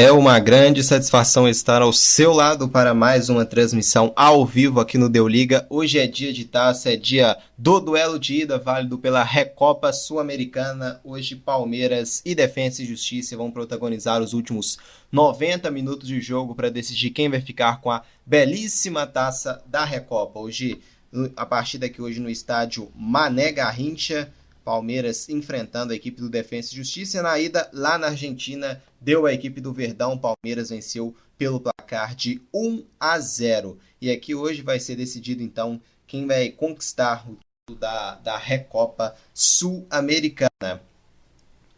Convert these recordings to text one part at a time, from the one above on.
É uma grande satisfação estar ao seu lado para mais uma transmissão ao vivo aqui no Deu Liga. Hoje é dia de taça, é dia do duelo de ida válido pela Recopa Sul-Americana. Hoje Palmeiras e Defensa e Justiça vão protagonizar os últimos 90 minutos de jogo para decidir quem vai ficar com a belíssima taça da Recopa. Hoje, a partida aqui hoje no estádio Mané Garrincha. Palmeiras enfrentando a equipe do Defensa e Justiça. Na ida, lá na Argentina, deu a equipe do Verdão. Palmeiras venceu pelo placar de 1 a 0. E aqui hoje vai ser decidido então quem vai conquistar o título da, da Recopa Sul-Americana.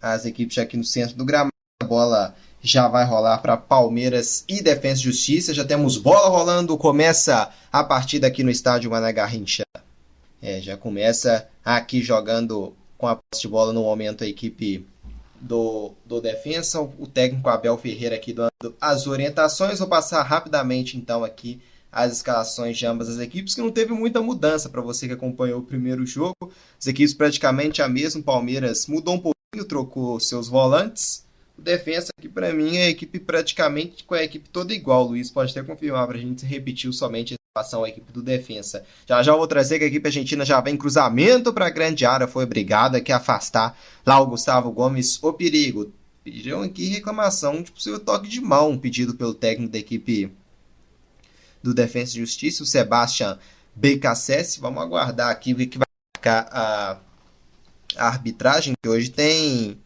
As equipes aqui no centro do gramado. A bola já vai rolar para Palmeiras e Defensa e Justiça. Já temos bola rolando. Começa a partida aqui no estádio Mané Garrincha. É, já começa aqui jogando com a posse de bola no momento a equipe do, do Defensa. O técnico Abel Ferreira aqui dando as orientações. Vou passar rapidamente então aqui as escalações de ambas as equipes, que não teve muita mudança para você que acompanhou o primeiro jogo. As equipes praticamente a mesma. Palmeiras mudou um pouquinho, trocou seus volantes. O Defensa aqui para mim é a equipe praticamente com a equipe toda igual. O Luiz pode até confirmar para a gente se repetiu somente a equipe do Defensa. Já já vou trazer que a equipe argentina já vem cruzamento para a grande área, foi obrigada a afastar lá o Gustavo Gomes, o perigo. Pediram aqui reclamação de possível toque de mão pedido pelo técnico da equipe do Defensa e Justiça, o Sebastian BKSS. Vamos aguardar aqui ver que vai marcar a arbitragem, que hoje tem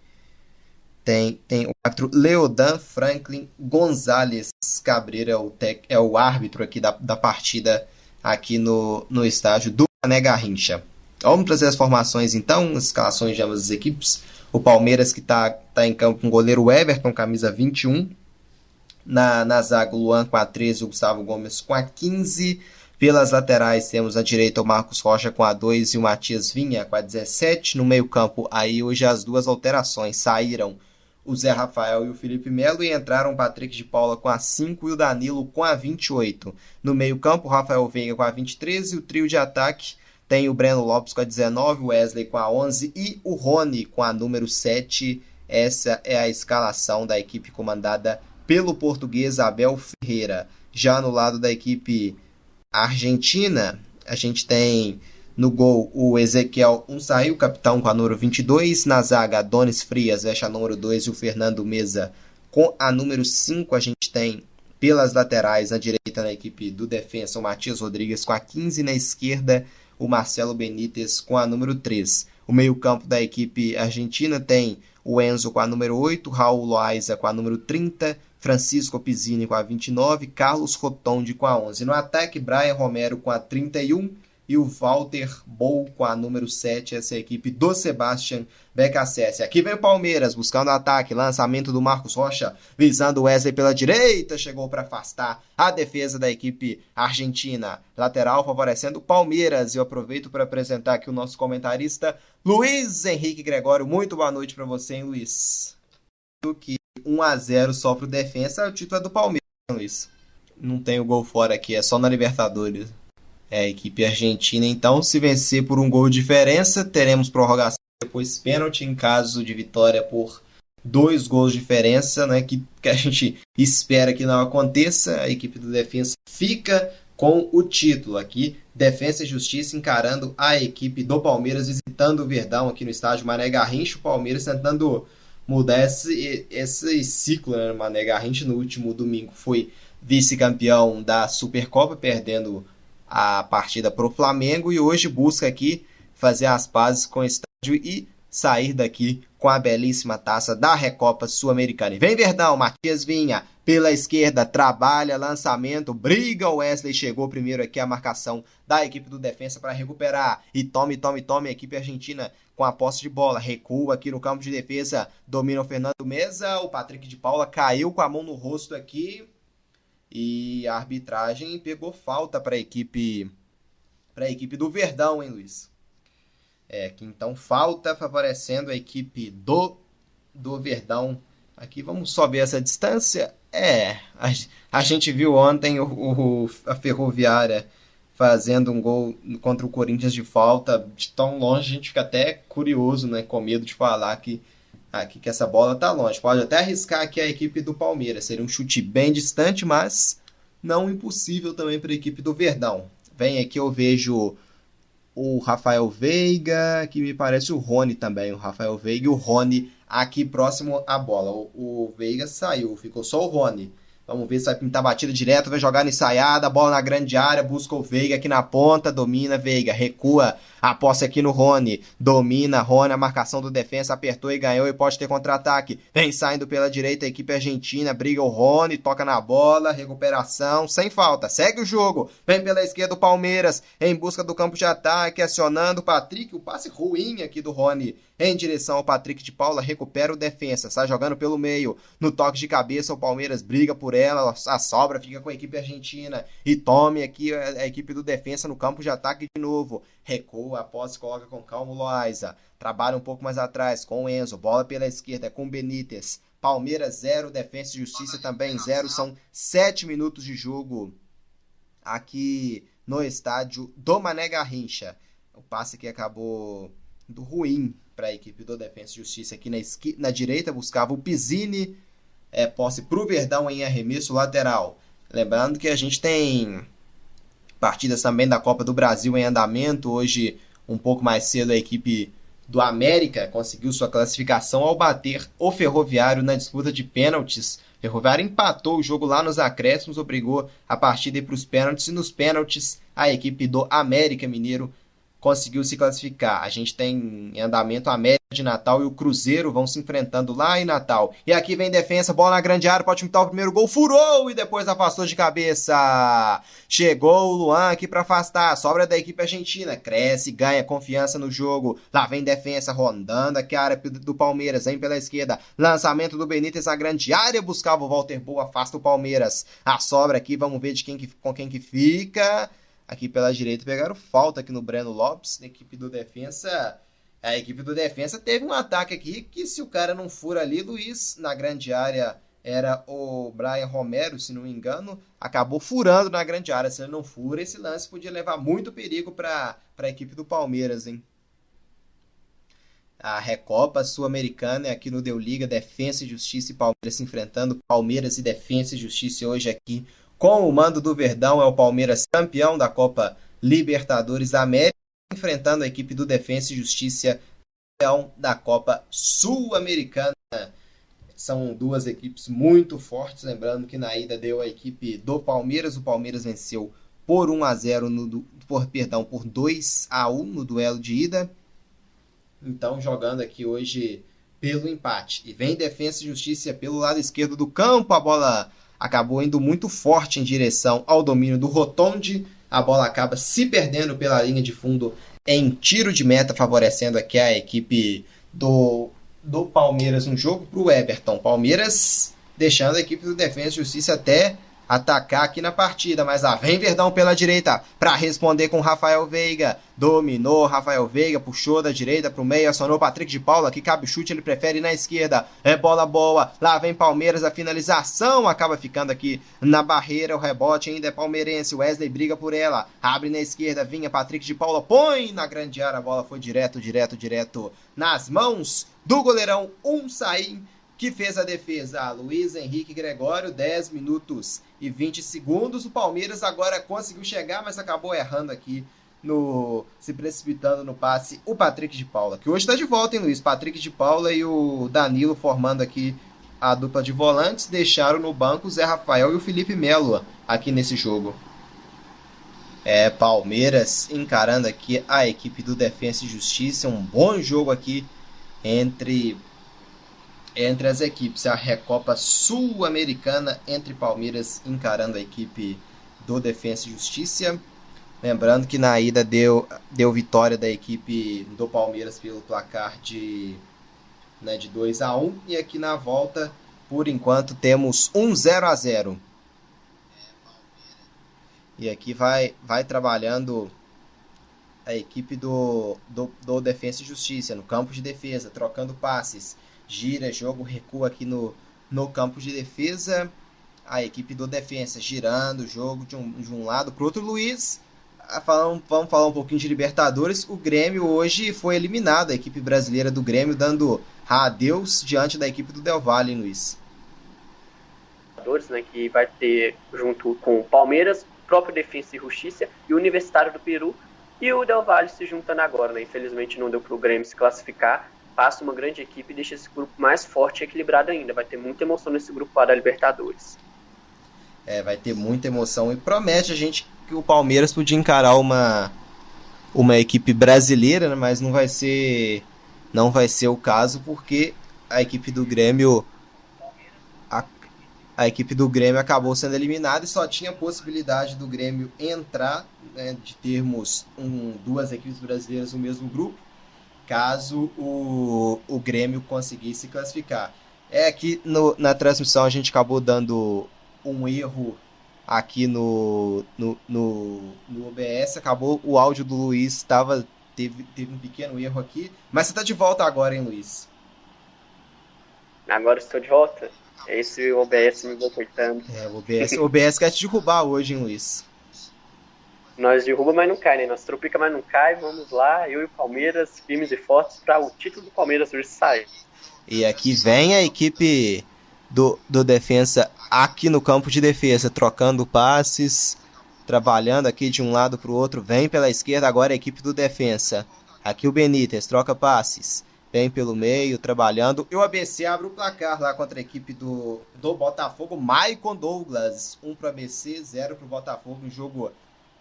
tem, tem o árbitro Leodan Franklin Gonzalez Cabreira, é o, tec, é o árbitro aqui da, da partida aqui no, no estádio do Mané Garrincha. Vamos trazer as formações então, as escalações de ambas as equipes. O Palmeiras que está tá em campo com o goleiro Everton, camisa 21. Na, na zaga, o Luan com a 13, o Gustavo Gomes com a 15. Pelas laterais temos a direita o Marcos Rocha com a 2 e o Matias Vinha com a 17. No meio campo, aí hoje as duas alterações saíram o Zé Rafael e o Felipe Melo e entraram o Patrick de Paula com a 5 e o Danilo com a 28. No meio-campo, o Rafael Veiga com a 23 e o trio de ataque tem o Breno Lopes com a 19, o Wesley com a 11 e o Rony com a número 7. Essa é a escalação da equipe comandada pelo português Abel Ferreira. Já no lado da equipe argentina, a gente tem no gol, o Ezequiel um saiu, capitão com a número 22. Na zaga, Adonis Frias veste a número 2 e o Fernando Mesa com a número 5. A gente tem pelas laterais, na direita na equipe do defensa, o Matias Rodrigues com a 15. Na esquerda, o Marcelo Benítez com a número 3. O meio-campo da equipe argentina tem o Enzo com a número 8, Raul Loaiza com a número 30, Francisco Pizzini com a 29, Carlos Rotondi com a 11. No ataque, Brian Romero com a 31 e o Walter Bol com a número 7, essa é a equipe do Sebastian BKSS. Aqui vem o Palmeiras buscando ataque, lançamento do Marcos Rocha, visando o Wesley pela direita, chegou para afastar a defesa da equipe argentina. Lateral favorecendo o Palmeiras. Eu aproveito para apresentar aqui o nosso comentarista Luiz Henrique Gregório. Muito boa noite para você, hein, Luiz. Que 1 a 0 sofre o defensa, o título é do Palmeiras, Luiz. Não tem o gol fora aqui, é só na Libertadores é, a equipe argentina. Então, se vencer por um gol de diferença, teremos prorrogação depois pênalti em caso de vitória por dois gols de diferença, né, que, que a gente espera que não aconteça. A equipe do Defensa fica com o título aqui. Defesa e Justiça encarando a equipe do Palmeiras, visitando o Verdão aqui no estádio Mané Garrincha. O Palmeiras tentando mudar esse, esse ciclo, né? Mané Garrincha no último domingo foi vice-campeão da Supercopa, perdendo a partida para o Flamengo e hoje busca aqui fazer as pazes com o estádio e sair daqui com a belíssima taça da Recopa Sul-Americana. E vem Verdão, Matias Vinha pela esquerda, trabalha, lançamento, briga, o Wesley chegou primeiro aqui a marcação da equipe do defensa para recuperar. E tome, tome, tome a equipe argentina com a posse de bola, recua aqui no campo de defesa, domina o Fernando Mesa, o Patrick de Paula caiu com a mão no rosto aqui, e a arbitragem pegou falta para a equipe para a equipe do Verdão, hein, Luiz? É, que então falta favorecendo a equipe do do Verdão. Aqui vamos só ver essa distância. É, a, a gente viu ontem o, o, a Ferroviária fazendo um gol contra o Corinthians de falta. De tão longe a gente fica até curioso, né, com medo de falar que aqui que essa bola tá longe. Pode até arriscar aqui a equipe do Palmeiras. Seria um chute bem distante, mas não impossível também para a equipe do Verdão. Vem aqui, eu vejo o Rafael Veiga, que me parece o Rony também. O Rafael Veiga e o Rony aqui próximo à bola. O, o Veiga saiu, ficou só o Rony. Vamos ver se vai pintar batida direto, vai jogar na ensaiada, bola na grande área, busca o Veiga aqui na ponta, domina Veiga, recua a posse aqui no Rony. Domina Rony, a marcação do defensa, apertou e ganhou e pode ter contra-ataque. Vem saindo pela direita a equipe argentina, briga o Rony, toca na bola, recuperação, sem falta. Segue o jogo. Vem pela esquerda o Palmeiras, em busca do campo de ataque, acionando o Patrick. O passe ruim aqui do Rony em direção ao Patrick de Paula, recupera o defensa, está jogando pelo meio. No toque de cabeça, o Palmeiras briga por ela, a sobra fica com a equipe argentina e tome aqui a equipe do defensa no campo de ataque de novo. Recua a posse coloca com calma o Loaiza. Trabalha um pouco mais atrás com o Enzo. Bola pela esquerda com o Benítez. Palmeiras 0, Defensa e Justiça também 0. São 7 minutos de jogo aqui no estádio do Mané Garrincha. O passe que acabou do ruim para a equipe do Defensa e Justiça aqui na, esqui, na direita. Buscava o Pizzini. É, posse para o Verdão em arremesso lateral. Lembrando que a gente tem partidas também da Copa do Brasil em andamento. Hoje, um pouco mais cedo, a equipe do América conseguiu sua classificação ao bater o Ferroviário na disputa de pênaltis. Ferroviário empatou o jogo lá nos acréscimos, obrigou a partida para os pênaltis e nos pênaltis a equipe do América Mineiro conseguiu se classificar. A gente tem em andamento a América de Natal e o Cruzeiro vão se enfrentando lá em Natal. E aqui vem defesa, bola na grande área, pode pintar o primeiro gol, furou e depois afastou de cabeça. Chegou o Luan aqui para afastar, sobra da equipe argentina, cresce, ganha confiança no jogo. Lá vem defesa rondando aqui a área do Palmeiras, vem pela esquerda. Lançamento do Benítez na grande área, buscava o Walter Boa, afasta o Palmeiras. A sobra aqui, vamos ver de quem que, com quem que fica aqui pela direita pegaram falta aqui no Breno Lopes, na equipe do defensa. A equipe do defensa teve um ataque aqui que se o cara não fura ali, Luiz, na grande área era o Brian Romero, se não me engano, acabou furando na grande área. Se ele não fura, esse lance podia levar muito perigo para a equipe do Palmeiras, hein? A Recopa Sul-Americana aqui no Deu Liga, Defensa e Justiça e Palmeiras se enfrentando. Palmeiras e Defensa e Justiça hoje aqui com o mando do Verdão, é o Palmeiras campeão da Copa Libertadores da América, enfrentando a equipe do Defensa e Justiça campeão da Copa Sul-Americana. São duas equipes muito fortes, lembrando que na ida deu a equipe do Palmeiras, o Palmeiras venceu por 1 a 0 no por perdão, por 2 a 1 no duelo de ida. Então, jogando aqui hoje pelo empate. E vem Defensa e Justiça pelo lado esquerdo do campo, a bola acabou indo muito forte em direção ao domínio do Rotondi. A bola acaba se perdendo pela linha de fundo em tiro de meta, favorecendo aqui a equipe do, do Palmeiras no jogo para o Everton. Palmeiras deixando a equipe do Defesa e Justiça até atacar aqui na partida, mas lá vem Verdão pela direita para responder com Rafael Veiga. Dominou Rafael Veiga, puxou da direita para o meio, acionou Patrick de Paula, que cabe o chute, ele prefere na esquerda. É bola boa. Lá vem Palmeiras, a finalização acaba ficando aqui na barreira, o rebote ainda é palmeirense. Wesley briga por ela, abre na esquerda, vinha Patrick de Paula, põe na grande área, a bola foi direto, direto, direto nas mãos do goleirão Um Saim que fez a defesa. Luiz Henrique Gregório, 10 minutos e 20 segundos. O Palmeiras agora conseguiu chegar, mas acabou errando aqui no se precipitando no passe o Patrick de Paula, que hoje está de volta, hein, Luiz? Patrick de Paula e o Danilo formando aqui a dupla de volantes, deixaram no banco o Zé Rafael e o Felipe Melo aqui nesse jogo. É, Palmeiras encarando aqui a equipe do Defensa e Justiça, um bom jogo aqui entre entre as equipes. A Recopa Sul-Americana entre Palmeiras encarando a equipe do Defensa e Justiça. Lembrando que na ida deu, deu vitória da equipe do Palmeiras pelo placar de, né, de 2 a 1 E aqui na volta, por enquanto, temos um 0 a 0 E aqui vai, vai trabalhando a equipe do, do, do Defensa e Justiça no campo de defesa, trocando passes gira, jogo, recua aqui no, no campo de defesa. A equipe do defesa girando o jogo de um, de um lado para o outro. Luiz, falar, vamos falar um pouquinho de Libertadores. O Grêmio hoje foi eliminado, a equipe brasileira do Grêmio, dando adeus diante da equipe do Del Valle, Luiz. Né, que vai ter junto com o Palmeiras, próprio Defensa e Justiça e o Universitário do Peru e o Del Valle se juntando agora, né? Infelizmente não deu para o Grêmio se classificar, passa uma grande equipe e deixa esse grupo mais forte e equilibrado ainda. Vai ter muita emoção nesse grupo lá da Libertadores. É, vai ter muita emoção e promete a gente que o Palmeiras podia encarar uma uma equipe brasileira, né, mas não vai ser não vai ser o caso porque a equipe do Grêmio a, a equipe do Grêmio acabou sendo eliminada e só tinha possibilidade do Grêmio entrar, né, de termos um, duas equipes brasileiras no mesmo grupo, caso o, o Grêmio conseguisse classificar. É que no, na transmissão a gente acabou dando um erro aqui no, no, no, no OBS, acabou o áudio do Luiz, estava teve, teve um pequeno erro aqui, mas você está de volta agora, hein, Luiz? Agora estou de volta. Esse OBS me boicotando. É, o OBS, o OBS quer te derrubar hoje, hein, Luiz? Nós derruba, mas não cai, né? Nós tropica, mas não cai. Vamos lá, eu e o Palmeiras, firmes e fortes, para o título do Palmeiras hoje sair. E aqui vem a equipe do, do defensa aqui no campo de defesa, trocando passes, trabalhando aqui de um lado para o outro. Vem pela esquerda agora a equipe do defensa. Aqui o Benítez troca passes. Vem pelo meio, trabalhando. E o ABC abre o placar lá contra a equipe do, do Botafogo. Maicon Douglas. 1 um para o ABC, 0 para o Botafogo. Um jogo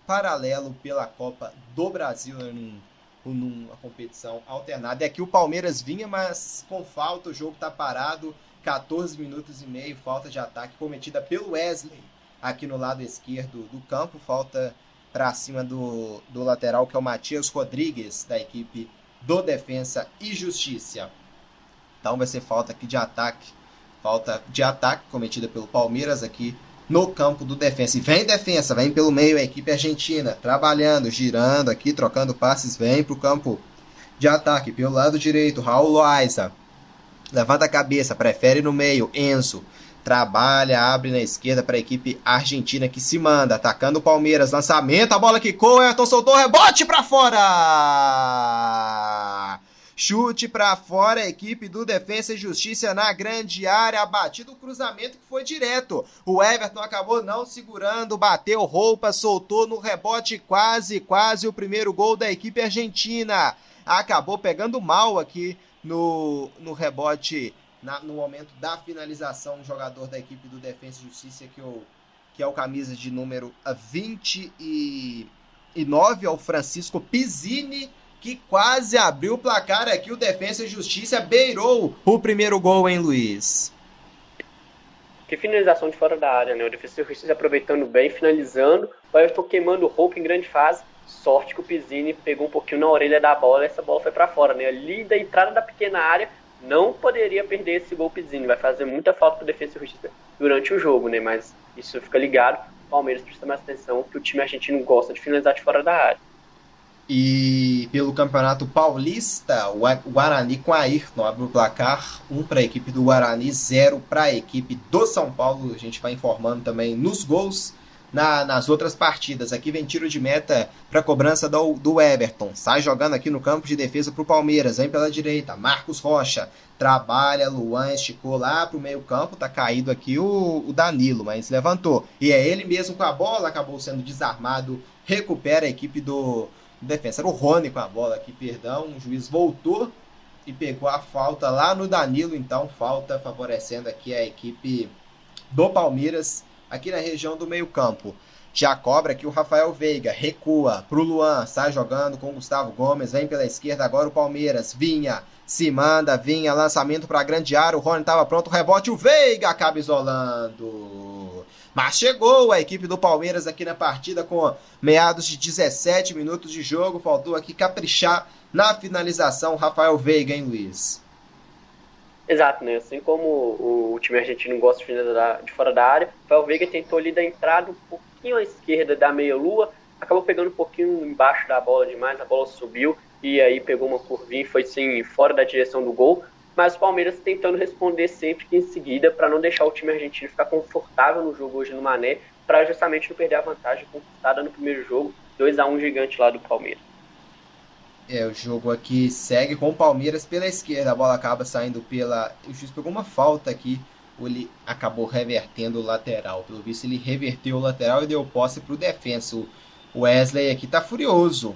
paralelo pela Copa do Brasil, né, num, numa competição alternada. E aqui o Palmeiras vinha, mas com falta, o jogo está parado. 14 minutos e meio, falta de ataque cometida pelo Wesley aqui no lado esquerdo do campo, falta para cima do, do lateral que é o Matias Rodrigues da equipe do Defensa e Justiça. Então vai ser falta aqui de ataque, falta de ataque cometida pelo Palmeiras aqui no campo do Defensa. E vem Defensa, vem pelo meio a equipe argentina, trabalhando, girando aqui, trocando passes, vem para o campo de ataque pelo lado direito, Raul Loaiza levanta a cabeça, prefere no meio, Enzo. Trabalha, abre na esquerda para a equipe argentina que se manda, atacando o Palmeiras. Lançamento, a bola quicou, Ayrton soltou, rebote para fora! Chute para fora, a equipe do Defensa e Justiça na grande área, batido o cruzamento que foi direto. O Everton acabou não segurando, bateu roupa, soltou no rebote, quase, quase o primeiro gol da equipe argentina. Acabou pegando mal aqui no, no rebote, na, no momento da finalização, um jogador da equipe do Defensa e Justiça, que, eu, que é o camisa de número 29, é o Francisco Pizzini, que quase abriu o placar aqui. O Defensa e Justiça beirou o primeiro gol, hein, Luiz? Que finalização de fora da área, né? O Defensa e Justiça aproveitando bem, finalizando. O Everton queimando roupa em grande fase sorte que o Pizzini pegou um pouquinho na orelha da bola essa bola foi para fora, né? Ali da entrada da pequena área, não poderia perder esse gol Pizzini, vai fazer muita falta pro Defesa e Justiça durante o jogo, né? Mas isso fica ligado, o Palmeiras precisa mais atenção que o time argentino gosta de finalizar de fora da área. E pelo Campeonato Paulista, o Guarani com Ayrton abre o placar, um para a equipe do Guarani, zero para a equipe do São Paulo. A gente vai informando também nos gols na, nas outras partidas. Aqui vem tiro de meta para cobrança do, do Everton. Sai jogando aqui no campo de defesa para o Palmeiras. Vem pela direita. Marcos Rocha. Trabalha. Luan esticou lá para o meio campo. Tá caído aqui o, o Danilo, mas levantou. E é ele mesmo com a bola. Acabou sendo desarmado. Recupera a equipe do defesa. Era o Rony com a bola aqui, perdão. O juiz voltou e pegou a falta lá no Danilo. Então, falta favorecendo aqui a equipe do Palmeiras aqui na região do meio-campo. Já cobra aqui o Rafael Veiga, recua pro Luan, sai jogando com o Gustavo Gomes, vem pela esquerda agora o Palmeiras, Vinha, se manda, Vinha, lançamento para grande área, o Rony estava pronto, rebote, o Veiga acaba isolando. Mas chegou a equipe do Palmeiras aqui na partida com meados de 17 minutos de jogo, faltou aqui caprichar na finalização, Rafael Veiga, hein, Luiz? Exato, né? Assim como o, time argentino gosta de finalizar de fora da área, Rafael Veiga tentou ali da entrada um pouquinho à esquerda da meia-lua, acabou pegando um pouquinho embaixo da bola demais, a bola subiu e aí pegou uma curvinha e foi sim fora da direção do gol. Mas o Palmeiras tentando responder sempre que em seguida para não deixar o time argentino ficar confortável no jogo hoje no Mané, para justamente não perder a vantagem conquistada no primeiro jogo, 2 a 1 gigante lá do Palmeiras. É, o jogo aqui segue com o Palmeiras pela esquerda. A bola acaba saindo pela. O juiz pegou uma falta aqui. Ele acabou revertendo o lateral. Pelo visto, ele reverteu o lateral e deu posse para o defensa. O Wesley aqui tá furioso.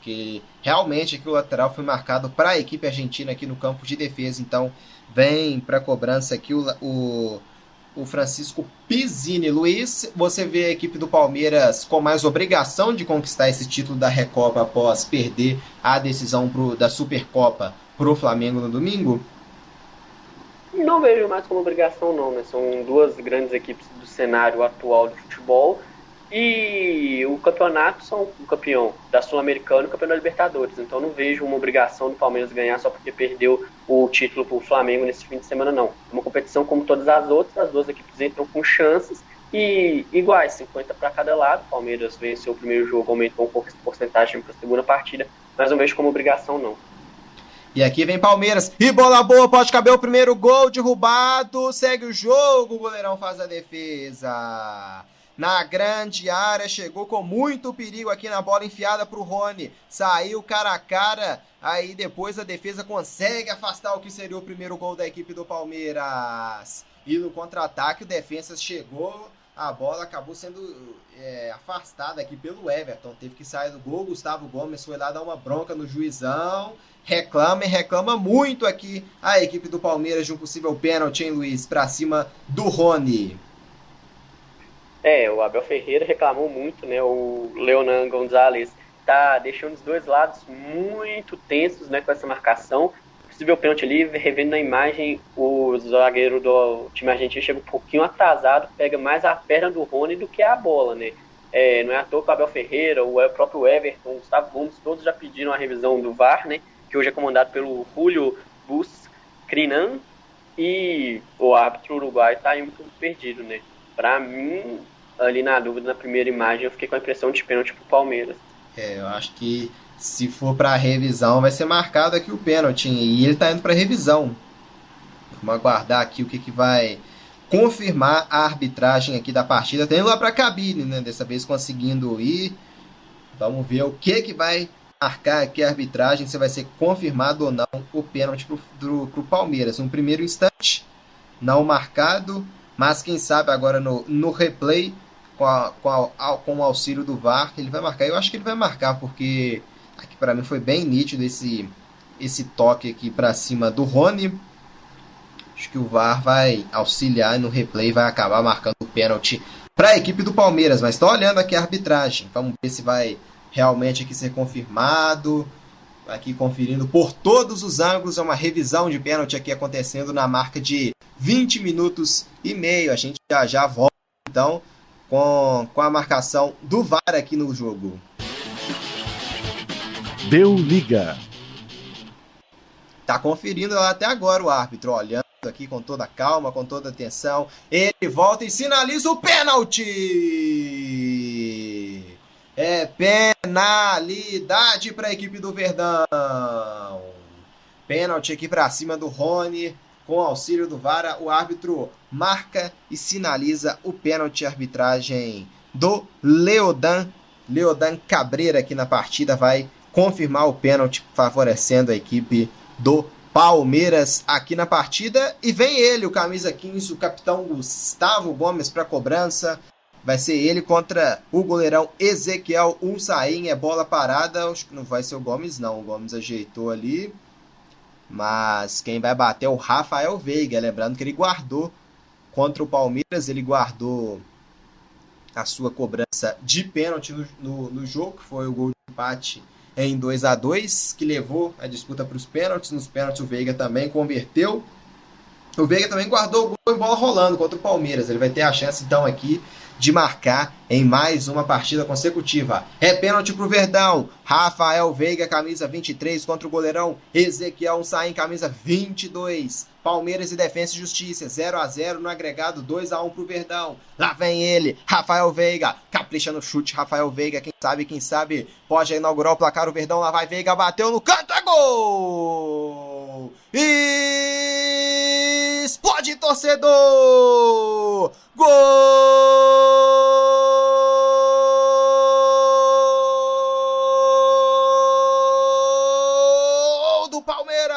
Porque realmente aqui o lateral foi marcado para a equipe argentina aqui no campo de defesa. Então vem para cobrança aqui o, o o Francisco Pizzini. Luiz, você vê a equipe do Palmeiras com mais obrigação de conquistar esse título da Recopa após perder a decisão pro, da Supercopa para o Flamengo no domingo? Não vejo mais como obrigação, não. Né? São duas grandes equipes do cenário atual do futebol e o campeonato são o campeão da Sul-Americana e o campeão da Libertadores. Então não vejo uma obrigação do Palmeiras ganhar só porque perdeu o título para o Flamengo nesse fim de semana, não. É uma competição como todas as outras, as duas equipes entram com chances e iguais, 50 para cada lado. O Palmeiras venceu o primeiro jogo, aumentou um pouco essa porcentagem para a segunda partida, mas não vejo como obrigação, não. E aqui vem Palmeiras. E bola boa, pode caber o primeiro gol derrubado. Segue o jogo, o goleirão faz a defesa na grande área, chegou com muito perigo aqui na bola enfiada para o Rony, saiu cara a cara, aí depois a defesa consegue afastar o que seria o primeiro gol da equipe do Palmeiras. E no contra-ataque o defesa chegou, a bola acabou sendo é, afastada aqui pelo Everton, teve que sair do gol, Gustavo Gomes foi lá dar uma bronca no juizão, reclama e reclama muito aqui a equipe do Palmeiras de um possível pênalti, hein, Luiz, para cima do Rony. É, o Abel Ferreira reclamou muito, né? O Leonan Gonzalez tá deixando os dois lados muito tensos, né, com essa marcação. Possível pênalti ali, revendo na imagem, o zagueiro do time argentino chega um pouquinho atrasado, pega mais a perna do Rony do que a bola, né? É, não é à toa que o Abel Ferreira, o próprio Everton, o Gustavo Gomes, todos já pediram a revisão do VAR, né? Que hoje é comandado pelo Julio Bus Crinan e o árbitro uruguai tá aí muito perdido, né? Para mim, ali na dúvida, na primeira imagem, eu fiquei com a impressão de pênalti pro Palmeiras. É, eu acho que se for para revisão, vai ser marcado aqui o pênalti. E ele tá indo para revisão. Vamos aguardar aqui o que, que vai confirmar a arbitragem aqui da partida. Tem lá para cabine, né? Dessa vez conseguindo ir. Vamos ver o que, que vai marcar aqui a arbitragem, se vai ser confirmado ou não o pênalti pro, pro, pro Palmeiras. No primeiro instante, não marcado. Mas quem sabe agora no, no replay, com, a, com, a, com o auxílio do VAR, ele vai marcar. Eu acho que ele vai marcar, porque aqui para mim foi bem nítido esse, esse toque aqui para cima do Rony. Acho que o VAR vai auxiliar no replay vai acabar marcando o pênalti para a equipe do Palmeiras. Mas estou olhando aqui a arbitragem. Vamos ver se vai realmente aqui ser confirmado. Aqui conferindo por todos os ângulos. É uma revisão de pênalti aqui acontecendo na marca de 20 minutos e meio. A gente já já volta então com, com a marcação do VAR aqui no jogo. Deu liga. Tá conferindo até agora o árbitro, olhando aqui com toda calma, com toda atenção. Ele volta e sinaliza o pênalti. É penalidade para a equipe do Verdão. Pênalti aqui para cima do Rony. Com auxílio do VAR, o árbitro marca e sinaliza o pênalti arbitragem do Leodan. Leodan Cabreira aqui na partida vai confirmar o pênalti, favorecendo a equipe do Palmeiras aqui na partida. E vem ele, o camisa 15, o capitão Gustavo Gomes para cobrança. Vai ser ele contra o goleirão Ezequiel Unsain. É bola parada. Acho que não vai ser o Gomes, não. O Gomes ajeitou ali. Mas quem vai bater é o Rafael Veiga. Lembrando que ele guardou contra o Palmeiras, ele guardou a sua cobrança de pênalti no, no, no jogo, que foi o gol de empate em 2 a 2 que levou a disputa para os pênaltis. Nos pênaltis o Veiga também converteu. O Veiga também guardou o gol em bola rolando contra o Palmeiras. Ele vai ter a chance então aqui de marcar em mais uma partida consecutiva. É pênalti pro Verdão. Rafael Veiga, camisa 23, contra o goleirão Ezequiel sai em camisa 22. Palmeiras e Defensa e Justiça, 0 a 0 no agregado, 2 a 1 pro Verdão. Lá vem ele, Rafael Veiga, capricha no chute, Rafael Veiga, quem sabe, quem sabe, pode inaugurar o placar o Verdão, lá vai Veiga, bateu no canto, é gol! E Explode torcedor! Gol do Palmeiras!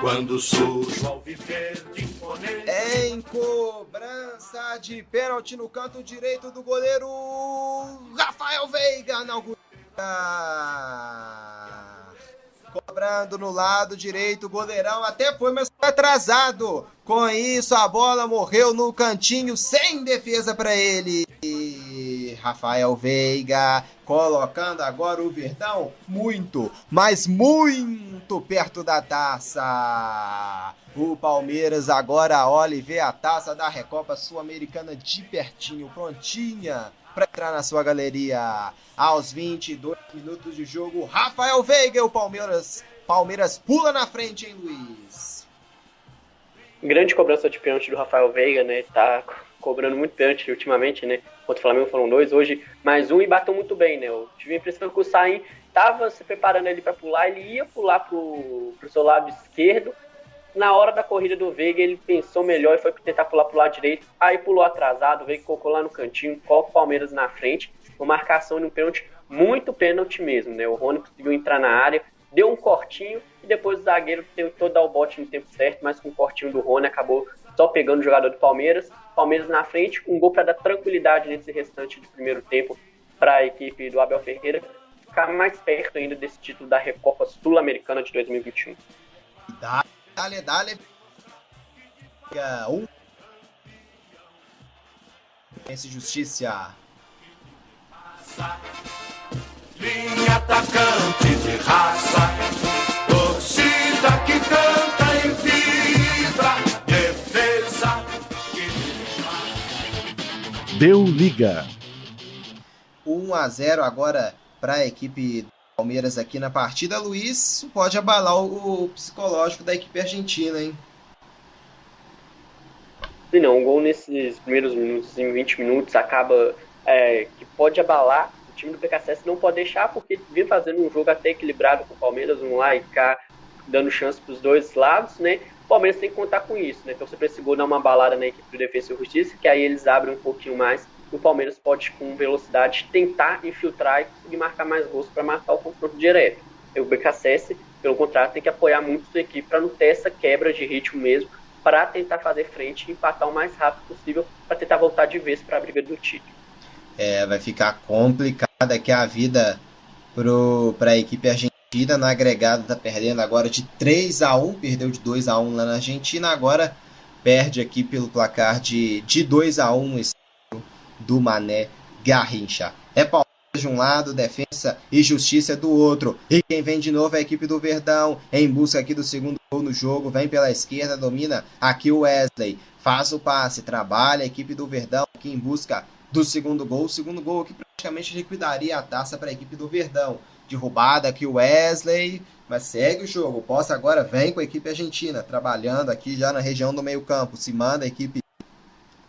Quando surge viver de imponente em cobrança de pênalti no canto direito do goleiro Rafael Veiga na Guilherme. Cobrando no lado direito, o goleirão até foi, mas foi atrasado. Com isso, a bola morreu no cantinho, sem defesa para ele. Rafael Veiga colocando agora o Verdão muito, mas muito perto da taça. O Palmeiras agora olha e vê a taça da Recopa Sul-Americana de pertinho, prontinha para entrar na sua galeria. Aos 22 minutos de jogo, Rafael Veiga, o Palmeiras, Palmeiras pula na frente, hein, Luiz? Grande cobrança de pênalti do Rafael Veiga, né? Tá cobrando muito pênalti ultimamente, né? Contra o Flamengo foram dois, hoje mais um e bateu muito bem, né? Eu tive a impressão que o Sain tava se preparando ali para pular, ele ia pular pro, pro seu lado esquerdo. Na hora da corrida do Veiga, ele pensou melhor e foi tentar pular pro lado direito. Aí pulou atrasado, o Veiga colocou lá no cantinho, coloca o Palmeiras na frente. Uma marcação de um pênalti, muito pênalti mesmo, né? O Rony conseguiu entrar na área, deu um cortinho e depois o zagueiro tentou dar o bote no tempo certo, mas com o cortinho do Rony acabou só pegando o jogador do Palmeiras. Palmeiras na frente, um gol para dar tranquilidade nesse restante de primeiro tempo para a equipe do Abel Ferreira ficar mais perto ainda desse título da Recopa Sul-Americana de 2021. Dale, dale. Um. Pense justiça. Linha atacante de raça, torcida que canta em vibra, defesa que Deu liga. 1 a 0 agora para a equipe Palmeiras aqui na partida. Luiz, pode abalar o, psicológico da equipe argentina, hein? Sim, não, um gol nesses primeiros minutos, em 20 minutos, acaba é, que pode abalar. O time do PKSS não pode deixar, porque vem fazendo um jogo até equilibrado com o Palmeiras, um lá e cá, dando chance para os dois lados, né? O Palmeiras tem que contar com isso, né? Então, se esse gol dar uma balada na equipe do Defesa e Justiça, que aí eles abrem um pouquinho mais, o Palmeiras pode, com velocidade, tentar infiltrar e conseguir marcar mais gols para marcar o confronto direto. E o BKSS, pelo contrário, tem que apoiar muito sua equipe para não ter essa quebra de ritmo mesmo, para tentar fazer frente e empatar o mais rápido possível, para tentar voltar de vez para a briga do título. É, vai ficar complicada aqui a vida para a equipe argentina. No agregado está perdendo agora de 3 a 1 perdeu de 2 a 1 lá na Argentina, agora perde aqui pelo placar de, de 2 a 1 esse do Mané Garrincha. É Palmeiras de um lado, defesa e justiça do outro. E quem vem de novo é a equipe do Verdão, em busca aqui do segundo gol no jogo, vem pela esquerda, domina aqui o Wesley, faz o passe, trabalha a equipe do Verdão aqui em busca do segundo gol. O segundo gol aqui praticamente liquidaria a taça para a equipe do Verdão. Derrubada aqui o Wesley, mas segue o jogo. Posse agora vem com a equipe argentina, trabalhando aqui já na região do meio-campo. Se manda a equipe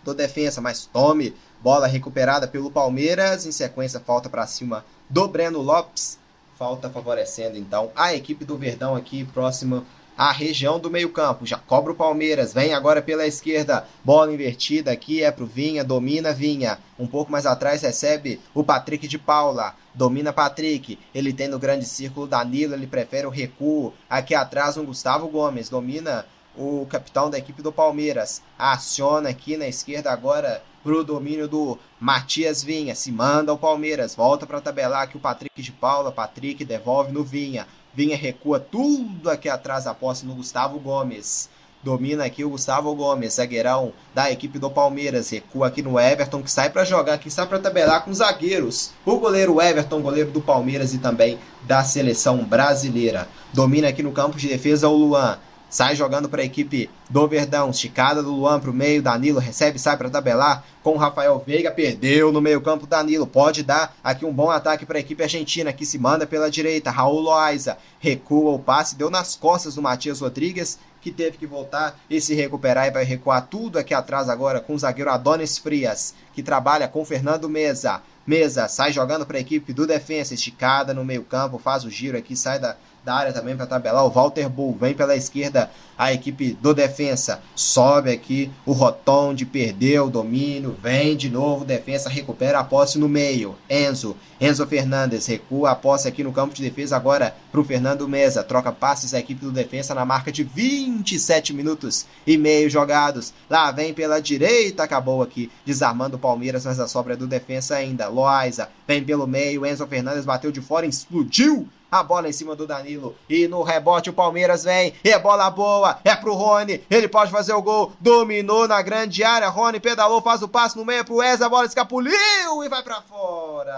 do defesa, mas tome bola recuperada pelo Palmeiras. Em sequência, falta para cima do Breno Lopes. Falta favorecendo então a equipe do Verdão aqui próxima à região do meio-campo. Já cobra o Palmeiras, vem agora pela esquerda. Bola invertida aqui é pro Vinha, domina Vinha. Um pouco mais atrás recebe o Patrick de Paula. Domina Patrick. Ele tem no grande círculo Danilo, ele prefere o recuo. Aqui atrás um Gustavo Gomes. Domina o capitão da equipe do Palmeiras. Aciona aqui na esquerda agora pro domínio do Matias Vinha. Se manda o Palmeiras. Volta para tabelar aqui o Patrick de Paula. Patrick devolve no Vinha. Vinha recua tudo aqui atrás da posse no Gustavo Gomes. Domina aqui o Gustavo Gomes, zagueirão da equipe do Palmeiras. Recua aqui no Everton, que sai para jogar, que sai para tabelar com os zagueiros. O goleiro Everton, goleiro do Palmeiras e também da seleção brasileira. Domina aqui no campo de defesa o Luan. Sai jogando para a equipe do Verdão. Esticada do Luan para o meio. Danilo recebe, sai para tabelar com o Rafael Veiga. Perdeu no meio-campo. Danilo pode dar aqui um bom ataque para a equipe argentina que se manda pela direita. Raul Loaiza recua o passe, deu nas costas do Matias Rodrigues que teve que voltar e se recuperar e vai recuar tudo aqui atrás agora com o zagueiro Adonis Frias, que trabalha com Fernando Mesa. Mesa sai jogando para a equipe do defensa, esticada no meio-campo, faz o giro aqui, sai da, da área também para tabelar. O Walter Bull vem pela esquerda a equipe do defensa. Sobe aqui o Rotonde, perdeu o domínio, vem de novo, defensa recupera a posse no meio. Enzo, Enzo Fernandes recua a posse aqui no campo de defesa agora para o Fernando Mesa. Troca passes a equipe do defensa na marca de 27 minutos e meio jogados. Lá vem pela direita, acabou aqui desarmando o Palmeiras, mas a sobra é do defensa ainda. Loaiza vem pelo meio, Enzo Fernandes bateu de fora, explodiu a bola em cima do Danilo. E no rebote o Palmeiras vem. É bola boa. É pro Rony. Ele pode fazer o gol. Dominou na grande área. Rony pedalou, faz o passe no meio pro Wes. A bola escapuliu e vai para fora.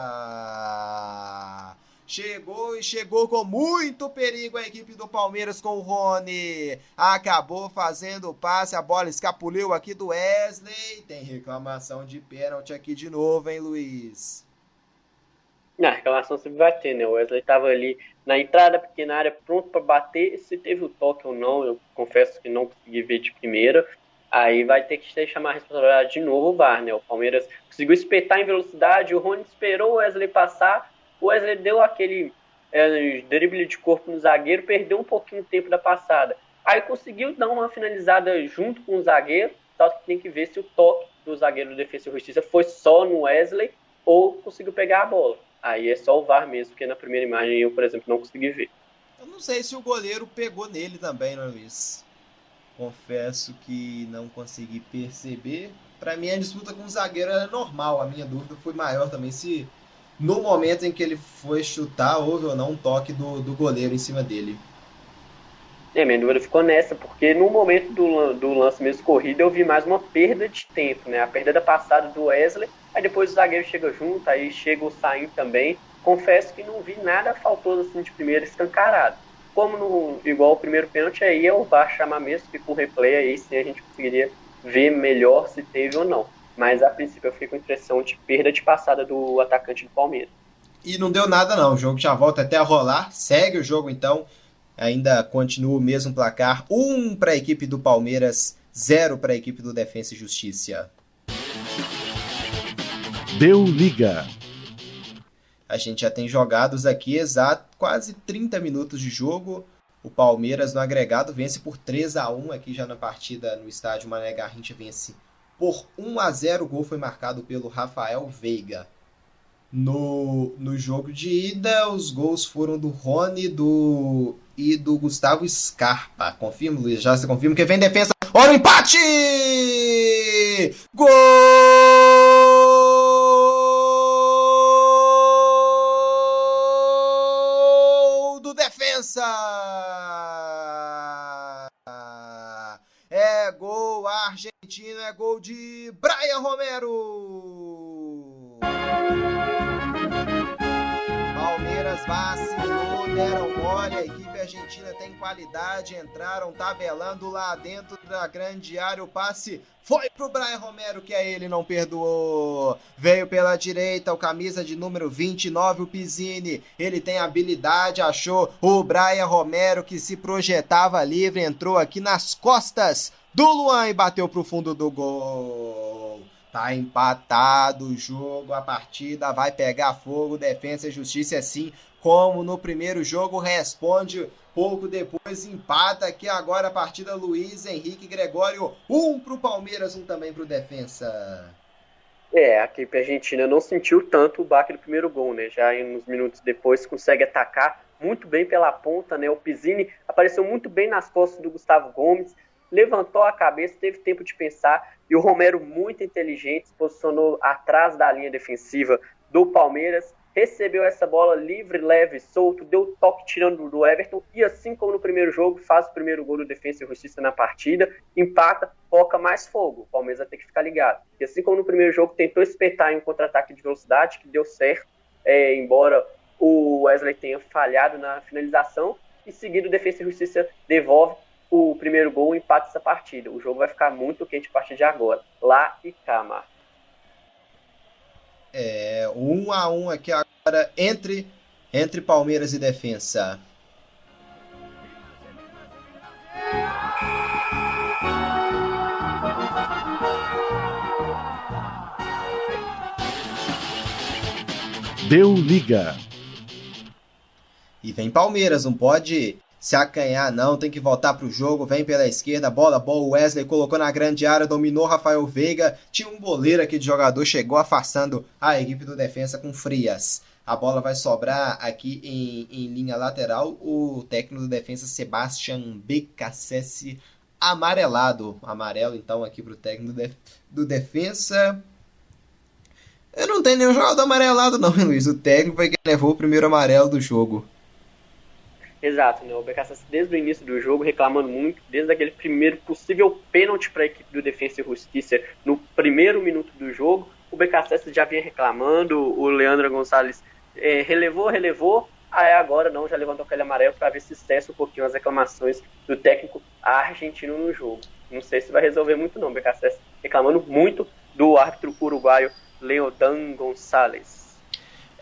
Chegou e chegou com muito perigo a equipe do Palmeiras com o Rony. Acabou fazendo o passe, a bola escapuliu aqui do Wesley. Tem reclamação de pênalti aqui de novo, hein, Luiz? Na reclamação sempre vai ter, né? O Wesley estava ali na entrada pequena área, pronto para bater. Se teve o toque ou não, eu confesso que não consegui ver de primeira. Aí vai ter que chamar a responsabilidade de novo o VAR, né? O Palmeiras conseguiu espetar em velocidade, o Rony esperou o Wesley passar. O Wesley deu aquele é, drible de corpo no zagueiro, perdeu um pouquinho o tempo da passada. Aí conseguiu dar uma finalizada junto com o zagueiro, só que tem que ver se o toque do zagueiro do Defesa e Justiça foi só no Wesley ou conseguiu pegar a bola. Aí é só o VAR mesmo, porque na primeira imagem eu, por exemplo, não consegui ver. Eu não sei se o goleiro pegou nele também, não, Luiz? Confesso que não consegui perceber. Para mim, a disputa com o zagueiro era normal. A minha dúvida foi maior também se no momento em que ele foi chutar houve ou não um toque do, do goleiro em cima dele. É, minha dúvida ficou nessa, porque no momento do, do lance mesmo corrido eu vi mais uma perda de tempo, né? A perda da passada do Wesley, aí depois o zagueiro chega junto, aí chega o Saim também. Confesso que não vi nada faltoso assim de primeiro escancarado. Como no igual o primeiro pênalti, aí é o VAR chamar mesmo, que com replay aí sim a gente conseguiria ver melhor se teve ou não. Mas a princípio eu fiquei com a impressão de perda de passada do atacante do Palmeiras. E não deu nada não, o jogo já volta até a rolar, segue o jogo então ainda continua o mesmo placar: 1 um para a equipe do Palmeiras, 0 para a equipe do Defensa e Justiça. Deu liga. A gente já tem jogados aqui exato quase 30 minutos de jogo. O Palmeiras no agregado vence por 3 a 1 aqui já na partida no estádio Mané Garrincha vence por 1 a 0. O gol foi marcado pelo Rafael Veiga. No, no jogo de ida, os gols foram do Rony do, e do Gustavo Scarpa. Confirma, Luiz? Já se confirma que vem defesa. Olha o empate! Gol argentino, é gol de Brian Romero! Palmeiras vacilou, deram mole, a equipe argentina tem qualidade, entraram tabelando lá dentro da grande área, o passe foi pro Brian Romero, que a ele não perdoou. Veio pela direita, o camisa de número 29, o Pizzini. Ele tem habilidade, achou o Brian Romero que se projetava livre, entrou aqui nas costas do Luan e bateu pro fundo do gol. Tá empatado o jogo, a partida vai pegar fogo, defesa e justiça assim como no primeiro jogo responde pouco depois empata aqui agora a partida Luiz Henrique Gregório, um pro Palmeiras, um também pro defensa. É, a equipe argentina não sentiu tanto o baque do primeiro gol, né? Já em uns minutos depois consegue atacar muito bem pela ponta, né? O Pizzini apareceu muito bem nas costas do Gustavo Gomes, levantou a cabeça, teve tempo de pensar e o Romero, muito inteligente, se posicionou atrás da linha defensiva do Palmeiras, recebeu essa bola livre, leve, solto, deu toque tirando do Everton e assim como no primeiro jogo, faz o primeiro gol do Defensa e Justiça na partida, empata, foca mais fogo. O Palmeiras vai ter que ficar ligado. E assim como no primeiro jogo, tentou espetar em um contra-ataque de velocidade, que deu certo, é, embora o Wesley tenha falhado na finalização, e seguido o Defensa e Justiça devolve o primeiro gol empata essa partida. O jogo vai ficar muito quente a partir de agora. Lá e cá, Marcos. É, um a um aqui agora entre, entre Palmeiras e Defensa. Deu liga. E vem Palmeiras, não pode se acanhar, não, tem que voltar pro jogo, vem pela esquerda, bola boa, Wesley colocou na grande área, dominou Rafael Veiga, tinha um goleiro aqui de jogador, chegou afastando a equipe do defensa com frias. A bola vai sobrar aqui em, em linha lateral, o técnico do defensa Sebastian BKSS amarelado, amarelo então aqui pro técnico do, do defensa. Eu não tenho nenhum jogador amarelado não, Luiz, o técnico foi quem levou o primeiro amarelo do jogo. Exato, né? O BKSS desde o início do jogo reclamando muito, desde aquele primeiro possível pênalti para a equipe do Defensa e Justiça no primeiro minuto do jogo, o BKSS já vinha reclamando, o Leandro Gonçalves é, relevou, relevou, aí agora não, já levantou aquele amarelo para ver se cessa um pouquinho as reclamações do técnico argentino no jogo. Não sei se vai resolver muito não, o BKSS reclamando muito do árbitro uruguaio Leodan Gonçalves.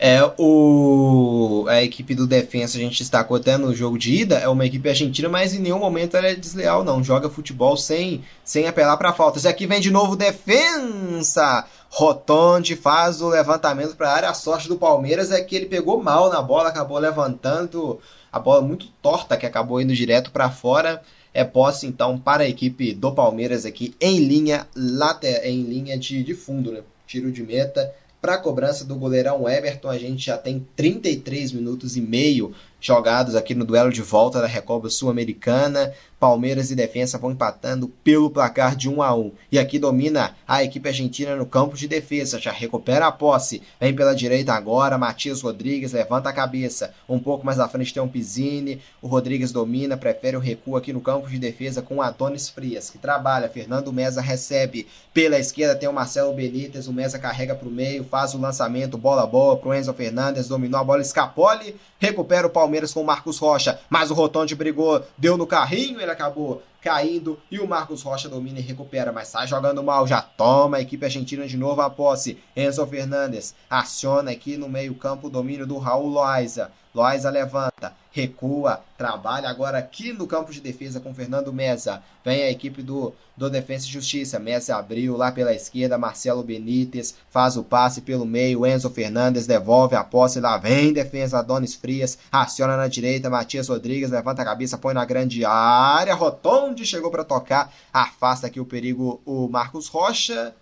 É, o, a equipe do defensa, a gente destacou até no jogo de ida, é uma equipe argentina, mas em nenhum momento ela é desleal, não. Joga futebol sem, sem apelar para faltas. E aqui vem de novo defensa. Rotonde faz o levantamento para a área. A sorte do Palmeiras é que ele pegou mal na bola, acabou levantando a bola muito torta, que acabou indo direto para fora. É posse então para a equipe do Palmeiras aqui em linha later, em linha de, de fundo, né? Tiro de meta para a cobrança do goleirão Everton, a gente já tem 33 minutos e meio jogados aqui no duelo de volta da Recopa Sul-Americana. Palmeiras e Defensa vão empatando pelo placar de 1 a 1. E aqui domina a equipe argentina no campo de defesa, já recupera a posse. Vem pela direita agora, Matias Rodrigues levanta a cabeça. Um pouco mais à frente tem um Pizzini. O Rodrigues domina, prefere o recuo aqui no campo de defesa com Adonis Frias, que trabalha. Fernando Mesa recebe. Pela esquerda tem o Marcelo Benítez, o Mesa carrega para o meio, faz o lançamento, bola boa pro Enzo Fernandes, dominou a bola, escapole, recupera o Palmeiras com o Marcos Rocha, mas o Rotonde brigou, deu no carrinho, ele acabou caindo e o Marcos Rocha domina e recupera, mas sai jogando mal, já toma a equipe argentina de novo a posse. Enzo Fernandes aciona aqui no meio-campo o domínio do Raul Loaiza. Loaiza levanta, recua, trabalha agora aqui no campo de defesa com Fernando Mesa. Vem a equipe do, do Defensa e Justiça. Mesa abriu lá pela esquerda, Marcelo Benítez faz o passe pelo meio, Enzo Fernandes devolve a posse, lá vem defesa, Adonis Frias, aciona na direita, Matias Rodrigues levanta a cabeça, põe na grande área, Rotonde chegou para tocar, afasta aqui o perigo o Marcos Rocha.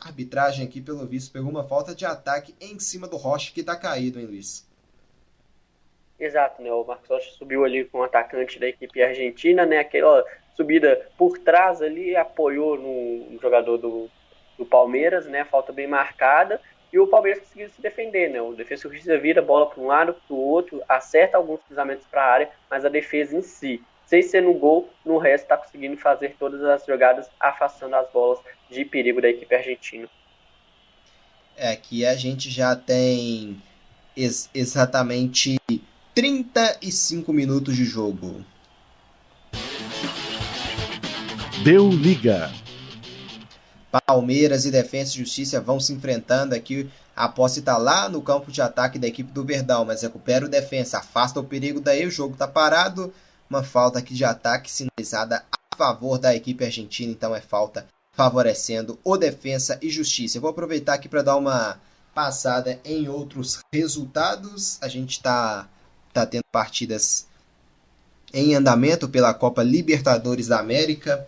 A arbitragem aqui, pelo visto, pegou uma falta de ataque em cima do Rocha que tá caído, hein, Luiz? Exato, né? O Marcos Rocha subiu ali com o atacante da equipe argentina, né? Aquela subida por trás ali, apoiou no, no jogador do, do Palmeiras, né? Falta bem marcada. E o Palmeiras conseguiu se defender, né? O defesa justiça vira bola para um lado, para o outro, acerta alguns cruzamentos para a área, mas a defesa em si, sem ser no gol, no resto está conseguindo fazer todas as jogadas, afastando as bolas de perigo da equipe argentina. É, aqui a gente já tem ex exatamente 35 minutos de jogo. Deu liga. Palmeiras e Defensa e Justiça vão se enfrentando aqui. A posse está lá no campo de ataque da equipe do Verdão, mas recupera o defensa, afasta o perigo daí, o jogo está parado. Uma falta aqui de ataque sinalizada a favor da equipe argentina, então é falta favorecendo o Defensa e Justiça. Eu vou aproveitar aqui para dar uma passada em outros resultados. A gente está tá tendo partidas em andamento pela Copa Libertadores da América.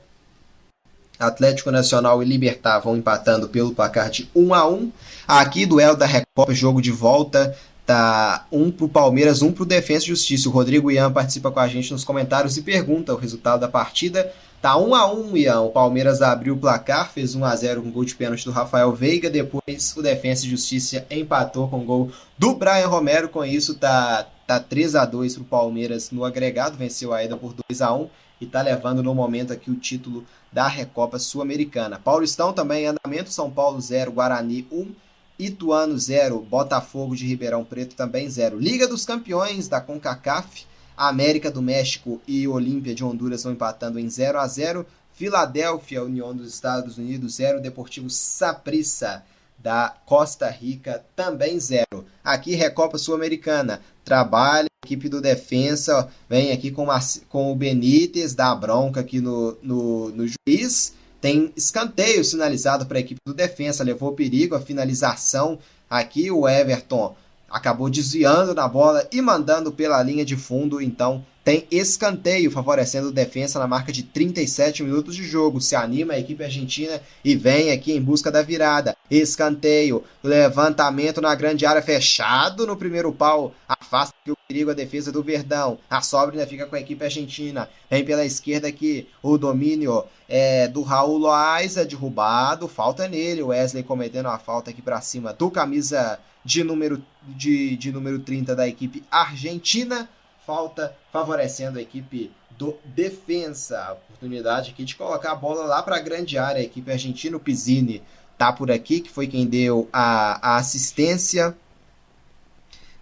Atlético Nacional e Libertar vão empatando pelo placar de 1 a 1. Aqui duelo da Recopa, jogo de volta, tá um pro Palmeiras, um pro Defensa e Justiça. O Rodrigo Ian participa com a gente nos comentários e pergunta o resultado da partida. Tá 1 a 1, Ian. O Palmeiras abriu o placar, fez 1 a 0 com gol de pênalti do Rafael Veiga, depois o Defensa e Justiça empatou com gol do Brian Romero. Com isso tá tá 3 a 2 pro Palmeiras no agregado, venceu a ida por 2 a 1 e está levando no momento aqui o título da Recopa Sul-Americana. Paulistão também em andamento, São Paulo 0, Guarani 1, Ituano 0, Botafogo de Ribeirão Preto também 0. Liga dos Campeões da CONCACAF, América do México e Olímpia de Honduras estão empatando em 0 a 0. Filadélfia, União dos Estados Unidos 0, Deportivo Saprissa da Costa Rica também 0. Aqui Recopa Sul-Americana, trabalha equipe do defensa vem aqui com, com o Benítez, dá bronca aqui no, no, no juiz. Tem escanteio sinalizado para a equipe do defensa, levou perigo a finalização aqui. O Everton acabou desviando na bola e mandando pela linha de fundo, então tem escanteio favorecendo o defensa na marca de 37 minutos de jogo. Se anima a equipe argentina e vem aqui em busca da virada. Escanteio, levantamento na grande área fechado no primeiro pau. Afasta o perigo a defesa do Verdão. A sobra ainda fica com a equipe argentina. Vem pela esquerda aqui o domínio é, do Raul Loaiza derrubado. Falta nele. Wesley cometendo a falta aqui para cima do camisa de número, de, de número 30 da equipe argentina falta, favorecendo a equipe do defensa. Oportunidade aqui de colocar a bola lá para a grande área. A equipe argentina, o Pizzini, tá por aqui, que foi quem deu a, a assistência.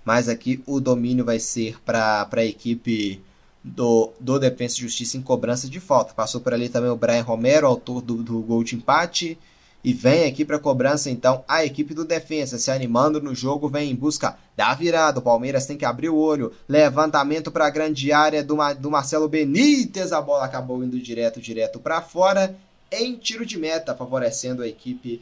Mas aqui o domínio vai ser para a equipe do, do Defensa e Justiça em cobrança de falta. Passou por ali também o Brian Romero, autor do, do gol de empate. E vem aqui para cobrança então a equipe do defesa se animando no jogo, vem em busca da virada. O Palmeiras tem que abrir o olho. Levantamento para a grande área do, do Marcelo Benítez. A bola acabou indo direto, direto para fora. Em tiro de meta, favorecendo a equipe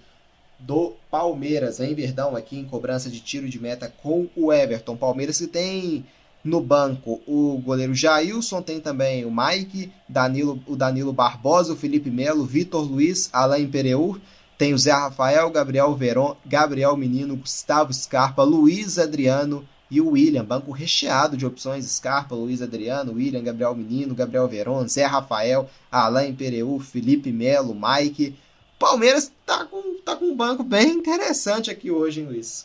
do Palmeiras. Em Verdão aqui em cobrança de tiro de meta com o Everton. Palmeiras que tem no banco o goleiro Jailson, tem também o Mike, Danilo, o Danilo Barbosa, o Felipe Melo, Vitor Luiz, Alain Pereur. Tem o Zé Rafael, Gabriel Veron, Gabriel Menino, Gustavo Scarpa, Luiz Adriano e o William. Banco recheado de opções: Scarpa, Luiz Adriano, William, Gabriel Menino, Gabriel Veron, Zé Rafael, Alain Pereu, Felipe Melo, Mike. Palmeiras tá com, tá com um banco bem interessante aqui hoje, hein, Luiz?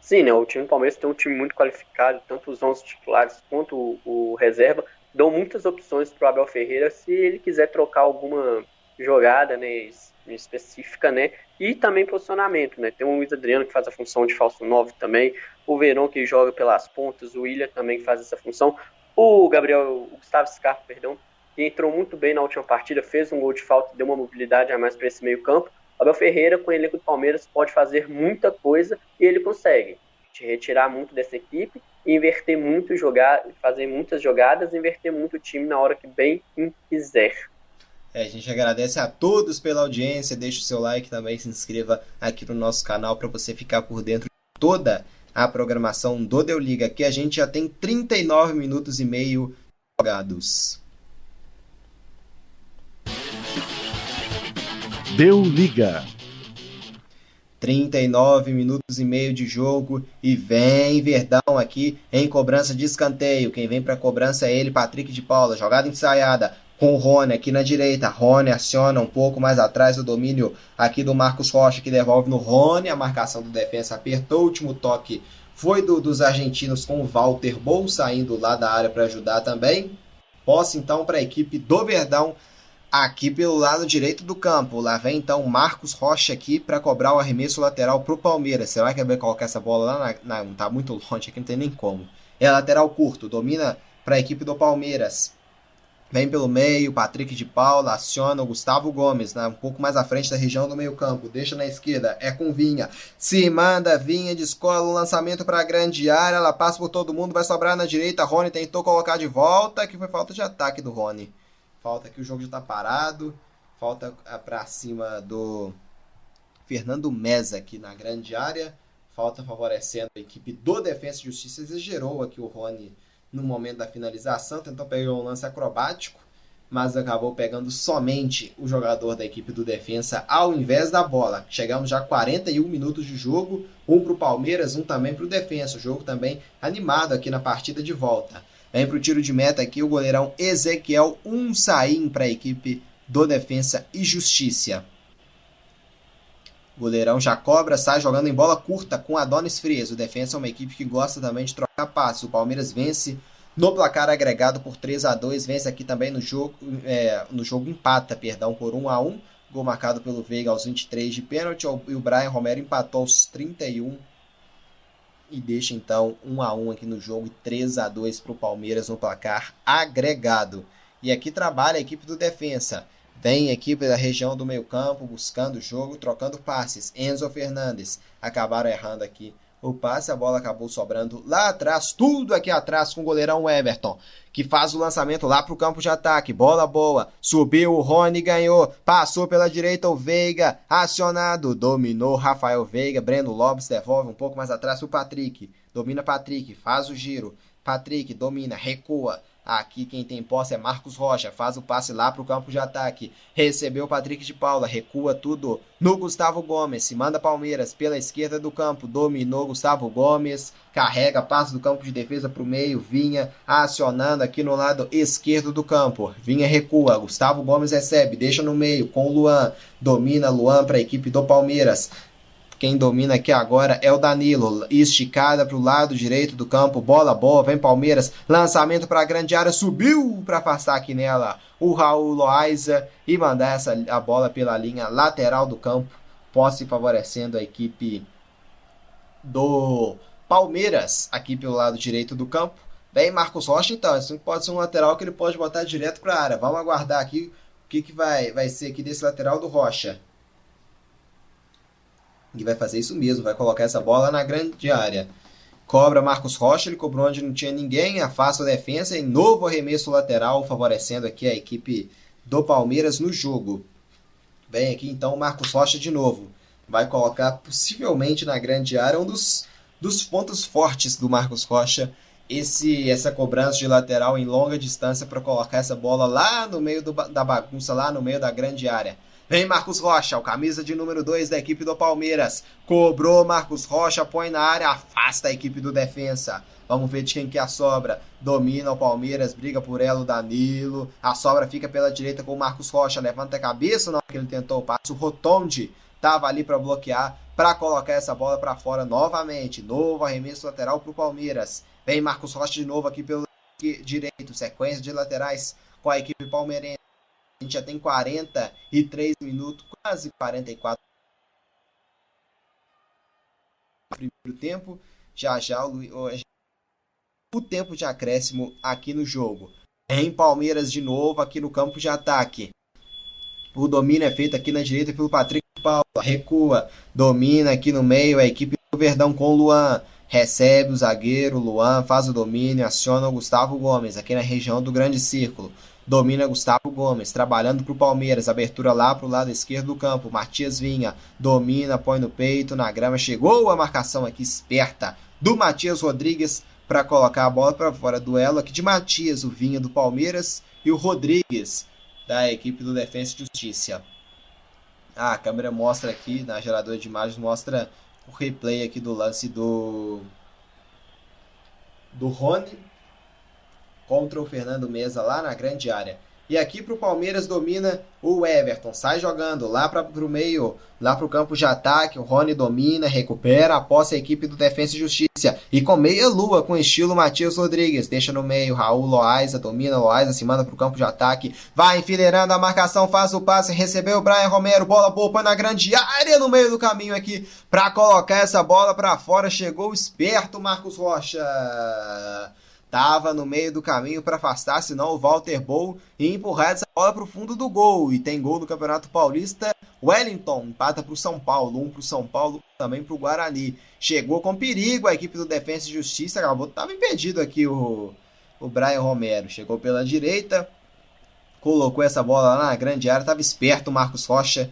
Sim, né? O time do Palmeiras tem um time muito qualificado, tanto os 11 titulares quanto o, o reserva. Dão muitas opções para o Abel Ferreira se ele quiser trocar alguma jogada, né? Específica, né? E também posicionamento, né? Tem o Luiz Adriano que faz a função de falso 9 também, o Verón que joga pelas pontas, o William também que faz essa função, o Gabriel, o Gustavo Scarpa, perdão, que entrou muito bem na última partida, fez um gol de falta, deu uma mobilidade a mais para esse meio campo. O Abel Ferreira, com o elenco do Palmeiras, pode fazer muita coisa e ele consegue te retirar muito dessa equipe, inverter muito jogar, fazer muitas jogadas, inverter muito o time na hora que bem quiser. É, a gente agradece a todos pela audiência, deixe o seu like também, se inscreva aqui no nosso canal para você ficar por dentro de toda a programação do Deu Liga. Aqui a gente já tem 39 minutos e meio jogados. Deu Liga. 39 minutos e meio de jogo e vem Verdão aqui em cobrança de escanteio. Quem vem para cobrança é ele, Patrick de Paula. Jogada ensaiada com o Rony aqui na direita. Rony aciona um pouco mais atrás o domínio aqui do Marcos Rocha, que devolve no Rony. A marcação do defensa apertou. O último toque foi do, dos argentinos com o Walter Bol saindo lá da área para ajudar também. Posse então para a equipe do Verdão aqui pelo lado direito do campo. Lá vem então Marcos Rocha aqui para cobrar o arremesso lateral para o Palmeiras. Será que vai colocar essa bola lá? Na, na, tá muito longe aqui, não tem nem como. É lateral curto, domina para a equipe do Palmeiras. Vem pelo meio, Patrick de Paula, aciona o Gustavo Gomes, né, um pouco mais à frente da região do meio campo. Deixa na esquerda, é com Vinha. Se manda, Vinha, descola o lançamento para a grande área, ela passa por todo mundo, vai sobrar na direita. Rony tentou colocar de volta, que foi falta de ataque do Rony. Falta que o jogo já está parado. Falta ah, para cima do Fernando Meza aqui na grande área. Falta favorecendo a equipe do Defensa e Justiça. Exagerou aqui o Rony no momento da finalização, tentou pegar um lance acrobático, mas acabou pegando somente o jogador da equipe do defensa ao invés da bola. Chegamos já a 41 minutos de jogo, um para o Palmeiras, um também para o defensa. O jogo também animado aqui na partida de volta. Vem para o tiro de meta aqui o goleirão Ezequiel, um saim para a equipe do Defensa e Justiça. Goleirão já cobra, sai jogando em bola curta com Adonis Frias. O defensa é uma equipe que gosta também de trocar passes. O Palmeiras vence no placar agregado por 3 a 2 vence aqui também no jogo, é, no jogo empata, perdão, por 1 a 1 Gol marcado pelo Veiga aos 23 de pênalti. E o Brian Romero empatou aos 31 e deixa então 1 a 1 aqui no jogo e 3 a 2 para o Palmeiras no placar agregado. E aqui trabalha a equipe do defensa. Vem equipe da região do meio campo buscando o jogo, trocando passes. Enzo Fernandes. Acabaram errando aqui o passe, a bola acabou sobrando lá atrás, tudo aqui atrás com o goleirão Everton, que faz o lançamento lá para o campo de ataque, bola boa, subiu o Rony, ganhou, passou pela direita o Veiga, acionado, dominou Rafael Veiga, Breno Lopes devolve um pouco mais atrás o Patrick, domina Patrick, faz o giro, Patrick domina, recua, Aqui quem tem posse é Marcos Rocha, faz o passe lá para o campo de ataque. Recebeu o Patrick de Paula, recua tudo no Gustavo Gomes, se manda Palmeiras pela esquerda do campo, dominou Gustavo Gomes, carrega, passe do campo de defesa para o meio, Vinha acionando aqui no lado esquerdo do campo. Vinha recua, Gustavo Gomes recebe, deixa no meio com o Luan, domina Luan para a equipe do Palmeiras. Quem domina aqui agora é o Danilo. Esticada para o lado direito do campo. Bola boa. Vem Palmeiras. Lançamento para a grande área. Subiu para afastar aqui nela o Raul Loaiza e mandar essa, a bola pela linha lateral do campo. Posse favorecendo a equipe do Palmeiras aqui pelo lado direito do campo. Vem Marcos Rocha então. Isso pode ser um lateral que ele pode botar direto para a área. Vamos aguardar aqui o que, que vai, vai ser aqui desse lateral do Rocha e vai fazer isso mesmo, vai colocar essa bola na grande área. Cobra Marcos Rocha, ele cobrou onde não tinha ninguém, afasta a defesa e novo arremesso lateral, favorecendo aqui a equipe do Palmeiras no jogo. Vem aqui então o Marcos Rocha de novo. Vai colocar possivelmente na grande área um dos, dos pontos fortes do Marcos Rocha. Esse, essa cobrança de lateral em longa distância para colocar essa bola lá no meio do, da bagunça, lá no meio da grande área. Vem Marcos Rocha, o camisa de número 2 da equipe do Palmeiras. Cobrou Marcos Rocha, põe na área, afasta a equipe do defensa. Vamos ver de quem que é a sobra. Domina o Palmeiras, briga por ela o Danilo. A sobra fica pela direita com o Marcos Rocha. Levanta a cabeça hora que ele tentou o passe. O Rotondi estava ali para bloquear, para colocar essa bola para fora novamente. Novo arremesso lateral para o Palmeiras. Vem Marcos Rocha de novo aqui pelo direito. Sequência de laterais com a equipe palmeirense. A gente já tem 43 minutos, quase 44 primeiro tempo. Já já o, o tempo de acréscimo aqui no jogo. Em Palmeiras de novo, aqui no campo de ataque. O domínio é feito aqui na direita pelo Patrick Paula. Recua, domina aqui no meio a equipe do Verdão com o Luan. Recebe o zagueiro, Luan faz o domínio, aciona o Gustavo Gomes aqui na região do grande círculo. Domina Gustavo Gomes, trabalhando para o Palmeiras. Abertura lá para o lado esquerdo do campo. Matias Vinha domina, põe no peito, na grama. Chegou a marcação aqui esperta do Matias Rodrigues para colocar a bola para fora. Duelo aqui de Matias, o Vinha do Palmeiras e o Rodrigues da equipe do Defensa e Justiça. Ah, a câmera mostra aqui, na geradora de imagens, mostra o replay aqui do lance do do Rony contra o Fernando Mesa lá na grande área. E aqui para o Palmeiras domina o Everton, sai jogando lá para o meio, lá para o campo de ataque. O Rony domina, recupera a posse a equipe do Defensa e Justiça. E com meia lua, com estilo Matias Rodrigues, deixa no meio. Raul Loaiza domina, Loaiza se manda para o campo de ataque, vai enfileirando a marcação, faz o passe, recebeu o Brian Romero, bola boa, põe na grande área no meio do caminho aqui para colocar essa bola para fora. Chegou esperto Marcos Rocha. Tava no meio do caminho para afastar, senão o Walter Bow e empurrar essa bola para o fundo do gol. E tem gol do Campeonato Paulista. Wellington empata para o São Paulo, um para o São Paulo, também para o Guarani. Chegou com perigo a equipe do Defensa e Justiça, acabou, tava impedido aqui o, o Brian Romero. Chegou pela direita, colocou essa bola lá na grande área, tava esperto o Marcos Rocha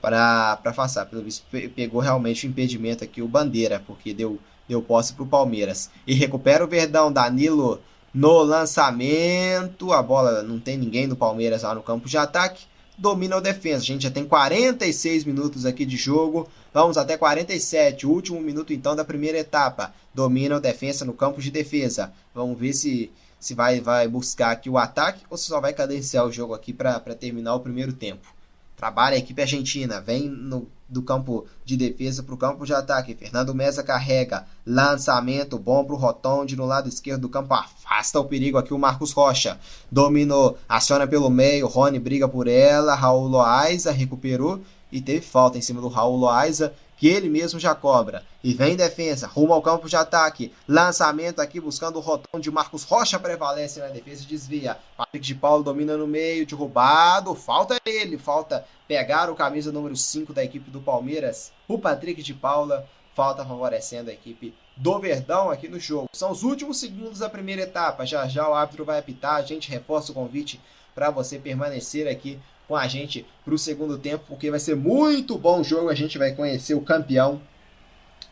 para afastar. Pelo visto, pegou realmente o impedimento aqui o Bandeira, porque deu deu posse para o Palmeiras. E recupera o Verdão, Danilo no lançamento. A bola não tem ninguém do Palmeiras lá no campo de ataque. Domina o defesa. A gente já tem 46 minutos aqui de jogo. Vamos até 47. O último minuto então da primeira etapa. Domina o defesa no campo de defesa. Vamos ver se, se vai, vai buscar aqui o ataque ou se só vai cadenciar o jogo aqui para terminar o primeiro tempo. Trabalha a equipe argentina, vem no, do campo de defesa para o campo de ataque. Fernando Mesa carrega, lançamento bom para o Rotonde no lado esquerdo do campo, afasta o perigo aqui o Marcos Rocha. Dominou, aciona pelo meio, Rony briga por ela, Raul Loaiza recuperou e teve falta em cima do Raul Loaiza que ele mesmo já cobra. E vem defesa, rumo ao campo de ataque. Lançamento aqui buscando o rotão de Marcos Rocha prevalece na defesa e desvia. Patrick de Paulo domina no meio, derrubado. Falta ele, falta pegar o camisa número 5 da equipe do Palmeiras. O Patrick de Paula falta favorecendo a equipe do Verdão aqui no jogo. São os últimos segundos da primeira etapa. Já já o árbitro vai apitar. A gente reforça o convite para você permanecer aqui com a gente para o segundo tempo, porque vai ser muito bom o jogo. A gente vai conhecer o campeão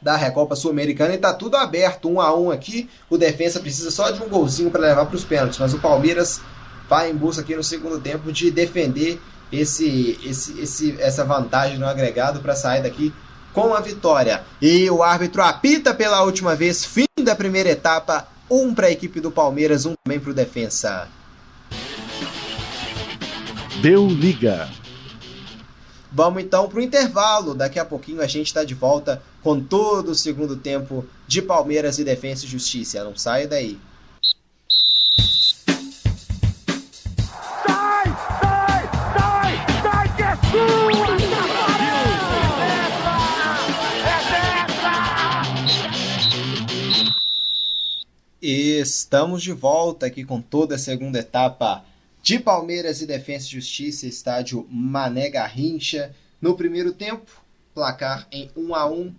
da Recopa Sul-Americana e tá tudo aberto, um a um aqui. O defesa precisa só de um golzinho para levar para os pênaltis, mas o Palmeiras vai em busca aqui no segundo tempo de defender esse, esse, esse essa vantagem no agregado para sair daqui com a vitória. E o árbitro apita pela última vez, fim da primeira etapa, um para a equipe do Palmeiras, um também para o defensa. Deu liga. Vamos então para o intervalo. Daqui a pouquinho a gente está de volta com todo o segundo tempo de Palmeiras e Defesa e Justiça. Não saia daí. Sai, sai, sai, sai que é sua! Estamos de volta aqui com toda a segunda etapa de Palmeiras e Defesa e Justiça, estádio Mané Garrincha. No primeiro tempo, placar em 1 a 1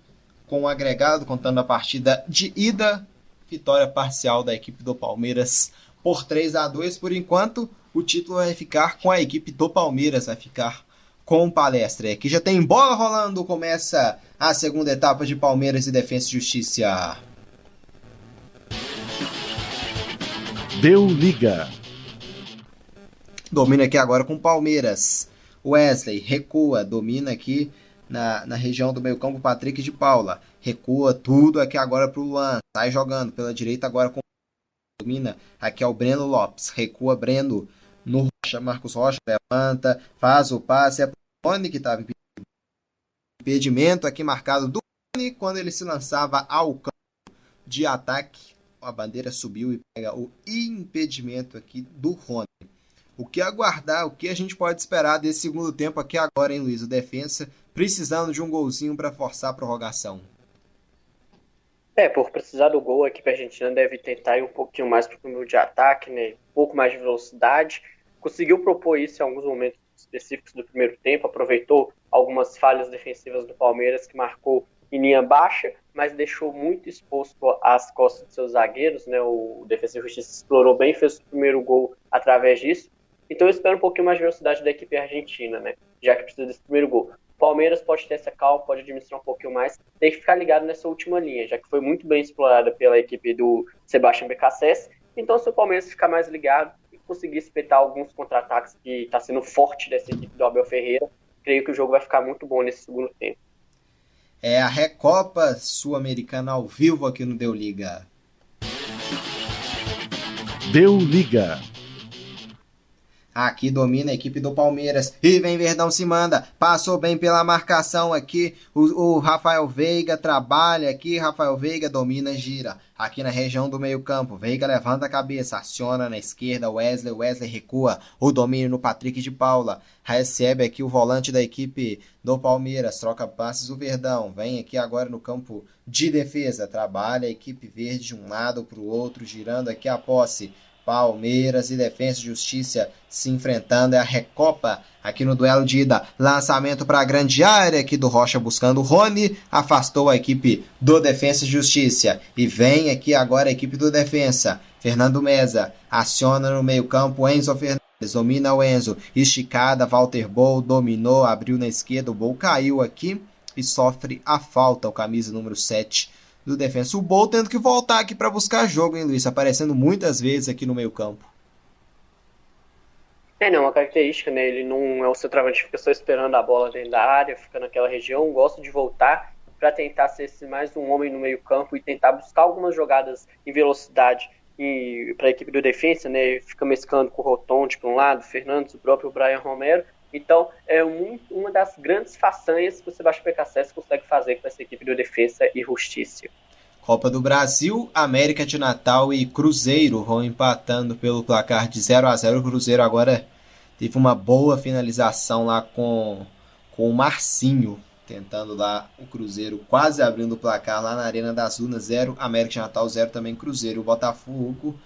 com o agregado, contando a partida de ida, vitória parcial da equipe do Palmeiras por 3 a 2 por enquanto. O título vai ficar com a equipe do Palmeiras, vai ficar com palestra. Aqui já tem bola rolando, começa a segunda etapa de Palmeiras e Defesa e Justiça. Deu liga. Domina aqui agora com Palmeiras. Wesley recua, domina aqui na, na região do meio campo. Patrick de Paula recua tudo aqui agora para o Luan. Sai jogando pela direita agora com domina. Aqui é o Breno Lopes. Recua Breno no Rocha. Marcos Rocha levanta, faz o passe. É o Rony que estava impedimento aqui marcado do Rony quando ele se lançava ao campo de ataque. A bandeira subiu e pega o impedimento aqui do Rony. O que aguardar, o que a gente pode esperar desse segundo tempo aqui agora, hein, Luiz? O defensa precisando de um golzinho para forçar a prorrogação. É, por precisar do gol, a equipe argentina deve tentar ir um pouquinho mais para o número de ataque, né? um pouco mais de velocidade. Conseguiu propor isso em alguns momentos específicos do primeiro tempo, aproveitou algumas falhas defensivas do Palmeiras que marcou em linha baixa, mas deixou muito exposto às costas de seus zagueiros. Né? O Defesa e Justiça explorou bem, fez o primeiro gol através disso. Então eu espero um pouquinho mais de velocidade da equipe argentina, né? Já que precisa desse primeiro gol. Palmeiras pode ter essa calma, pode administrar um pouquinho mais, tem que ficar ligado nessa última linha, já que foi muito bem explorada pela equipe do Sebastião BKSS. Então, se o Palmeiras ficar mais ligado e conseguir espetar alguns contra-ataques que está sendo forte dessa equipe do Abel Ferreira, creio que o jogo vai ficar muito bom nesse segundo tempo. É a Recopa Sul-Americana ao vivo aqui no Deu Liga. Deu liga. Aqui domina a equipe do Palmeiras. E vem Verdão se manda. Passou bem pela marcação aqui. O, o, Rafael Veiga trabalha aqui. Rafael Veiga domina, gira. Aqui na região do meio-campo. Veiga levanta a cabeça. Aciona na esquerda. Wesley. Wesley recua. O domínio no Patrick de Paula. Recebe aqui o volante da equipe do Palmeiras. Troca passes o Verdão. Vem aqui agora no campo de defesa. Trabalha a equipe verde de um lado para o outro. Girando aqui a posse. Palmeiras e Defesa e Justiça se enfrentando. É a Recopa aqui no duelo de ida. Lançamento para a grande área aqui do Rocha buscando o Rony. Afastou a equipe do Defesa e Justiça. E vem aqui agora a equipe do Defensa. Fernando Meza aciona no meio-campo Enzo Fernandes. Domina o Enzo. Esticada. Walter Bol dominou. Abriu na esquerda. O Bol caiu aqui e sofre a falta. O camisa número 7 do defensa. O Bol tendo que voltar aqui para buscar jogo, hein, Luiz? Aparecendo muitas vezes aqui no meio-campo. É, não, uma característica, né? Ele não é o centroavante que fica só esperando a bola dentro da área, fica naquela região. Gosta de voltar para tentar ser mais um homem no meio-campo e tentar buscar algumas jogadas em velocidade para a equipe do defensa, né? Fica mesclando com o Rotonde para um lado, Fernandes, o próprio Brian Romero. Então, é muito, uma das grandes façanhas que o Sebastião PKSS consegue fazer com essa equipe do Defesa e Justiça. Copa do Brasil, América de Natal e Cruzeiro vão empatando pelo placar de 0 a 0 O Cruzeiro agora teve uma boa finalização lá com, com o Marcinho, tentando lá o Cruzeiro quase abrindo o placar lá na Arena das Dunas 0, América de Natal 0 também Cruzeiro. O Botafogo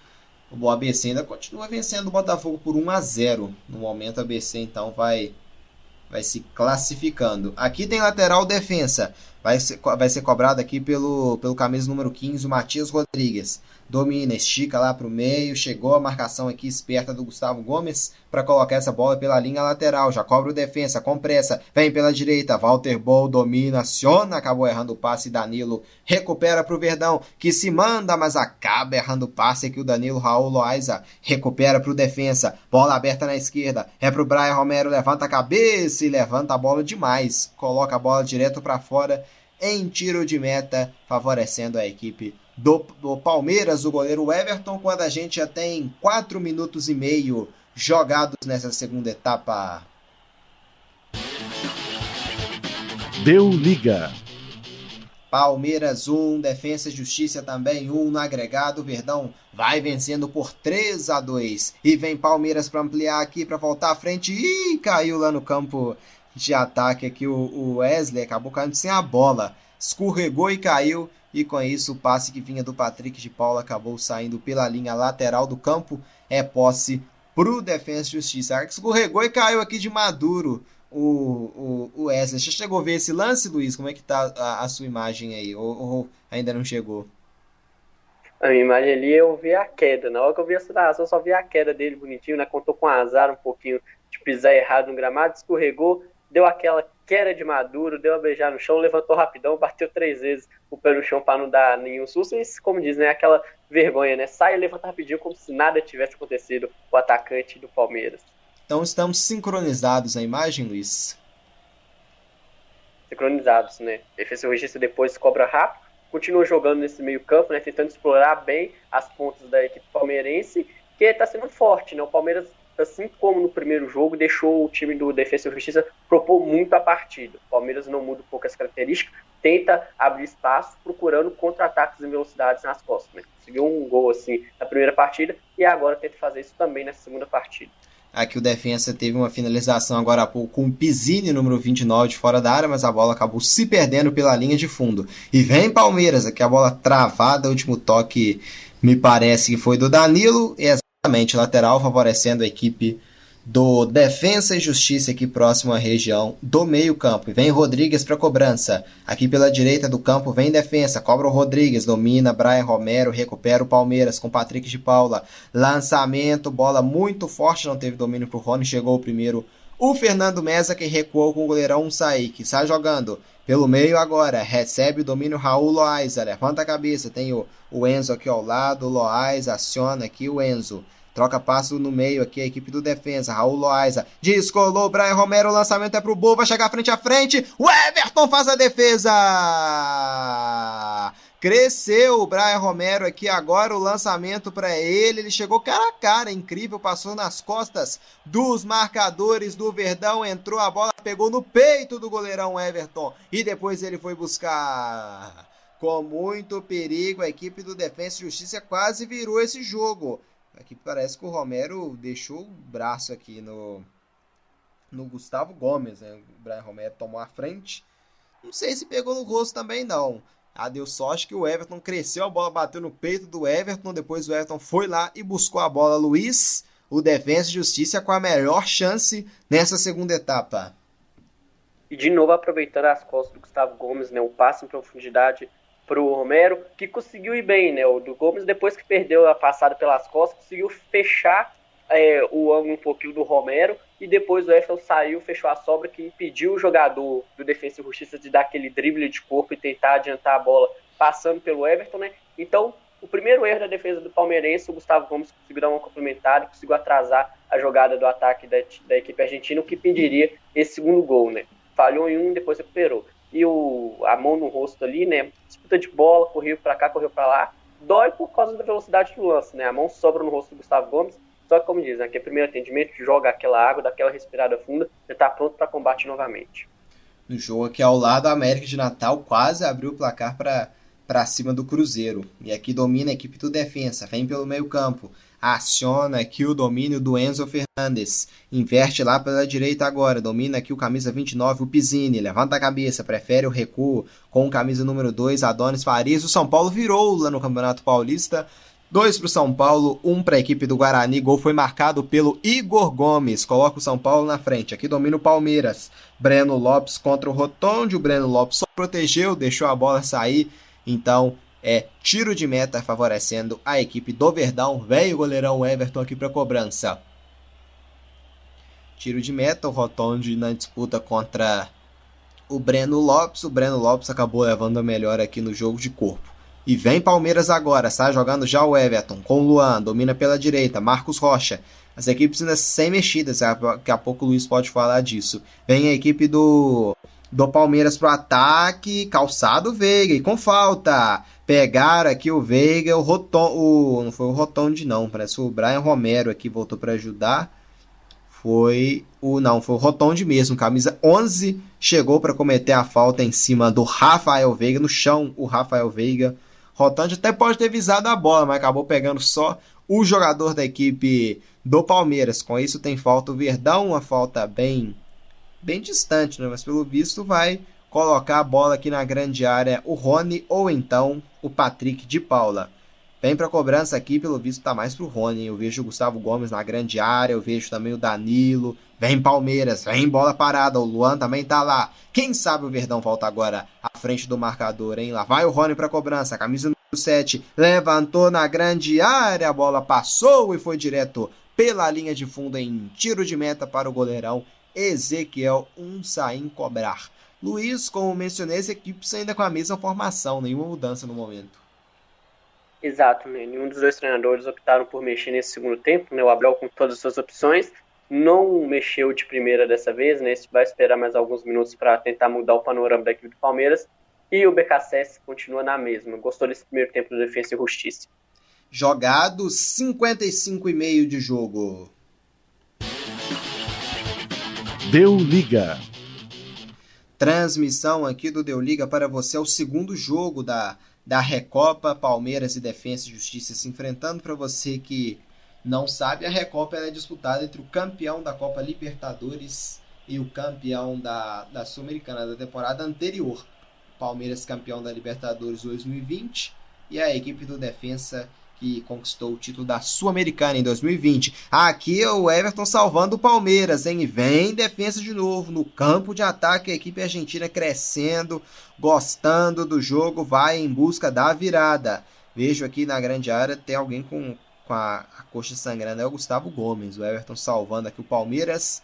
o ABC ainda continua vencendo o Botafogo por 1 a 0. No momento, o ABC então vai vai se classificando. Aqui tem lateral defensa. vai ser, vai ser cobrado aqui pelo, pelo camisa número 15, o Matias Rodrigues. Domina, estica lá para o meio, chegou a marcação aqui esperta do Gustavo Gomes para colocar essa bola pela linha lateral. Já cobra o defensa, com pressa, vem pela direita. Walter Bol domina, aciona, acabou errando o passe. Danilo recupera para o Verdão, que se manda, mas acaba errando o passe aqui. O Danilo Raul Loaiza recupera para o defensa. Bola aberta na esquerda, é para o Brian Romero, levanta a cabeça e levanta a bola demais. Coloca a bola direto para fora em tiro de meta, favorecendo a equipe do, do, Palmeiras, o goleiro Everton, quando a gente já tem 4 minutos e meio jogados nessa segunda etapa. Deu liga. Palmeiras 1, Defensa e Justiça também 1 no agregado. Verdão vai vencendo por 3 a 2. E vem Palmeiras para ampliar aqui, para voltar à frente. Ih, caiu lá no campo de ataque aqui o, Wesley, acabou caindo sem a bola. Escorregou e caiu. E com isso, o passe que vinha do Patrick de Paula acabou saindo pela linha lateral do campo. É posse pro Defensa e Justiça. Escorregou e caiu aqui de Maduro o, o, o Wesley. Você chegou a ver esse lance, Luiz? Como é que tá a, a sua imagem aí? Ou, ou, ainda não chegou? A minha imagem ali eu vi a queda. Na hora que eu vi essa narração, eu só vi a queda dele bonitinho, né? Contou com azar um pouquinho de pisar errado no gramado, escorregou, deu aquela queda de maduro, deu a beijar no chão, levantou rapidão, bateu três vezes o pé no chão para não dar nenhum susto, mas como diz, né, aquela vergonha, né, sai e levanta rapidinho como se nada tivesse acontecido o atacante do Palmeiras. Então estamos sincronizados na imagem, Luiz? Sincronizados, né? Defesa Registro depois cobra rápido, continua jogando nesse meio campo, né, tentando explorar bem as pontas da equipe palmeirense, que está sendo forte, né? O Palmeiras assim como no primeiro jogo, deixou o time do Defesa e Justiça propor muito a partida. O Palmeiras não muda poucas características, tenta abrir espaço, procurando contra-ataques em velocidades nas costas. Né? Conseguiu um gol assim na primeira partida e agora tenta fazer isso também na segunda partida. Aqui o Defensa teve uma finalização agora há pouco com o Pizzini, número 29, de fora da área, mas a bola acabou se perdendo pela linha de fundo. E vem Palmeiras, aqui a bola travada, último toque me parece que foi do Danilo, e Exatamente, lateral favorecendo a equipe do Defensa e Justiça aqui próximo à região do meio-campo. Vem Rodrigues para cobrança. Aqui pela direita do campo vem defesa. Cobra o Rodrigues, domina Brian Romero, recupera o Palmeiras com Patrick de Paula. Lançamento, bola muito forte, não teve domínio para o Rony, chegou o primeiro. O Fernando Mesa que recuou com o goleirão Saik, sai jogando pelo meio agora, recebe o domínio Raul Loaiza, levanta a cabeça, tem o, o Enzo aqui ao lado, o Loaiza aciona aqui o Enzo. Troca passo no meio aqui, a equipe do defesa. Raul Loaiza. Descolou o Brian Romero. O lançamento é pro Boa. Vai chegar frente a frente. O Everton faz a defesa. Cresceu o Brian Romero aqui agora, o lançamento para ele, ele chegou cara a cara, incrível, passou nas costas dos marcadores do Verdão, entrou a bola, pegou no peito do goleirão Everton e depois ele foi buscar. Com muito perigo, a equipe do Defensa e Justiça quase virou esse jogo. Aqui parece que o Romero deixou o braço aqui no no Gustavo Gomes, né? O Brian Romero tomou a frente. Não sei se pegou no rosto também não. Ah, deu sorte que o Everton cresceu, a bola bateu no peito do Everton, depois o Everton foi lá e buscou a bola. Luiz, o Defensa e Justiça com a melhor chance nessa segunda etapa. E de novo aproveitando as costas do Gustavo Gomes, né, o passe em profundidade para o Romero, que conseguiu ir bem, né? O do Gomes, depois que perdeu a passada pelas costas, conseguiu fechar é, o ângulo um pouquinho do Romero e depois o Everton saiu, fechou a sobra que impediu o jogador do Defensa e Justiça de dar aquele drible de corpo e tentar adiantar a bola passando pelo Everton, né? Então, o primeiro erro da defesa do Palmeirense, o Gustavo Gomes conseguiu dar uma complementar, conseguiu atrasar a jogada do ataque da, da equipe argentina, o que impediria esse segundo gol, né? Falhou em um, depois recuperou. E o, a mão no rosto ali, né? Disputa de bola, correu para cá, correu para lá. Dói por causa da velocidade do lance, né? A mão sobra no rosto do Gustavo Gomes só que, como diz, aqui é primeiro atendimento, joga aquela água, dá aquela respirada funda, já está pronto para combate novamente. No jogo aqui ao lado, a América de Natal quase abriu o placar para cima do Cruzeiro. E aqui domina a equipe do defensa, vem pelo meio campo aciona aqui o domínio do Enzo Fernandes. Inverte lá pela direita agora. Domina aqui o camisa 29, o Pizzini. Levanta a cabeça, prefere o recuo com o camisa número 2, Adonis Farias. O São Paulo virou lá no Campeonato Paulista Dois para o São Paulo, um para a equipe do Guarani. Gol foi marcado pelo Igor Gomes. Coloca o São Paulo na frente. Aqui domina o Palmeiras. Breno Lopes contra o Rotondi. O Breno Lopes só protegeu, deixou a bola sair. Então é tiro de meta favorecendo a equipe do Verdão. Velho goleirão Everton aqui para cobrança. Tiro de meta, o Rotondi na disputa contra o Breno Lopes. O Breno Lopes acabou levando a melhor aqui no jogo de corpo. E vem Palmeiras agora, está jogando já o Everton com o Luan, domina pela direita, Marcos Rocha. As equipes ainda sem mexidas, daqui a pouco o Luiz pode falar disso. Vem a equipe do do Palmeiras pro ataque, calçado Veiga e com falta. Pegaram aqui o Veiga, o Roton, o não foi o Rotondi não, parece o Brian Romero aqui voltou para ajudar. Foi o não, foi o Rotondi mesmo, camisa 11, chegou para cometer a falta em cima do Rafael Veiga no chão, o Rafael Veiga. Rotondi até pode ter visado a bola, mas acabou pegando só o jogador da equipe do Palmeiras. Com isso tem falta o Verdão, uma falta bem bem distante, né? mas pelo visto vai colocar a bola aqui na grande área o Rony ou então o Patrick de Paula. Vem para cobrança aqui, pelo visto tá mais pro Rony. Eu vejo o Gustavo Gomes na grande área, eu vejo também o Danilo. Vem Palmeiras, vem bola parada, o Luan também tá lá. Quem sabe o Verdão volta agora à frente do marcador, hein? Lá vai o Rony para cobrança, camisa número 7, levantou na grande área, a bola passou e foi direto pela linha de fundo em tiro de meta para o goleirão Ezequiel Unsain cobrar. Luiz, como mencionei, as equipes ainda com a mesma formação, nenhuma mudança no momento. Exato, né? Nenhum dos dois treinadores optaram por mexer nesse segundo tempo, né? O Abel com todas as suas opções não mexeu de primeira dessa vez, né? Vai esperar mais alguns minutos para tentar mudar o panorama da equipe do Palmeiras. E o BKSS continua na mesma. Gostou desse primeiro tempo do Defensa e Justiça. Jogado 55,5 de jogo. Deu liga. Transmissão aqui do Deu Liga para você é o segundo jogo da, da Recopa Palmeiras e Defesa e Justiça se enfrentando. Para você que não sabe, a Recopa é disputada entre o campeão da Copa Libertadores e o campeão da, da Sul-Americana da temporada anterior. Palmeiras campeão da Libertadores 2020 e a equipe do Defensa que conquistou o título da Sul-Americana em 2020. Aqui é o Everton salvando o Palmeiras, hein? Vem defesa de novo no campo de ataque, a equipe argentina crescendo, gostando do jogo, vai em busca da virada. Vejo aqui na grande área tem alguém com, com a, a coxa sangrando, é o Gustavo Gomes. O Everton salvando aqui o Palmeiras.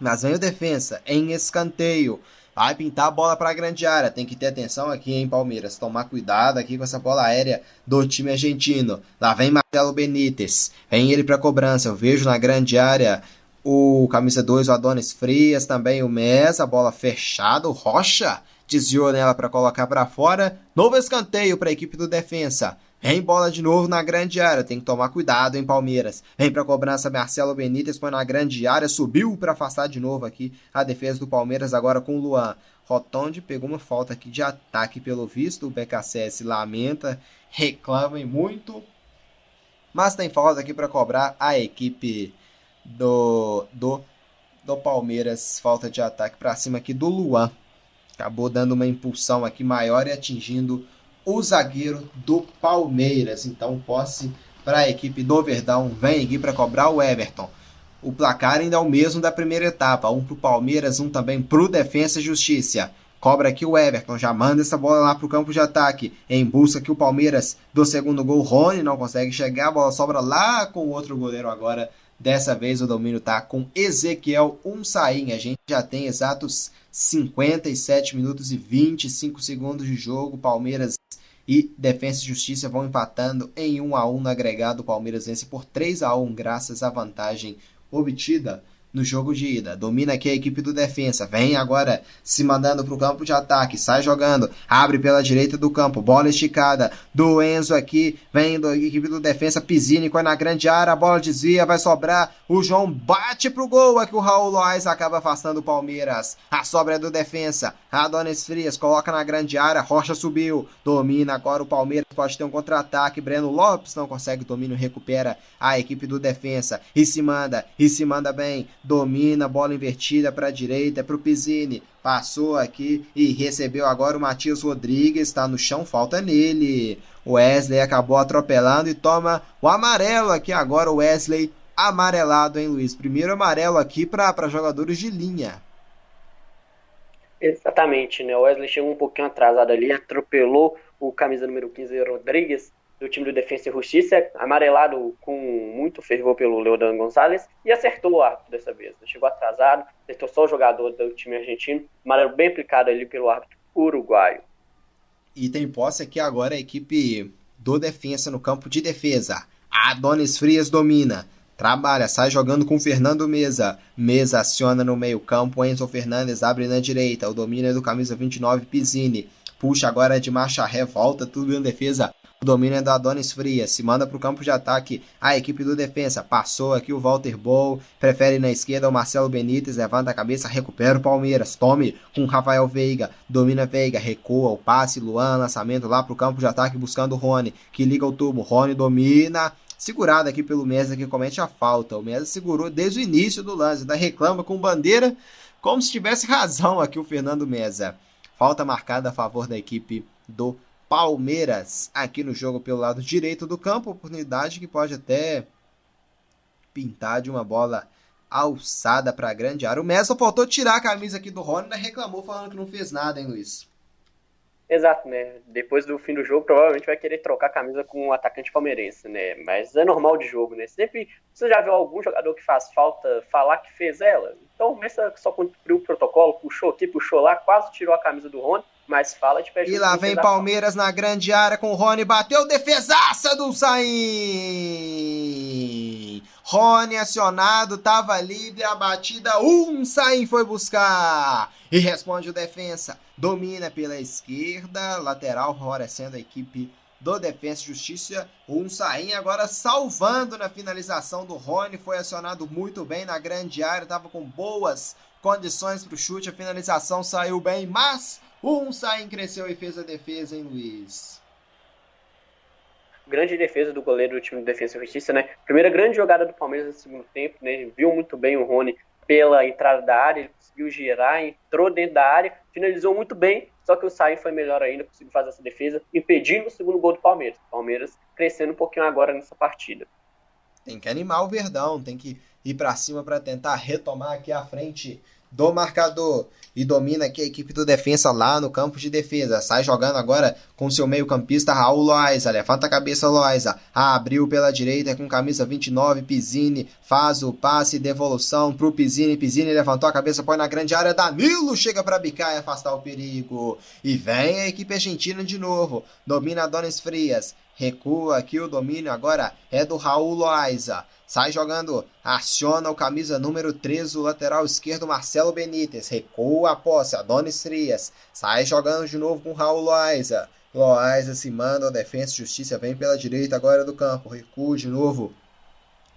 Mas vem o defensa em escanteio. Vai pintar a bola para a grande área. Tem que ter atenção aqui, hein, Palmeiras. Tomar cuidado aqui com essa bola aérea do time argentino. Lá vem Marcelo Benítez. Vem ele para cobrança. Eu vejo na grande área o camisa 2, o Adonis Frias, também o Mesa, bola fechada, o Rocha desviou nela para colocar para fora. Novo escanteio para a equipe do defensa. Vem bola de novo na grande área, tem que tomar cuidado em Palmeiras. Vem para cobrança Marcelo Benítez, põe na grande área, subiu para afastar de novo aqui a defesa do Palmeiras agora com o Luan. Rotondi pegou uma falta aqui de ataque pelo visto, o BKSS lamenta, reclama muito. Mas tem falta aqui para cobrar a equipe do, do, do Palmeiras, falta de ataque para cima aqui do Luan. Acabou dando uma impulsão aqui maior e atingindo o zagueiro do Palmeiras. Então, posse para a equipe do Verdão. Vem aqui para cobrar o Everton. O placar ainda é o mesmo da primeira etapa. Um para o Palmeiras, um também para o Defensa e Justiça. Cobra aqui o Everton, já manda essa bola lá para o campo de ataque. Em busca que o Palmeiras do segundo gol. Rony não consegue chegar, a bola sobra lá com o outro goleiro agora. Dessa vez o domínio tá com Ezequiel Unsain. A gente já tem exatos 57 minutos e 25 segundos de jogo. Palmeiras e Defensa e Justiça vão empatando em 1 a 1 no agregado. Palmeiras vence por 3 a 1 graças à vantagem obtida no jogo de ida. Domina aqui a equipe do defensa. Vem agora se mandando para o campo de ataque. Sai jogando. Abre pela direita do campo. Bola esticada do Enzo aqui. Vem da equipe do defensa. Pisini na grande área. A bola desvia. Vai sobrar. O João bate pro gol. Aqui o Raul Lois acaba afastando o Palmeiras. A sobra é do defensa. Adonis Frias coloca na grande área. Rocha subiu. Domina agora o Palmeiras. Pode ter um contra-ataque. Breno Lopes não consegue o domínio. Recupera a equipe do defensa. E se manda. E se manda bem domina, bola invertida para a direita, para o Pizzini, passou aqui e recebeu agora o Matias Rodrigues, está no chão, falta nele. O Wesley acabou atropelando e toma o amarelo aqui agora, o Wesley amarelado, hein, Luiz? Primeiro amarelo aqui para jogadores de linha. Exatamente, né? O Wesley chegou um pouquinho atrasado ali, atropelou o camisa número 15, Rodrigues, do time do Defensa e Justiça, amarelado com muito fervor pelo Leodan Gonçalves, e acertou o árbitro dessa vez. Né? Chegou atrasado, acertou só o jogador do time argentino, amarelo bem aplicado ali pelo árbitro uruguaio. E tem posse aqui agora a equipe do Defensa no campo de defesa. Adonis Frias domina. Trabalha, sai jogando com Fernando Mesa. Mesa aciona no meio-campo. Enzo Fernandes abre na direita. O domínio é do camisa 29, Pizzini. Puxa agora de marcha ré, volta tudo em defesa. O domínio é do Adonis Frias. Se manda para o campo de ataque a equipe do defesa. Passou aqui o Walter Bowl. Prefere na esquerda o Marcelo Benítez. Levanta a cabeça, recupera o Palmeiras. Tome com Rafael Veiga. Domina Veiga, recua o passe. Luan, lançamento lá para o campo de ataque buscando o Rony. Que liga o tubo. Rony domina segurado aqui pelo Mesa que comete a falta. O Mesa segurou desde o início do lance, ainda reclama com bandeira, como se tivesse razão aqui o Fernando Mesa. Falta marcada a favor da equipe do Palmeiras aqui no jogo pelo lado direito do campo, oportunidade que pode até pintar de uma bola alçada para a grande área. O Mesa faltou tirar a camisa aqui do Rony, e reclamou falando que não fez nada, hein, Luiz? Exato, né? Depois do fim do jogo, provavelmente vai querer trocar a camisa com o um atacante palmeirense, né? Mas é normal de jogo, né? Sempre você já viu algum jogador que faz falta falar que fez ela? Então, Messa só cumpriu o protocolo, puxou aqui, puxou lá, quase tirou a camisa do Rony, mas fala de pé E lá vem Palmeiras na grande área com o Rony, bateu defesaça do Saim! Rony acionado, tava livre, a batida, um Saim foi buscar e responde o defensa. Domina pela esquerda, lateral favorecendo a equipe do Defensa e Justiça. Um Saim agora salvando na finalização do Rony, foi acionado muito bem na grande área, estava com boas condições para o chute, a finalização saiu bem, mas um Saim cresceu e fez a defesa, hein, Luiz? grande defesa do goleiro do time de Defesa e Justiça, né? Primeira grande jogada do Palmeiras no segundo tempo, né? Ele viu muito bem o Rony pela entrada da área, ele conseguiu girar, entrou dentro da área, finalizou muito bem, só que o Sain foi melhor ainda, conseguiu fazer essa defesa, impedindo o segundo gol do Palmeiras. Palmeiras crescendo um pouquinho agora nessa partida. Tem que animar o Verdão, tem que ir para cima para tentar retomar aqui a frente do marcador e domina aqui a equipe do defesa lá no campo de defesa. Sai jogando agora com seu meio-campista Raul Loaiza. Levanta a cabeça Loaiza. Abriu pela direita com camisa 29. Pizini faz o passe devolução pro Pizini. Pizini levantou a cabeça, põe na grande área. Danilo chega para bicar e afastar o perigo. E vem a equipe argentina de novo. Domina Donis Frias. Recua aqui o domínio agora é do Raul Loaiza. Sai jogando, aciona o camisa número 13, o lateral esquerdo Marcelo Benítez. Recua a posse, Adonis Trias. Sai jogando de novo com Raul Loaiza. Loaiza se manda, o Defensa e Justiça vem pela direita agora do campo. Recua de novo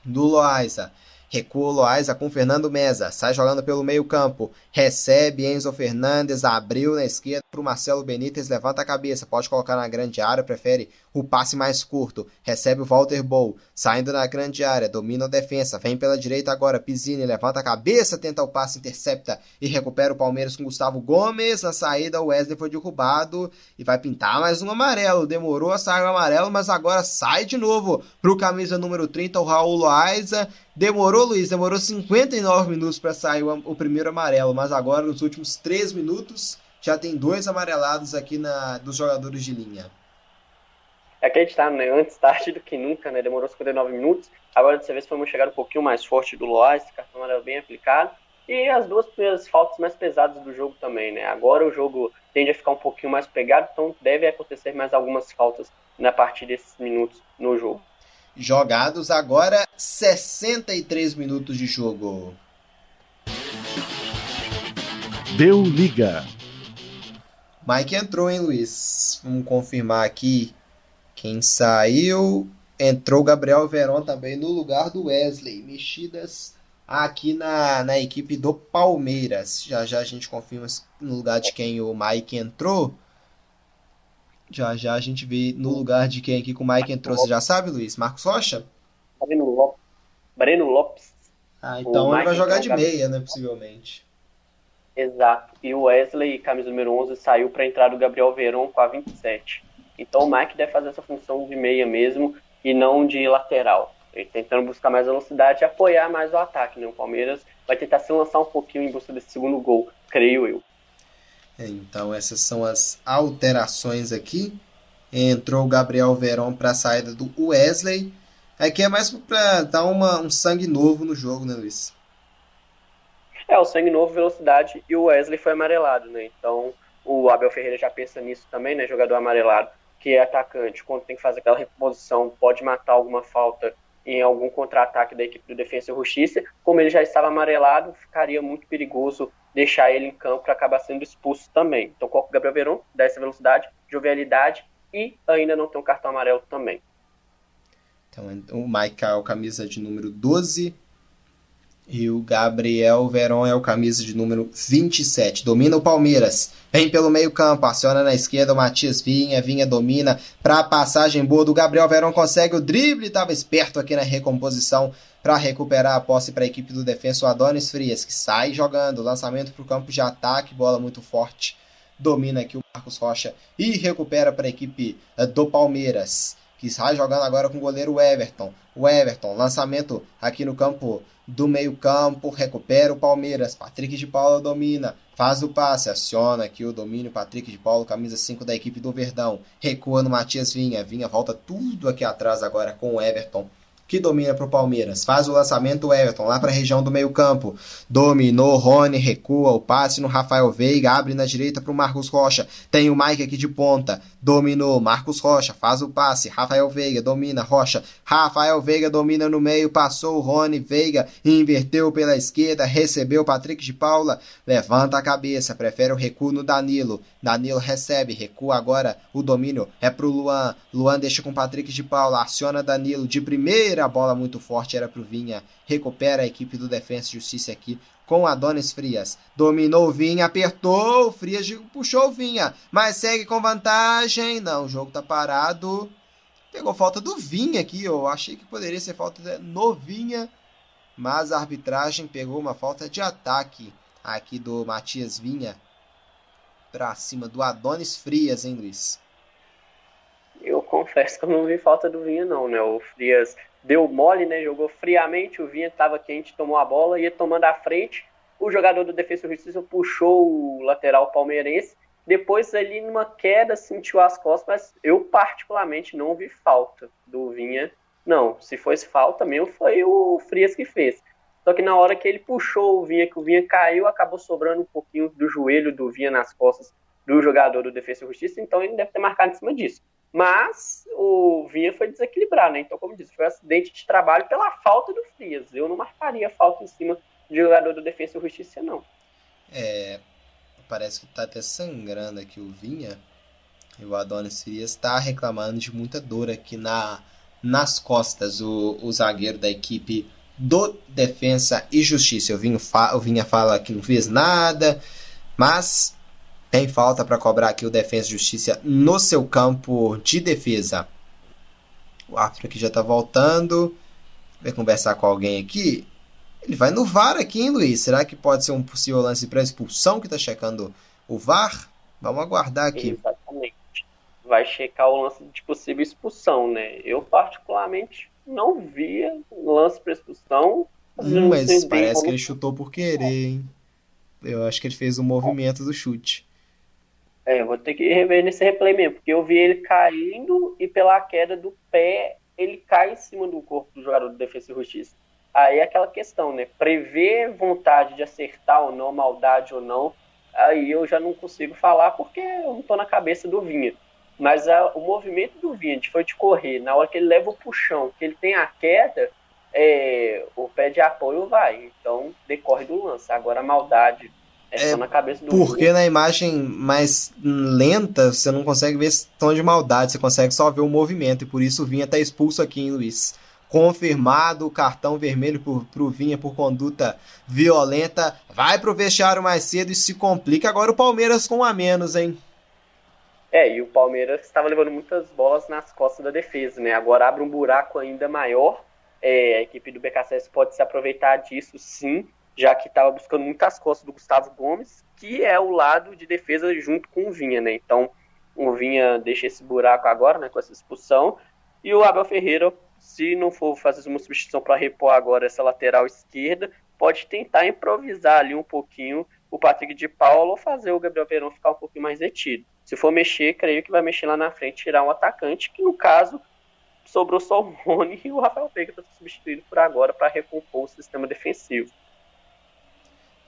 do Loaiza. Recua o Loaiza com Fernando Meza. Sai jogando pelo meio campo. Recebe Enzo Fernandes. Abriu na esquerda para o Marcelo Benítez. Levanta a cabeça. Pode colocar na grande área. Prefere o passe mais curto. Recebe o Walter Bow. Saindo na grande área. Domina a defesa. Vem pela direita agora. Pisini. Levanta a cabeça. Tenta o passe. Intercepta. E recupera o Palmeiras com Gustavo Gomes. Na saída o Wesley foi derrubado. E vai pintar mais um amarelo. Demorou a sair o amarelo. Mas agora sai de novo para o camisa número 30. O Raul Loaiza. Demorou, Luiz, demorou 59 minutos para sair o, o, primeiro amarelo, mas agora nos últimos 3 minutos já tem dois amarelados aqui na, dos jogadores de linha. É gente né, antes tarde do que nunca, né? Demorou 59 minutos. Agora dessa vez foi uma chegada um pouquinho mais forte do Lois, cartão amarelo bem aplicado. E as duas primeiras faltas mais pesadas do jogo também, né? Agora o jogo tende a ficar um pouquinho mais pegado, então deve acontecer mais algumas faltas na partir desses minutos no jogo jogados. Agora 63 minutos de jogo. Deu liga. Mike entrou, hein, Luiz? Vamos confirmar aqui quem saiu. Entrou Gabriel Veron também no lugar do Wesley. Mexidas aqui na, na equipe do Palmeiras. Já já a gente confirma no lugar de quem o Mike entrou. Já já a gente vê no lugar de quem aqui com o Mike entrou. Você já sabe, Luiz? Marcos Rocha? Breno Lopes. Breno Lopes. Ah, então ele vai jogar de meia, né, possivelmente. Exato. E o Wesley, camisa número 11, saiu para entrar do Gabriel Veron com a 27. Então o Mike deve fazer essa função de meia mesmo e não de lateral. Ele tentando buscar mais velocidade e apoiar mais o ataque. Né? O Palmeiras vai tentar se lançar um pouquinho em busca desse segundo gol, creio eu. É, então essas são as alterações aqui. Entrou o Gabriel Veron para a saída do Wesley. Aqui é mais para dar uma, um sangue novo no jogo, né, Luiz? É, o sangue novo, velocidade e o Wesley foi amarelado, né? Então o Abel Ferreira já pensa nisso também, né? Jogador amarelado, que é atacante, quando tem que fazer aquela reposição, pode matar alguma falta em algum contra-ataque da equipe do Defensa e Justiça. Como ele já estava amarelado, ficaria muito perigoso deixar ele em campo para acabar sendo expulso também. Então, coloca o Gabriel Veron, dá essa velocidade, jovialidade e ainda não tem um cartão amarelo também. Então, o Michael, camisa de número 12, e o Gabriel Veron é o camisa de número 27. Domina o Palmeiras. Vem pelo meio-campo, aciona na esquerda o Matias Vinha. Vinha domina para passagem boa do Gabriel Veron. Consegue o drible, estava esperto aqui na recomposição para recuperar a posse para a equipe do defensor Adonis Frias, que sai jogando. Lançamento para o campo de ataque, bola muito forte. Domina aqui o Marcos Rocha e recupera para a equipe eh, do Palmeiras, que sai jogando agora com o goleiro Everton. O Everton, lançamento aqui no campo do meio-campo, recupera o Palmeiras. Patrick de Paula domina, faz o passe, aciona aqui o domínio. Patrick de Paula, camisa 5 da equipe do Verdão, recua no Matias Vinha. Vinha volta tudo aqui atrás agora com o Everton que domina para o Palmeiras. Faz o lançamento o Everton lá para a região do meio-campo. Dominou, Rony recua o passe no Rafael Veiga, abre na direita para o Marcos Rocha. Tem o Mike aqui de ponta. Dominou, Marcos Rocha faz o passe. Rafael Veiga domina, Rocha. Rafael Veiga domina no meio, passou o Rony Veiga, inverteu pela esquerda, recebeu Patrick de Paula, levanta a cabeça, prefere o recuo no Danilo. Danilo recebe, recua agora o domínio é para o Luan. Luan deixa com Patrick de Paula, aciona Danilo de primeira a bola muito forte era para o Vinha. Recupera a equipe do Defensa e Justiça aqui com Adonis Frias. Dominou o Vinha, apertou, o Frias puxou o Vinha, mas segue com vantagem. Não, o jogo tá parado. Pegou falta do Vinha aqui, eu achei que poderia ser falta no Vinha, mas a arbitragem pegou uma falta de ataque aqui do Matias Vinha para cima do Adonis Frias, hein, Luiz? Eu confesso que eu não vi falta do Vinha, não, né? O Frias deu mole, né? Jogou friamente, o Vinha estava quente, tomou a bola, ia tomando a frente. O jogador do Defesa e Justiça puxou o lateral palmeirense. Depois, ali numa queda, sentiu as costas, mas eu particularmente não vi falta do Vinha. Não, se fosse falta mesmo, foi o Frias que fez. Só que na hora que ele puxou o Vinha, que o Vinha caiu, acabou sobrando um pouquinho do joelho do Vinha nas costas do jogador do Defesa e Justiça, então ele deve ter marcado em cima disso. Mas o Vinha foi desequilibrar, né? Então, como disse, foi um acidente de trabalho pela falta do Frias. Eu não marcaria falta em cima de jogador do Defesa e Justiça, não. É, parece que tá até sangrando aqui o Vinha. E o Adonis Frias está reclamando de muita dor aqui na, nas costas. O, o zagueiro da equipe do Defensa e Justiça. O Vinha fala que não fez nada, mas tem falta para cobrar aqui o Defesa e Justiça no seu campo de defesa. O árbitro aqui já está voltando. Vai conversar com alguém aqui. Ele vai no VAR aqui, hein, Luiz? Será que pode ser um possível lance para expulsão que está checando o VAR? Vamos aguardar aqui. Exatamente. Vai checar o lance de possível expulsão, né? Eu, particularmente, não via lance para expulsão. Hum, mas parece que ele chutou por querer, hein? Eu acho que ele fez o movimento do chute. É, vou ter que rever nesse replay mesmo, porque eu vi ele caindo e pela queda do pé ele cai em cima do corpo do jogador do Defesa e Justiça. Aí é aquela questão, né? Prever vontade de acertar ou não, maldade ou não, aí eu já não consigo falar porque eu não tô na cabeça do Vinha. Mas a, o movimento do Vinha foi de correr, na hora que ele leva o puxão, que ele tem a queda, é, o pé de apoio vai. Então decorre do lance. Agora a maldade é, na cabeça do porque na imagem mais lenta você não consegue ver tom de maldade, você consegue só ver o movimento, e por isso o Vinha está expulso aqui, hein, Luiz? Confirmado o cartão vermelho por, pro Vinha por conduta violenta. Vai pro vestiário mais cedo e se complica. Agora o Palmeiras com um a menos, hein? É, e o Palmeiras estava levando muitas bolas nas costas da defesa, né? Agora abre um buraco ainda maior é, a equipe do BKSS pode se aproveitar disso sim, já que estava buscando muitas costas do Gustavo Gomes, que é o lado de defesa junto com o Vinha, né? Então o Vinha deixa esse buraco agora, né, com essa expulsão, e o Abel Ferreira, se não for fazer uma substituição para repor agora essa lateral esquerda, pode tentar improvisar ali um pouquinho o Patrick de Paulo ou fazer o Gabriel Verão ficar um pouquinho mais retido. Se for mexer, creio que vai mexer lá na frente, tirar um atacante, que no caso sobrou só o Rony e o Rafael Veiga está substituído por agora para recompor o sistema defensivo.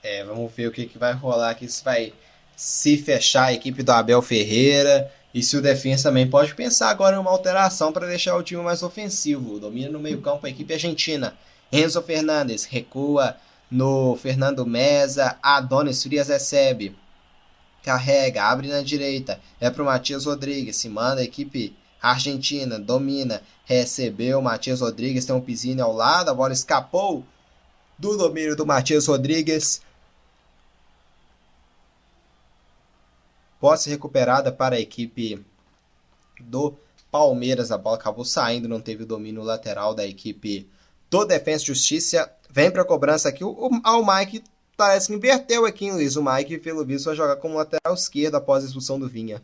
É, vamos ver o que, que vai rolar aqui, se vai se fechar a equipe do Abel Ferreira e se o defesa também pode pensar agora em uma alteração para deixar o time mais ofensivo. Domina no meio-campo a equipe argentina. Enzo Fernandes recua no Fernando Mesa. Adonis Frias recebe. Carrega, abre na direita. É para o Matias Rodrigues. Se manda a equipe argentina. Domina. Recebeu. Matias Rodrigues tem um pisinho ao lado. A bola escapou do domínio do Matias Rodrigues. Posse recuperada para a equipe do Palmeiras. A bola acabou saindo, não teve o domínio lateral da equipe do Defensa e Justiça. Vem para a cobrança aqui. O, o, Mike parece que inverteu aqui, Luiz. O Mike, pelo visto, vai jogar como lateral esquerdo após a expulsão do Vinha.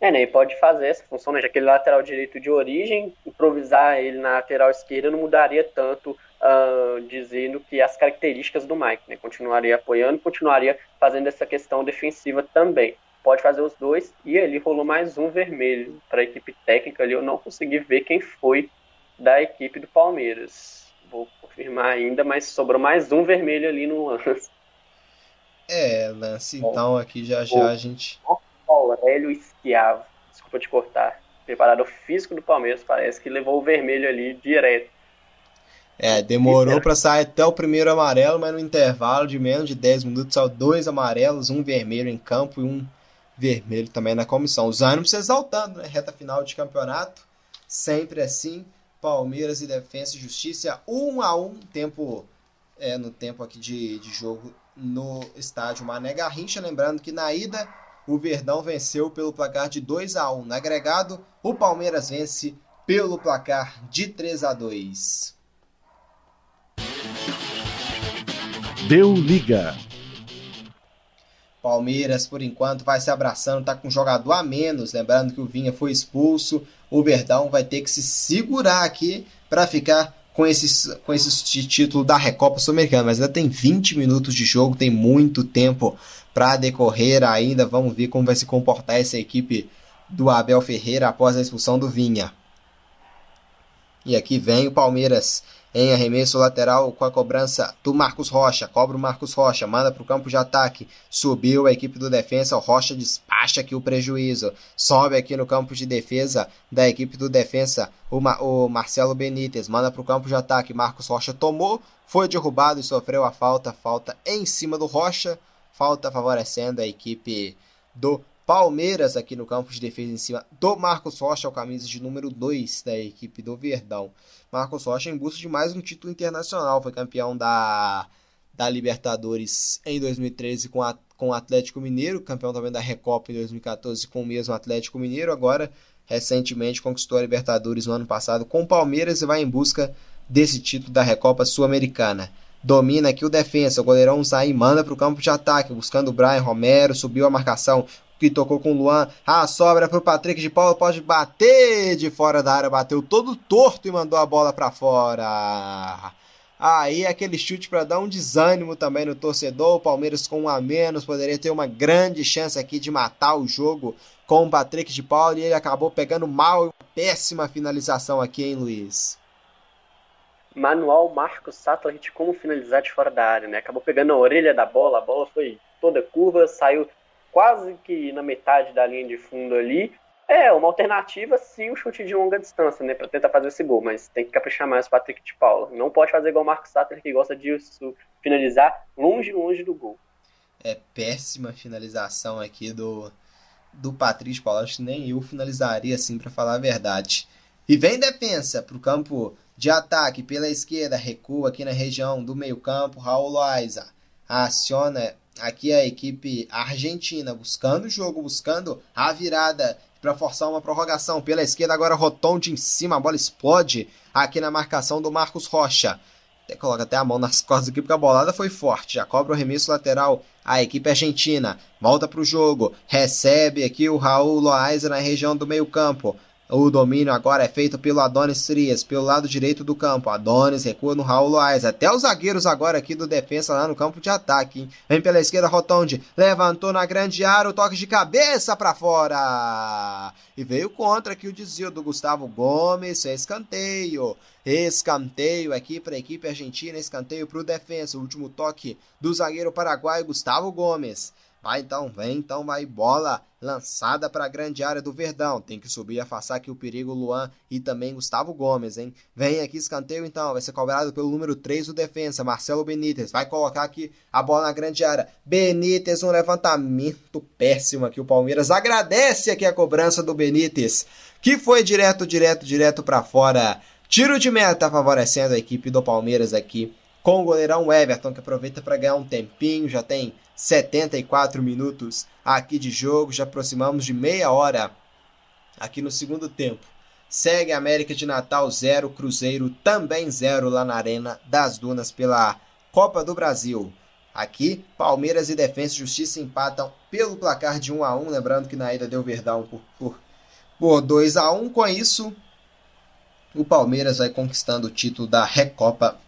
É, né? E pode fazer essa função, né? Já que ele é lateral direito de origem, improvisar ele na lateral esquerda não mudaria tanto uh, dizendo que as características do Mike, né? Continuaria apoiando, continuaria fazendo essa questão defensiva também. Pode fazer os dois e ali rolou mais um vermelho para a equipe técnica ali. Eu não consegui ver quem foi da equipe do Palmeiras. Vou confirmar ainda, mas sobrou mais um vermelho ali no lance. É, lance, então aqui já já a gente. Aurélio Esquiavo, desculpa te cortar. Preparador físico do Palmeiras, parece que levou o vermelho ali direto. É, demorou para sair até o primeiro amarelo, mas no intervalo de menos de 10 minutos só dois amarelos, um vermelho em campo e um vermelho também na comissão. Ânimos se exaltando, né? Reta final de campeonato, sempre assim. Palmeiras e Defensa e Justiça, um a um, tempo é, no tempo aqui de, de jogo no estádio Mané Garrincha. Lembrando que na ida o Verdão venceu pelo placar de 2 a 1 No agregado, o Palmeiras vence pelo placar de 3 a 2 Deu liga. Palmeiras, por enquanto, vai se abraçando, tá com um jogador a menos. Lembrando que o Vinha foi expulso. O Verdão vai ter que se segurar aqui para ficar com esse, com esse título da Recopa Sul-Americana. Mas ainda tem 20 minutos de jogo, tem muito tempo para decorrer ainda. Vamos ver como vai se comportar essa equipe do Abel Ferreira após a expulsão do Vinha. E aqui vem o Palmeiras em arremesso lateral com a cobrança do Marcos Rocha. Cobra o Marcos Rocha, manda para o campo de ataque. Subiu a equipe do defesa. O Rocha despacha aqui o prejuízo. Sobe aqui no campo de defesa da equipe do defesa o, Ma o Marcelo Benítez. Manda para o campo de ataque. Marcos Rocha tomou, foi derrubado e sofreu a falta. Falta em cima do Rocha. Falta favorecendo a equipe do Palmeiras aqui no campo de defesa em cima do Marcos Rocha, o camisa de número 2 da equipe do Verdão. Marcos Rocha em busca de mais um título internacional, foi campeão da, da Libertadores em 2013 com, a, com o Atlético Mineiro, campeão também da Recopa em 2014 com o mesmo Atlético Mineiro, agora recentemente conquistou a Libertadores no ano passado com o Palmeiras e vai em busca desse título da Recopa Sul-Americana. Domina aqui o defensa, o goleirão sai manda para o campo de ataque, buscando o Brian Romero, subiu a marcação, que tocou com o Luan. A sobra para o Patrick de Paula pode bater de fora da área, bateu todo torto e mandou a bola para fora. Aí aquele chute para dar um desânimo também no torcedor. O Palmeiras com um a menos poderia ter uma grande chance aqui de matar o jogo com o Patrick de Paula e ele acabou pegando mal péssima finalização aqui, hein, Luiz? Manual Marcos Sattler como finalizar de fora da área, né? Acabou pegando a orelha da bola, a bola foi toda curva, saiu quase que na metade da linha de fundo ali. É uma alternativa sim o chute de longa distância, né, para tentar fazer esse gol, mas tem que caprichar mais o Patrick de Paula. Não pode fazer igual o Marcos Sattler que gosta de finalizar longe, longe do gol. É péssima finalização aqui do do Patrick de Paula. Acho que nem eu finalizaria assim para falar a verdade. E vem defesa para o campo de ataque pela esquerda, recua aqui na região do meio-campo. Raul Loaiza aciona aqui a equipe argentina buscando o jogo, buscando a virada para forçar uma prorrogação. Pela esquerda agora Rotondi em cima, a bola explode aqui na marcação do Marcos Rocha. Até coloca até a mão nas costas aqui porque a bolada foi forte. Já cobra o remesso lateral a equipe argentina. Volta para o jogo. Recebe aqui o Raul Loaiza na região do meio campo. O domínio agora é feito pelo Adonis Trias, pelo lado direito do campo. Adonis recua no Raul Loaiza. Até os zagueiros agora aqui do defensa lá no campo de ataque. Hein? Vem pela esquerda Rotonde. Levantou na grande área o toque de cabeça para fora. E veio contra aqui o desvio do Gustavo Gomes. É escanteio. Escanteio aqui para a equipe argentina. Escanteio para o defensa. O último toque do zagueiro paraguaio Gustavo Gomes. Vai então, vem então, vai bola lançada para a grande área do Verdão. Tem que subir afastar aqui o perigo Luan e também Gustavo Gomes, hein? Vem aqui escanteio então, vai ser cobrado pelo número 3 do defensa, Marcelo Benítez. Vai colocar aqui a bola na grande área. Benítez, um levantamento péssimo aqui. O Palmeiras agradece aqui a cobrança do Benítez, que foi direto, direto, direto para fora. Tiro de meta favorecendo a equipe do Palmeiras aqui com o goleirão Everton, que aproveita para ganhar um tempinho, já tem 74 minutos aqui de jogo, já aproximamos de meia hora aqui no segundo tempo. Segue América de Natal 0, Cruzeiro também 0 lá na Arena das Dunas pela Copa do Brasil. Aqui, Palmeiras e Defensa e Justiça empatam pelo placar de 1 a 1 lembrando que na ida deu Verdão por, por, por 2 a 1 Com isso, o Palmeiras vai conquistando o título da Recopa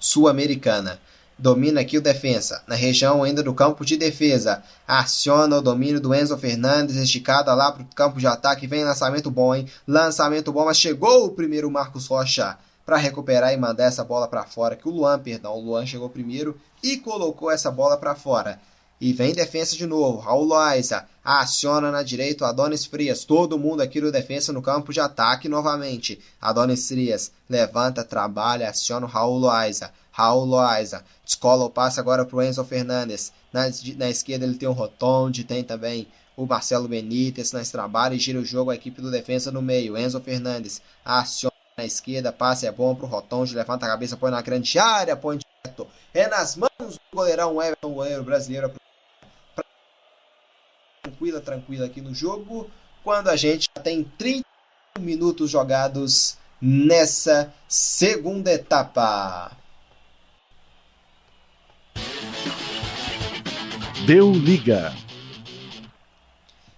Sul-Americana. Domina aqui o defensa. Na região ainda do campo de defesa. Aciona o domínio do Enzo Fernandes. Esticada lá para o campo de ataque. Vem lançamento bom, hein? Lançamento bom, mas chegou o primeiro Marcos Rocha para recuperar e mandar essa bola para fora. Que o Luan, perdão, o Luan chegou primeiro e colocou essa bola para fora. E vem defesa de novo. Raul Loaiza aciona na direita o Adonis Frias. Todo mundo aqui do defesa no campo de ataque novamente. Adonis Frias levanta, trabalha, aciona o Raul Loaiza. Raul Loaiza descola o passe agora para o Enzo Fernandes. Na, na esquerda ele tem o Rotonde, tem também o Marcelo Benítez. Nós trabalha e gira o jogo a equipe do defesa no meio. Enzo Fernandes aciona na esquerda, passe é bom para o Rotonde, levanta a cabeça, põe na grande área, põe direto. É nas mãos do goleirão Everton, goleiro brasileiro tranquila, tranquila aqui no jogo, quando a gente já tem 30 minutos jogados nessa segunda etapa. Deu liga.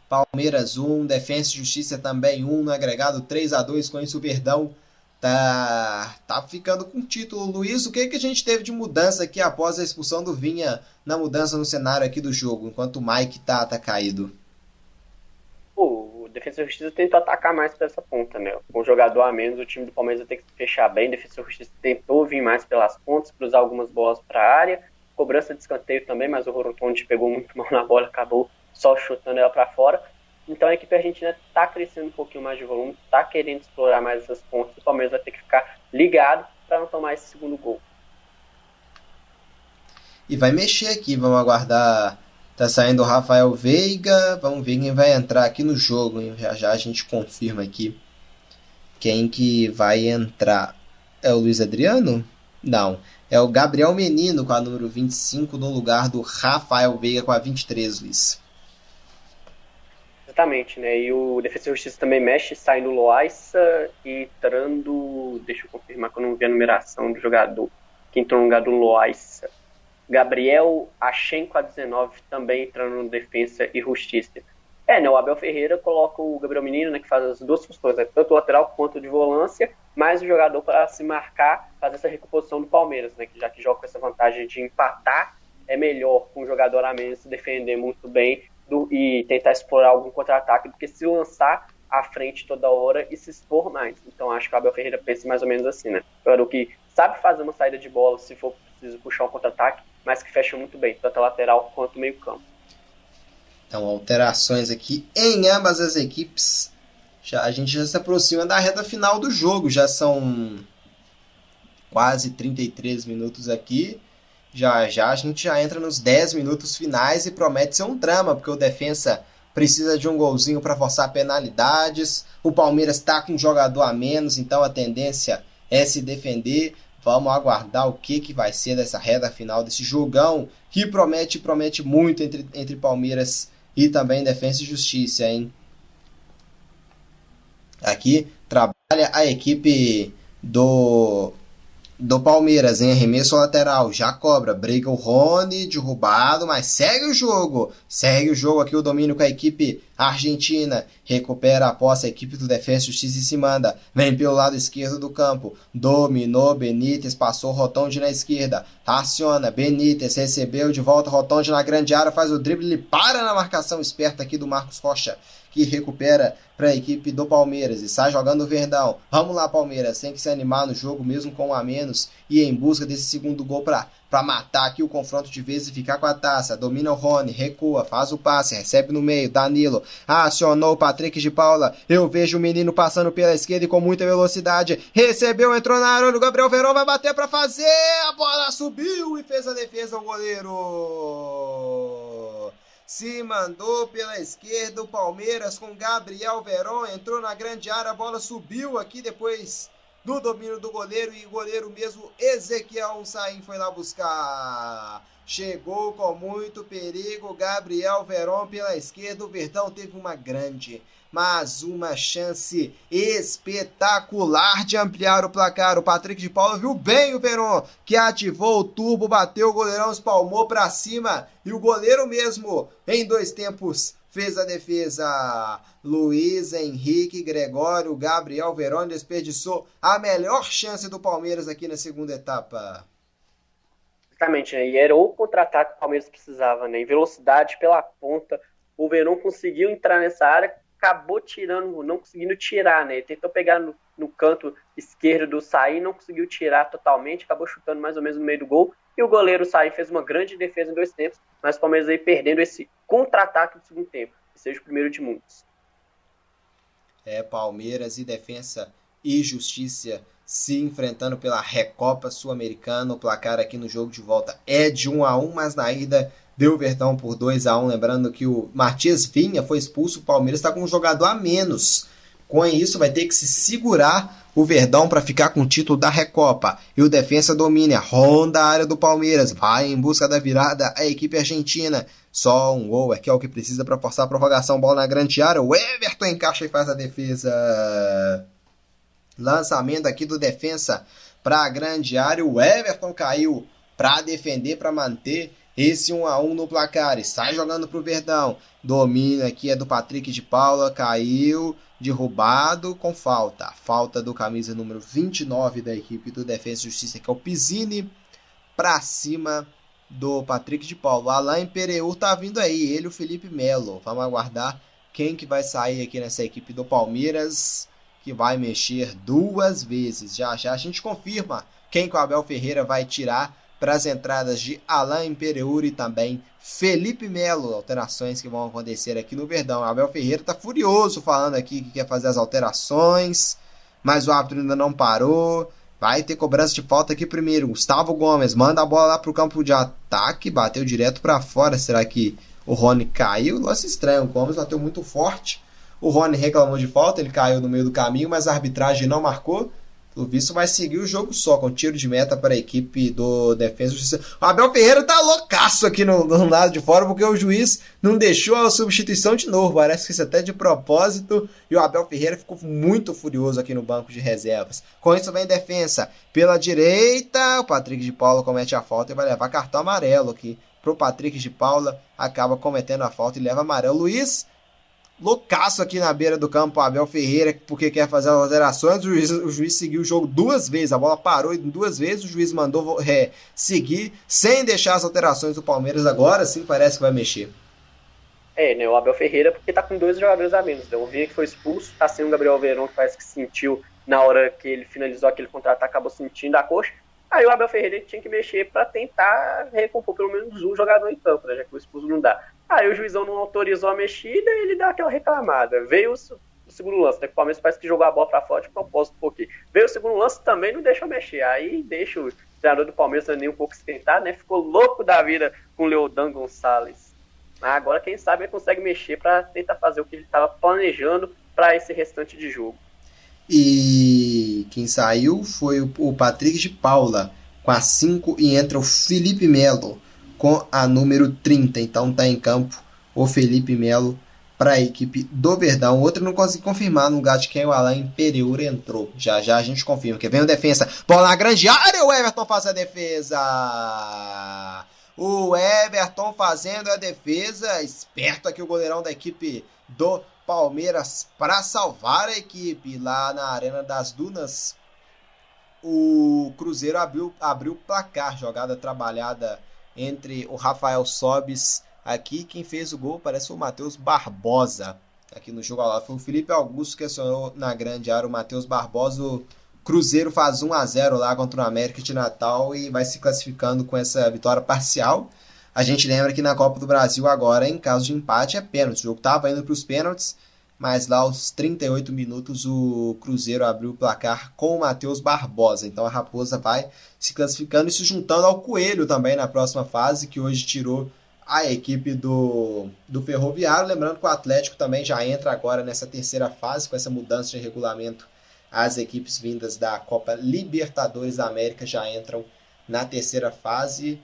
Palmeiras 1, Defensa e Justiça também 1, no agregado 3 a 2 com isso o Verdão tá, tá ficando com o título. Luiz, o que, que a gente teve de mudança aqui após a expulsão do Vinha na mudança no cenário aqui do jogo, enquanto o Mike tá, tá caído? o Defesa e Justiça tentou atacar mais para essa ponta, né? Com um jogador a menos, o time do Palmeiras ter que fechar bem. Defesa e Justiça tentou vir mais pelas pontas, cruzar algumas bolas para a área. Cobrança de escanteio também, mas o Rorotonde pegou muito mal na bola, acabou só chutando ela para fora. Então a equipe argentina está crescendo um pouquinho mais de volume, está querendo explorar mais essas pontas. O Palmeiras vai ter que ficar ligado para não tomar esse segundo gol. E vai mexer aqui, vamos aguardar. Tá saindo o Rafael Veiga, vamos ver quem vai entrar aqui no jogo. Hein? Já já a gente confirma aqui quem que vai entrar. É o Luiz Adriano? Não. É o Gabriel Menino com a número 25 no lugar do Rafael Veiga com a 23, Luiz. Exatamente, né? E o Defesa e Justiça também mexe, saindo Loaiça e entrando. Deixa eu confirmar que eu não vi a numeração do jogador que entrou no lugar do Loaiça. Gabriel Achenko a 19 também entrando no Defesa e Justiça. É, né? O Abel Ferreira coloca o Gabriel Menino, né? Que faz as duas funções, né, tanto lateral quanto de volância, mais o jogador para se marcar, fazer essa recomposição do Palmeiras, né? Que já que joga com essa vantagem de empatar, é melhor com o jogador a menos defender muito bem do, e tentar explorar algum contra-ataque do que se lançar à frente toda hora e se expor mais. Então acho que o Abel Ferreira pensa mais ou menos assim, né? Jogador que sabe fazer uma saída de bola se for preciso puxar um contra-ataque, mas que fecha muito bem, tanto a lateral quanto o meio-campo. Então, alterações aqui em ambas as equipes. Já, a gente já se aproxima da reta final do jogo, já são quase 33 minutos aqui. Já já a gente já entra nos 10 minutos finais e promete ser um drama, porque o defensa precisa de um golzinho para forçar penalidades. O Palmeiras está com um jogador a menos, então a tendência é se defender. Vamos aguardar o que, que vai ser dessa reta final desse jogão que promete promete muito entre, entre Palmeiras e também Defesa e Justiça, hein? Aqui trabalha a equipe do do Palmeiras em arremesso lateral, já cobra, briga o Rony, derrubado, mas segue o jogo, segue o jogo aqui o domínio com a equipe argentina, recupera a posse a equipe do Defesa Justiça e se manda, vem pelo lado esquerdo do campo, dominou Benítez, passou Rotonde na esquerda, aciona, Benítez recebeu de volta Rotonde na grande área, faz o drible, ele para na marcação esperta aqui do Marcos Rocha, que recupera para a equipe do Palmeiras e sai jogando o Verdão. Vamos lá, Palmeiras, tem que se animar no jogo mesmo com um a menos e em busca desse segundo gol para para matar aqui o confronto de vez e ficar com a taça. Domina o Rony, recua, faz o passe, recebe no meio, Danilo, acionou o Patrick de Paula. Eu vejo o menino passando pela esquerda e com muita velocidade. Recebeu, entrou na área, o Gabriel Verão vai bater para fazer. A bola subiu e fez a defesa o goleiro. Se mandou pela esquerda o Palmeiras com Gabriel Verón, entrou na grande área, a bola subiu aqui depois do domínio do goleiro e o goleiro mesmo Ezequiel Saim foi lá buscar. Chegou com muito perigo Gabriel Verón pela esquerda. O Verdão teve uma grande, mas uma chance espetacular de ampliar o placar. O Patrick de Paula viu bem o Verón, que ativou o turbo, bateu o goleirão, espalmou para cima e o goleiro mesmo em dois tempos fez a defesa. Luiz Henrique Gregório, Gabriel Verón desperdiçou a melhor chance do Palmeiras aqui na segunda etapa. Exatamente, né? E era o contra-ataque que o Palmeiras precisava, né? Em velocidade pela ponta. O Verón conseguiu entrar nessa área, acabou tirando, não conseguindo tirar, né? Ele tentou pegar no, no canto esquerdo do Saí, não conseguiu tirar totalmente, acabou chutando mais ou menos no meio do gol. E o goleiro Saí fez uma grande defesa em dois tempos, mas o Palmeiras aí perdendo esse contra-ataque do segundo tempo, que seja o primeiro de muitos. É, Palmeiras e Defensa e Justiça se enfrentando pela Recopa Sul-Americana. O placar aqui no jogo de volta é de 1 a 1, mas na ida deu o Verdão por 2 a 1, lembrando que o Matias Vinha foi expulso, o Palmeiras está com um jogador a menos. Com isso vai ter que se segurar o Verdão para ficar com o título da Recopa. E o Defensa domina, ronda a área do Palmeiras, vai em busca da virada a equipe argentina. Só um gol é que é o que precisa para forçar a prorrogação. Bola na grande área, o Everton encaixa e faz a defesa. Lançamento aqui do Defensa para a grande área. O Everton caiu para defender, para manter esse 1 a 1 no placar. E sai jogando para o Verdão. Domina aqui é do Patrick de Paula, caiu derrubado com falta. Falta do camisa número 29 da equipe do Defesa e Justiça, que é o Pizzini, para cima do Patrick de Paulo. Alain Pereur tá vindo aí, ele o Felipe Melo. Vamos aguardar quem que vai sair aqui nessa equipe do Palmeiras, que vai mexer duas vezes. Já já a gente confirma quem que o Abel Ferreira vai tirar para as entradas de Alain Pereur e também Felipe Melo, alterações que vão acontecer aqui no Verdão. Abel Ferreira está furioso falando aqui que quer fazer as alterações, mas o árbitro ainda não parou. Vai ter cobrança de falta aqui primeiro. Gustavo Gomes manda a bola lá para o campo de ataque, bateu direto para fora. Será que o Rony caiu? Lance estranho, o Gomes bateu muito forte. O Rony reclamou de falta, ele caiu no meio do caminho, mas a arbitragem não marcou. Pelo visto, vai seguir o jogo só, com tiro de meta para a equipe do Defesa Justiça. O Abel Ferreira tá loucaço aqui no, no, lado de fora, porque o juiz não deixou a substituição de novo. Parece que isso até de propósito. E o Abel Ferreira ficou muito furioso aqui no banco de reservas. Com isso vem defesa. Pela direita, o Patrick de Paula comete a falta e vai levar cartão amarelo aqui. Pro Patrick de Paula, acaba cometendo a falta e leva amarelo. Luiz loucaço aqui na beira do campo, Abel Ferreira, porque quer fazer as alterações. O juiz, o juiz seguiu o jogo duas vezes, a bola parou duas vezes, o juiz mandou é, seguir sem deixar as alterações do Palmeiras. Agora sim parece que vai mexer. É, né? O Abel Ferreira, porque tá com dois jogadores a menos. Então, o Vini que foi expulso, tá sem o Gabriel Verão, que parece que sentiu na hora que ele finalizou aquele contrato, acabou sentindo a coxa. Aí o Abel Ferreira tinha que mexer para tentar recompor pelo menos um jogador em campo, né? Já que o expulso não dá. Aí o juizão não autorizou a mexida e ele dá aquela reclamada. Veio o, segundo lance, né? O Palmeiras parece que jogou a bola para fora de propósito um pouquinho. Veio o segundo lance também não deixa mexer. Aí deixa o treinador do Palmeiras nem um pouco esquentar, né? Ficou louco da vida com o Leodan Gonçalves. Agora, quem sabe, ele consegue mexer para tentar fazer o que ele estava planejando para esse restante de jogo. E quem saiu foi o Patrick de Paula com a 5 e entra o Felipe Melo com a número 30. Então tá em campo o Felipe Melo para a equipe do Verdão. Outro não consegui confirmar no lugar de quem o Alain Pereira entrou. Já já a gente confirma. Que vem o defesa. Bola na grande área. O Everton faz a defesa. O Everton fazendo a defesa. Esperto aqui o goleirão da equipe do Palmeiras para salvar a equipe lá na Arena das Dunas. O Cruzeiro abriu, abriu o placar. Jogada trabalhada entre o Rafael Sobis Aqui quem fez o gol parece o Matheus Barbosa. Aqui no jogo lá foi o Felipe Augusto que acionou na grande área o Matheus Barbosa. Cruzeiro faz 1 a 0 lá contra o América de Natal e vai se classificando com essa vitória parcial. A gente lembra que na Copa do Brasil agora, em caso de empate, é pênalti. O jogo estava indo para os pênaltis, mas lá aos 38 minutos o Cruzeiro abriu o placar com o Matheus Barbosa. Então a Raposa vai se classificando e se juntando ao Coelho também na próxima fase, que hoje tirou a equipe do, do Ferroviário. Lembrando que o Atlético também já entra agora nessa terceira fase, com essa mudança de regulamento. As equipes vindas da Copa Libertadores da América já entram na terceira fase,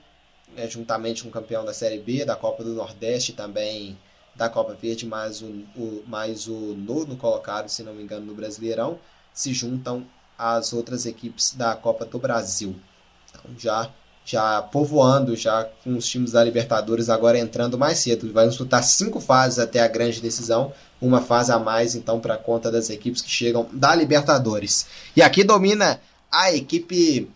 né, juntamente com o campeão da Série B, da Copa do Nordeste também da Copa Verde, mais o, o, mais o nono colocado, se não me engano, no Brasileirão, se juntam as outras equipes da Copa do Brasil. Então já já povoando já com os times da Libertadores agora entrando mais cedo. Vai disputar cinco fases até a grande decisão, uma fase a mais então para conta das equipes que chegam da Libertadores. E aqui domina a equipe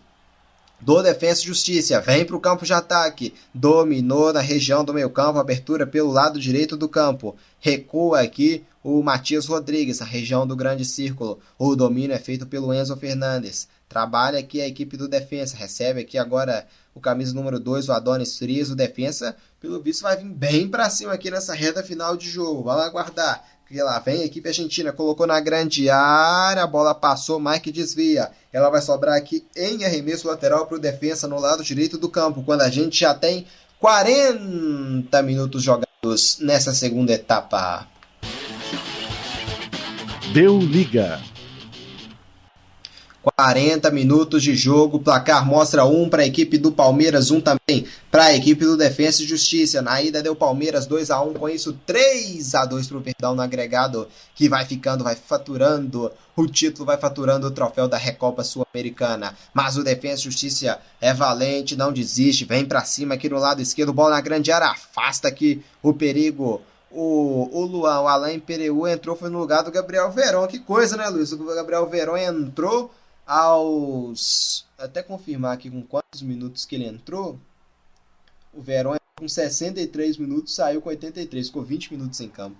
do Defensa e Justiça. Vem para o campo de ataque. Dominou na região do meio campo, abertura pelo lado direito do campo. Recua aqui o Matias Rodrigues, a região do grande círculo. O domínio é feito pelo Enzo Fernandes. Trabalha aqui a equipe do defensa. Recebe aqui agora o camisa número 2, o Adonis Frias. O defensa, pelo visto, vai vir bem para cima aqui nessa reta final de jogo. Vai lá aguardar. Porque lá vem a equipe argentina, colocou na grande área, a bola passou, Mike desvia. Ela vai sobrar aqui em arremesso lateral para o defensa no lado direito do campo, quando a gente já tem 40 minutos jogados nessa segunda etapa. Deu liga. 40 minutos de jogo, placar mostra um para a equipe do Palmeiras, um também para a equipe do Defensa e Justiça. Na ida deu Palmeiras 2 a 1 com isso 3 a 2 para o Verdão no agregado, que vai ficando, vai faturando o título, vai faturando o troféu da Recopa Sul-Americana. Mas o Defensa e Justiça é valente, não desiste, vem para cima aqui no lado esquerdo, bola na grande área, afasta aqui o perigo o, o Luan, o Alain Pereu entrou, foi no lugar do Gabriel Verón. Que coisa, né, Luiz? O Gabriel Verón entrou aos. Até confirmar aqui com quantos minutos que ele entrou. O Verón com 63 minutos saiu com 83, ficou 20 minutos em campo.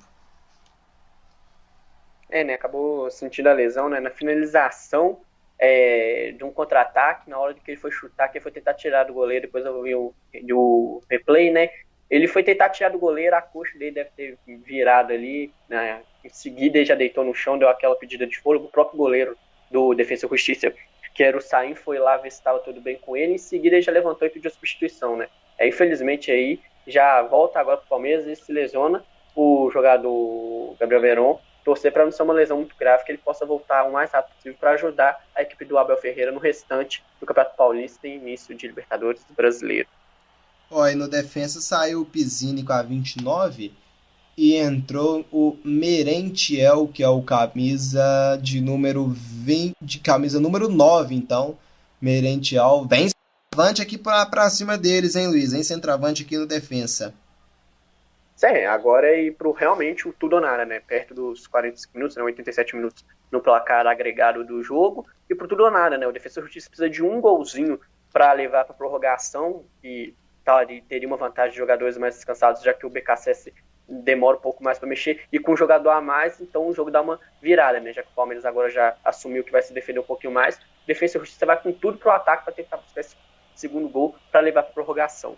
É, né? Acabou sentindo a lesão, né? Na finalização é, de um contra-ataque, na hora que ele foi chutar, que ele foi tentar tirar do goleiro, depois eu vi o, o replay, né? Ele foi tentar tirar do goleiro, a coxa dele deve ter virado ali, né? Em seguida ele já deitou no chão, deu aquela pedida de fôlego, o próprio goleiro do Defesa e Justiça, que era o Saim, foi lá ver se estava tudo bem com ele. Em seguida, ele já levantou e pediu substituição, né? É, infelizmente, aí já volta agora para o Palmeiras e se lesiona o jogador Gabriel Veron. Torcer para não ser uma lesão muito grave, que ele possa voltar o mais rápido possível para ajudar a equipe do Abel Ferreira no restante do Campeonato Paulista e início de Libertadores brasileiro. Ó, e no defesa saiu o Pizzini com a 29 e entrou o Merentiel, que é o camisa de número 20, de camisa número 9, então. Merentiel vem centroavante aqui para cima deles, hein, Luiz? Vem centroavante aqui no defensa. Sim, agora é ir pro realmente o tudo ou nada, né? Perto dos 45 minutos, né? 87 minutos no placar agregado do jogo. E pro tudo ou nada, né? O Defensor Justiça precisa de um golzinho para levar para prorrogação e tal, teria uma vantagem de jogadores mais descansados, já que o BKSS demora um pouco mais para mexer, e com um jogador a mais, então o jogo dá uma virada, né? Já que o Palmeiras agora já assumiu que vai se defender um pouquinho mais, Defesa e Justiça vai com tudo pro ataque para tentar buscar esse segundo gol para levar para prorrogação.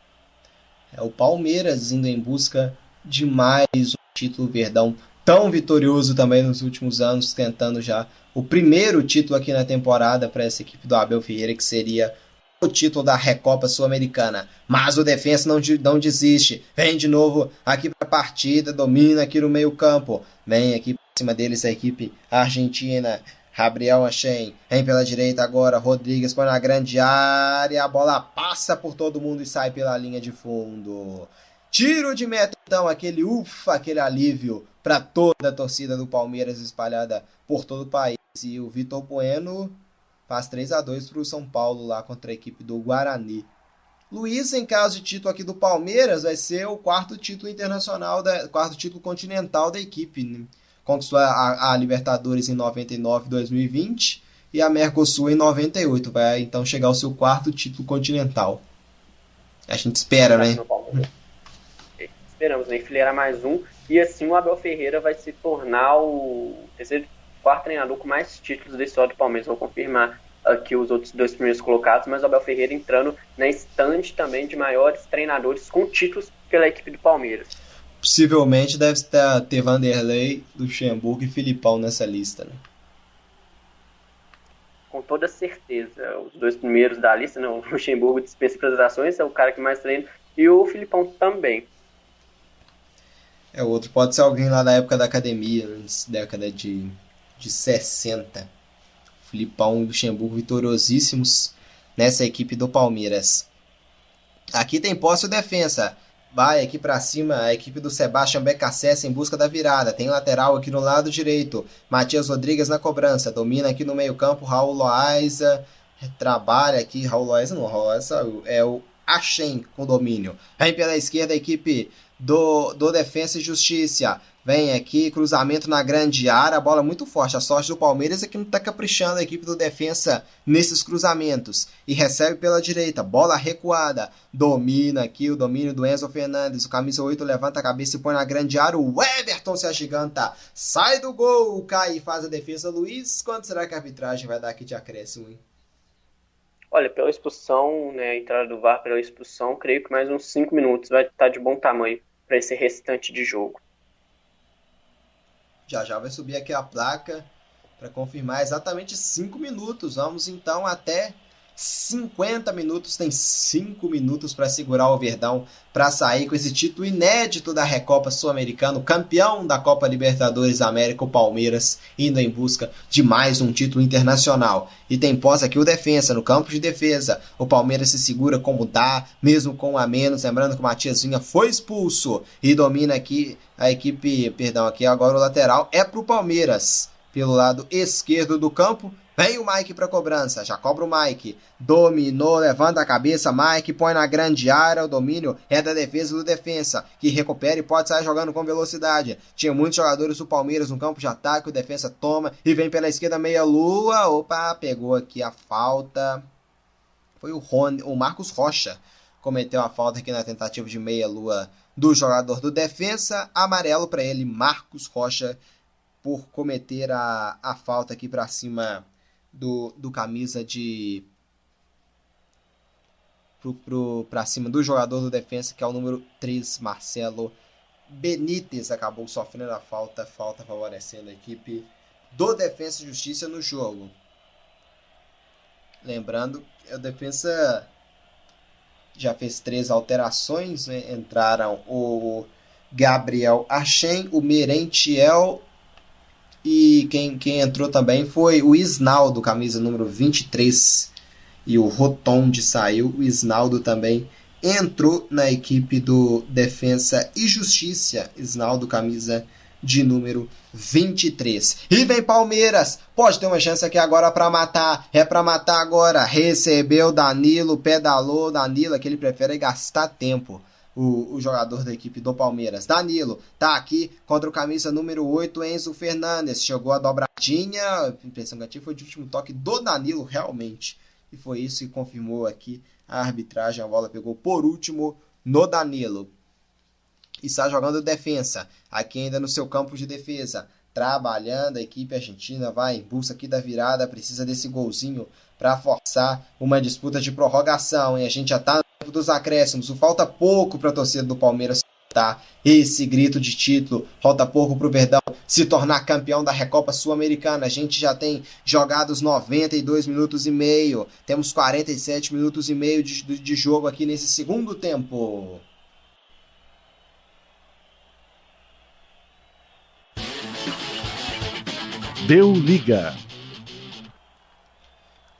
É o Palmeiras indo em busca de mais um título verdão tão vitorioso também nos últimos anos, tentando já o primeiro título aqui na temporada para essa equipe do Abel Ferreira, que seria o título da Recopa Sul-Americana. Mas o defensa não, não desiste. Vem de novo aqui partida, domina aqui no meio-campo. Vem aqui para cima deles a equipe argentina. Gabriel Achen vem pela direita agora. Rodrigues põe na grande área. A bola passa por todo mundo e sai pela linha de fundo. Tiro de meta, então, aquele ufa, aquele alívio para toda a torcida do Palmeiras espalhada por todo o país. E o Vitor Bueno faz 3 a 2 para o São Paulo lá contra a equipe do Guarani. Luiz, em caso de título aqui do Palmeiras, vai ser o quarto título internacional, da, quarto título continental da equipe. Né? Conquistou a, a Libertadores em 99 2020 e a Mercosul em 98. Vai então chegar ao seu quarto título continental. A gente espera, né? Esperamos, né? Enfileirar mais um. E assim o Abel Ferreira vai se tornar o terceiro, quarto treinador com mais títulos da história do Palmeiras. Vou confirmar aqui os outros dois primeiros colocados, mas o Abel Ferreira entrando na estante também de maiores treinadores com títulos pela equipe do Palmeiras. Possivelmente deve ter Vanderlei, Luxemburgo e Filipão nessa lista, né? Com toda certeza. Os dois primeiros da lista, né? o Luxemburgo dispensa apresentações, é o cara que mais treina, e o Filipão também. É, o outro pode ser alguém lá da época da academia, década de, de 60. Filipão e Luxemburgo vitoriosíssimos nessa equipe do Palmeiras. Aqui tem posse o defensa. Vai aqui para cima a equipe do Sebastian Becassese em busca da virada. Tem lateral aqui no lado direito. Matias Rodrigues na cobrança. Domina aqui no meio-campo. Raul Loaiza. Trabalha aqui. Raul Loaiza não. Raul Loaiza é o Achen com domínio. Vem pela esquerda a equipe do, do Defensa e Justiça. Vem aqui, cruzamento na grande área, bola muito forte. A sorte do Palmeiras é que não está caprichando a equipe do defensa nesses cruzamentos. E recebe pela direita, bola recuada. Domina aqui o domínio do Enzo Fernandes. O camisa 8 levanta a cabeça e põe na grande área. O Everton se agiganta. Sai do gol, cai e faz a defesa. Luiz, quanto será que a arbitragem vai dar aqui de acréscimo? Hein? Olha, pela expulsão, né, a entrada do VAR pela expulsão, creio que mais uns 5 minutos vai estar tá de bom tamanho para esse restante de jogo. Já já vai subir aqui a placa para confirmar exatamente 5 minutos. Vamos então até 50 minutos, tem 5 minutos para segurar o Verdão para sair com esse título inédito da Recopa Sul-Americana, campeão da Copa Libertadores América, o Palmeiras, indo em busca de mais um título internacional. E tem pós aqui o defesa, no campo de defesa. O Palmeiras se segura como dá, mesmo com a menos, lembrando que o Matias Vinha foi expulso e domina aqui a equipe, perdão, aqui agora o lateral é para o Palmeiras, pelo lado esquerdo do campo Vem o Mike para cobrança, já cobra o Mike. Dominou, levanta a cabeça, Mike põe na grande área. O domínio é da defesa do defensa, que recupera e pode sair jogando com velocidade. Tinha muitos jogadores do Palmeiras no campo de ataque, o defensa toma e vem pela esquerda meia lua. Opa, pegou aqui a falta. Foi o, Rony, o Marcos Rocha cometeu a falta aqui na tentativa de meia lua do jogador do defensa. Amarelo para ele, Marcos Rocha, por cometer a, a falta aqui para cima do, do camisa de pro, pro, pra cima do jogador do defensa, que é o número 3, Marcelo Benítez, acabou sofrendo a falta, falta favorecendo a equipe do Defensa e Justiça no jogo. Lembrando que a defesa já fez três alterações, né? entraram o Gabriel Achen, o Merentiel e quem, quem entrou também foi o Isnaldo, camisa número 23. E o Rotonde saiu. O Isnaldo também entrou na equipe do Defensa e Justiça. Isnaldo, camisa de número 23. E vem Palmeiras, pode ter uma chance aqui agora para matar, é para matar agora. Recebeu Danilo, pedalou Danilo, que ele prefere gastar tempo o, o, jogador da equipe do Palmeiras. Danilo tá aqui contra o camisa número 8, Enzo Fernandes. Chegou a dobradinha. A impressão tive foi de último toque do Danilo, realmente. E foi isso que confirmou aqui a arbitragem. A bola pegou por último no Danilo. Está jogando defesa. Aqui ainda no seu campo de defesa. Trabalhando, a equipe argentina vai em busca aqui da virada. Precisa desse golzinho para forçar uma disputa de prorrogação. E a gente já está dos acréscimos. Falta pouco para a torcida do Palmeiras tá esse grito de título. Falta pouco para o Verdão se tornar campeão da Recopa Sul-Americana. A gente já tem jogados 92 minutos e meio. Temos 47 minutos e meio de, de jogo aqui nesse segundo tempo. Deu liga.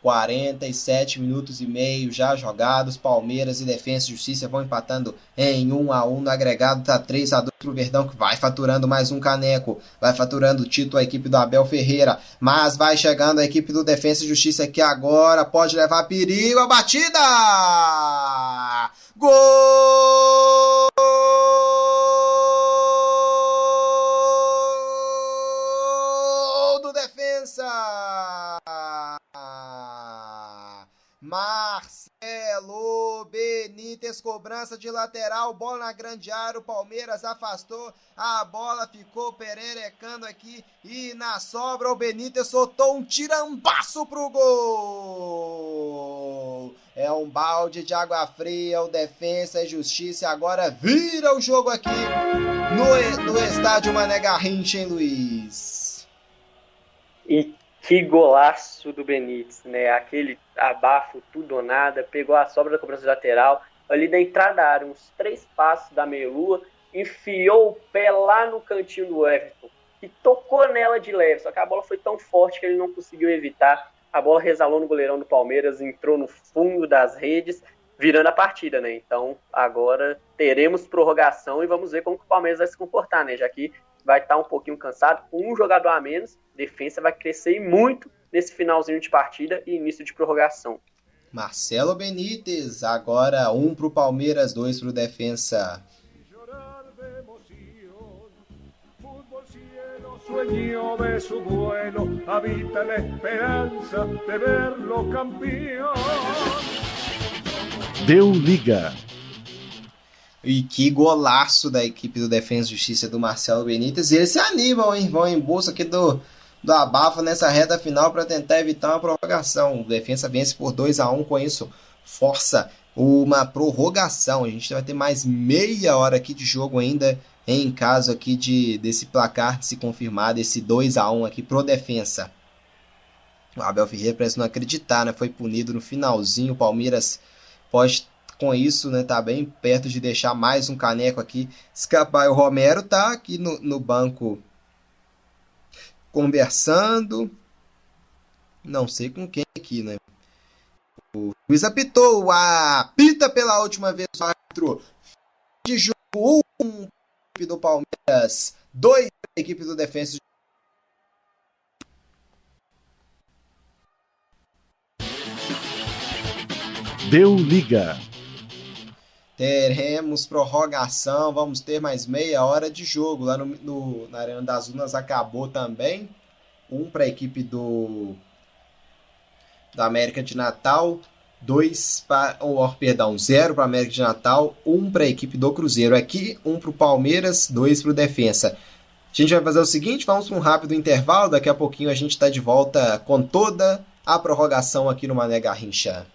47 minutos e meio já jogados. Palmeiras e Defesa e Justiça vão empatando em 1 a 1 no agregado. Tá 3 a 2 pro Verdão que vai faturando mais um caneco. Vai faturando o título a equipe do Abel Ferreira. Mas vai chegando a equipe do Defesa e Justiça que agora pode levar perigo a batida. Gol! Benítez, cobrança de lateral, bola na grande área, o Palmeiras afastou, a bola ficou pererecando aqui e na sobra o Benítez soltou um tirambaço pro gol. É um balde de água fria, o Defensa e Justiça agora vira o jogo aqui no, no estádio Mané Garrincha, hein, Luiz? E que golaço do Benítez, né? Aquele abafo, tudo ou nada, pegou a sobra da cobrança lateral, ali da entrada da área, uns três passos da meia-lua, enfiou o pé lá no cantinho do Everton, e tocou nela de leve, só que a bola foi tão forte que ele não conseguiu evitar. A bola resalou no goleirão do Palmeiras, entrou no fundo das redes, virando a partida, né? Então agora teremos prorrogação e vamos ver como o Palmeiras vai se comportar, né? Já que vai estar um pouquinho cansado, com um jogador a menos, defesa vai crescer muito nesse finalzinho de partida e início de prorrogação. Marcelo Benítez, agora um para o Palmeiras, dois para o Defensa. sueño de su vuelo, habita la esperanza de verlo campeón. Deu liga. E que golaço da equipe do Defesa e Justiça do Marcelo Benítez. E eles se animam, hein? Vão em bolsa aqui do, do abafa nessa reta final para tentar evitar uma prorrogação. O Defensa vence por 2 a 1 com isso. Força uma prorrogação. A gente vai ter mais meia hora aqui de jogo ainda em caso aqui de desse placar de se confirmar desse 2 a 1 aqui pro Defensa. O Abel Ferreira parece não acreditar, né? Foi punido no finalzinho. O Palmeiras pode com isso, né, tá bem perto de deixar mais um caneco aqui escapar. O Romero tá aqui no, no banco conversando. Não sei com quem aqui, né? O juiz apitou, apita pela última vez o árbitro de jogo, um do Palmeiras, dois equipe do Defensa Deu liga. Teremos prorrogação, vamos ter mais meia hora de jogo. Lá no, no na Arena das Unas acabou também. Um para a equipe do da América de Natal, dois para, ou perdão, zero para a América de Natal, um para a equipe do Cruzeiro aqui, um para o Palmeiras, dois para o Defensa. A gente vai fazer o seguinte, vamos para um rápido intervalo, daqui a pouquinho a gente está de volta com toda a prorrogação aqui no Mané Garrincha.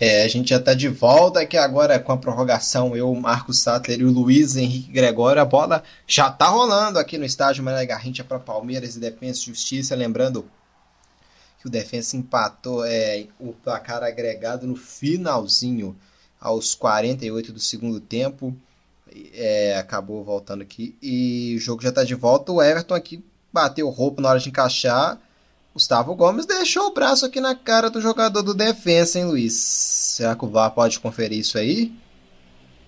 É, a gente já está de volta aqui agora com a prorrogação. Eu, Marcos Sattler e o Luiz Henrique Gregório. A bola já está rolando aqui no estádio Mané Garrincha para Palmeiras e Defensa e Justiça. Lembrando que o Defensa empatou é, o placar agregado no finalzinho, aos 48 do segundo tempo. É, acabou voltando aqui. E o jogo já está de volta. O Everton aqui bateu o roubo na hora de encaixar Gustavo Gomes deixou o braço aqui na cara do jogador do defensa, hein, Luiz? Será que o VAR pode conferir isso aí?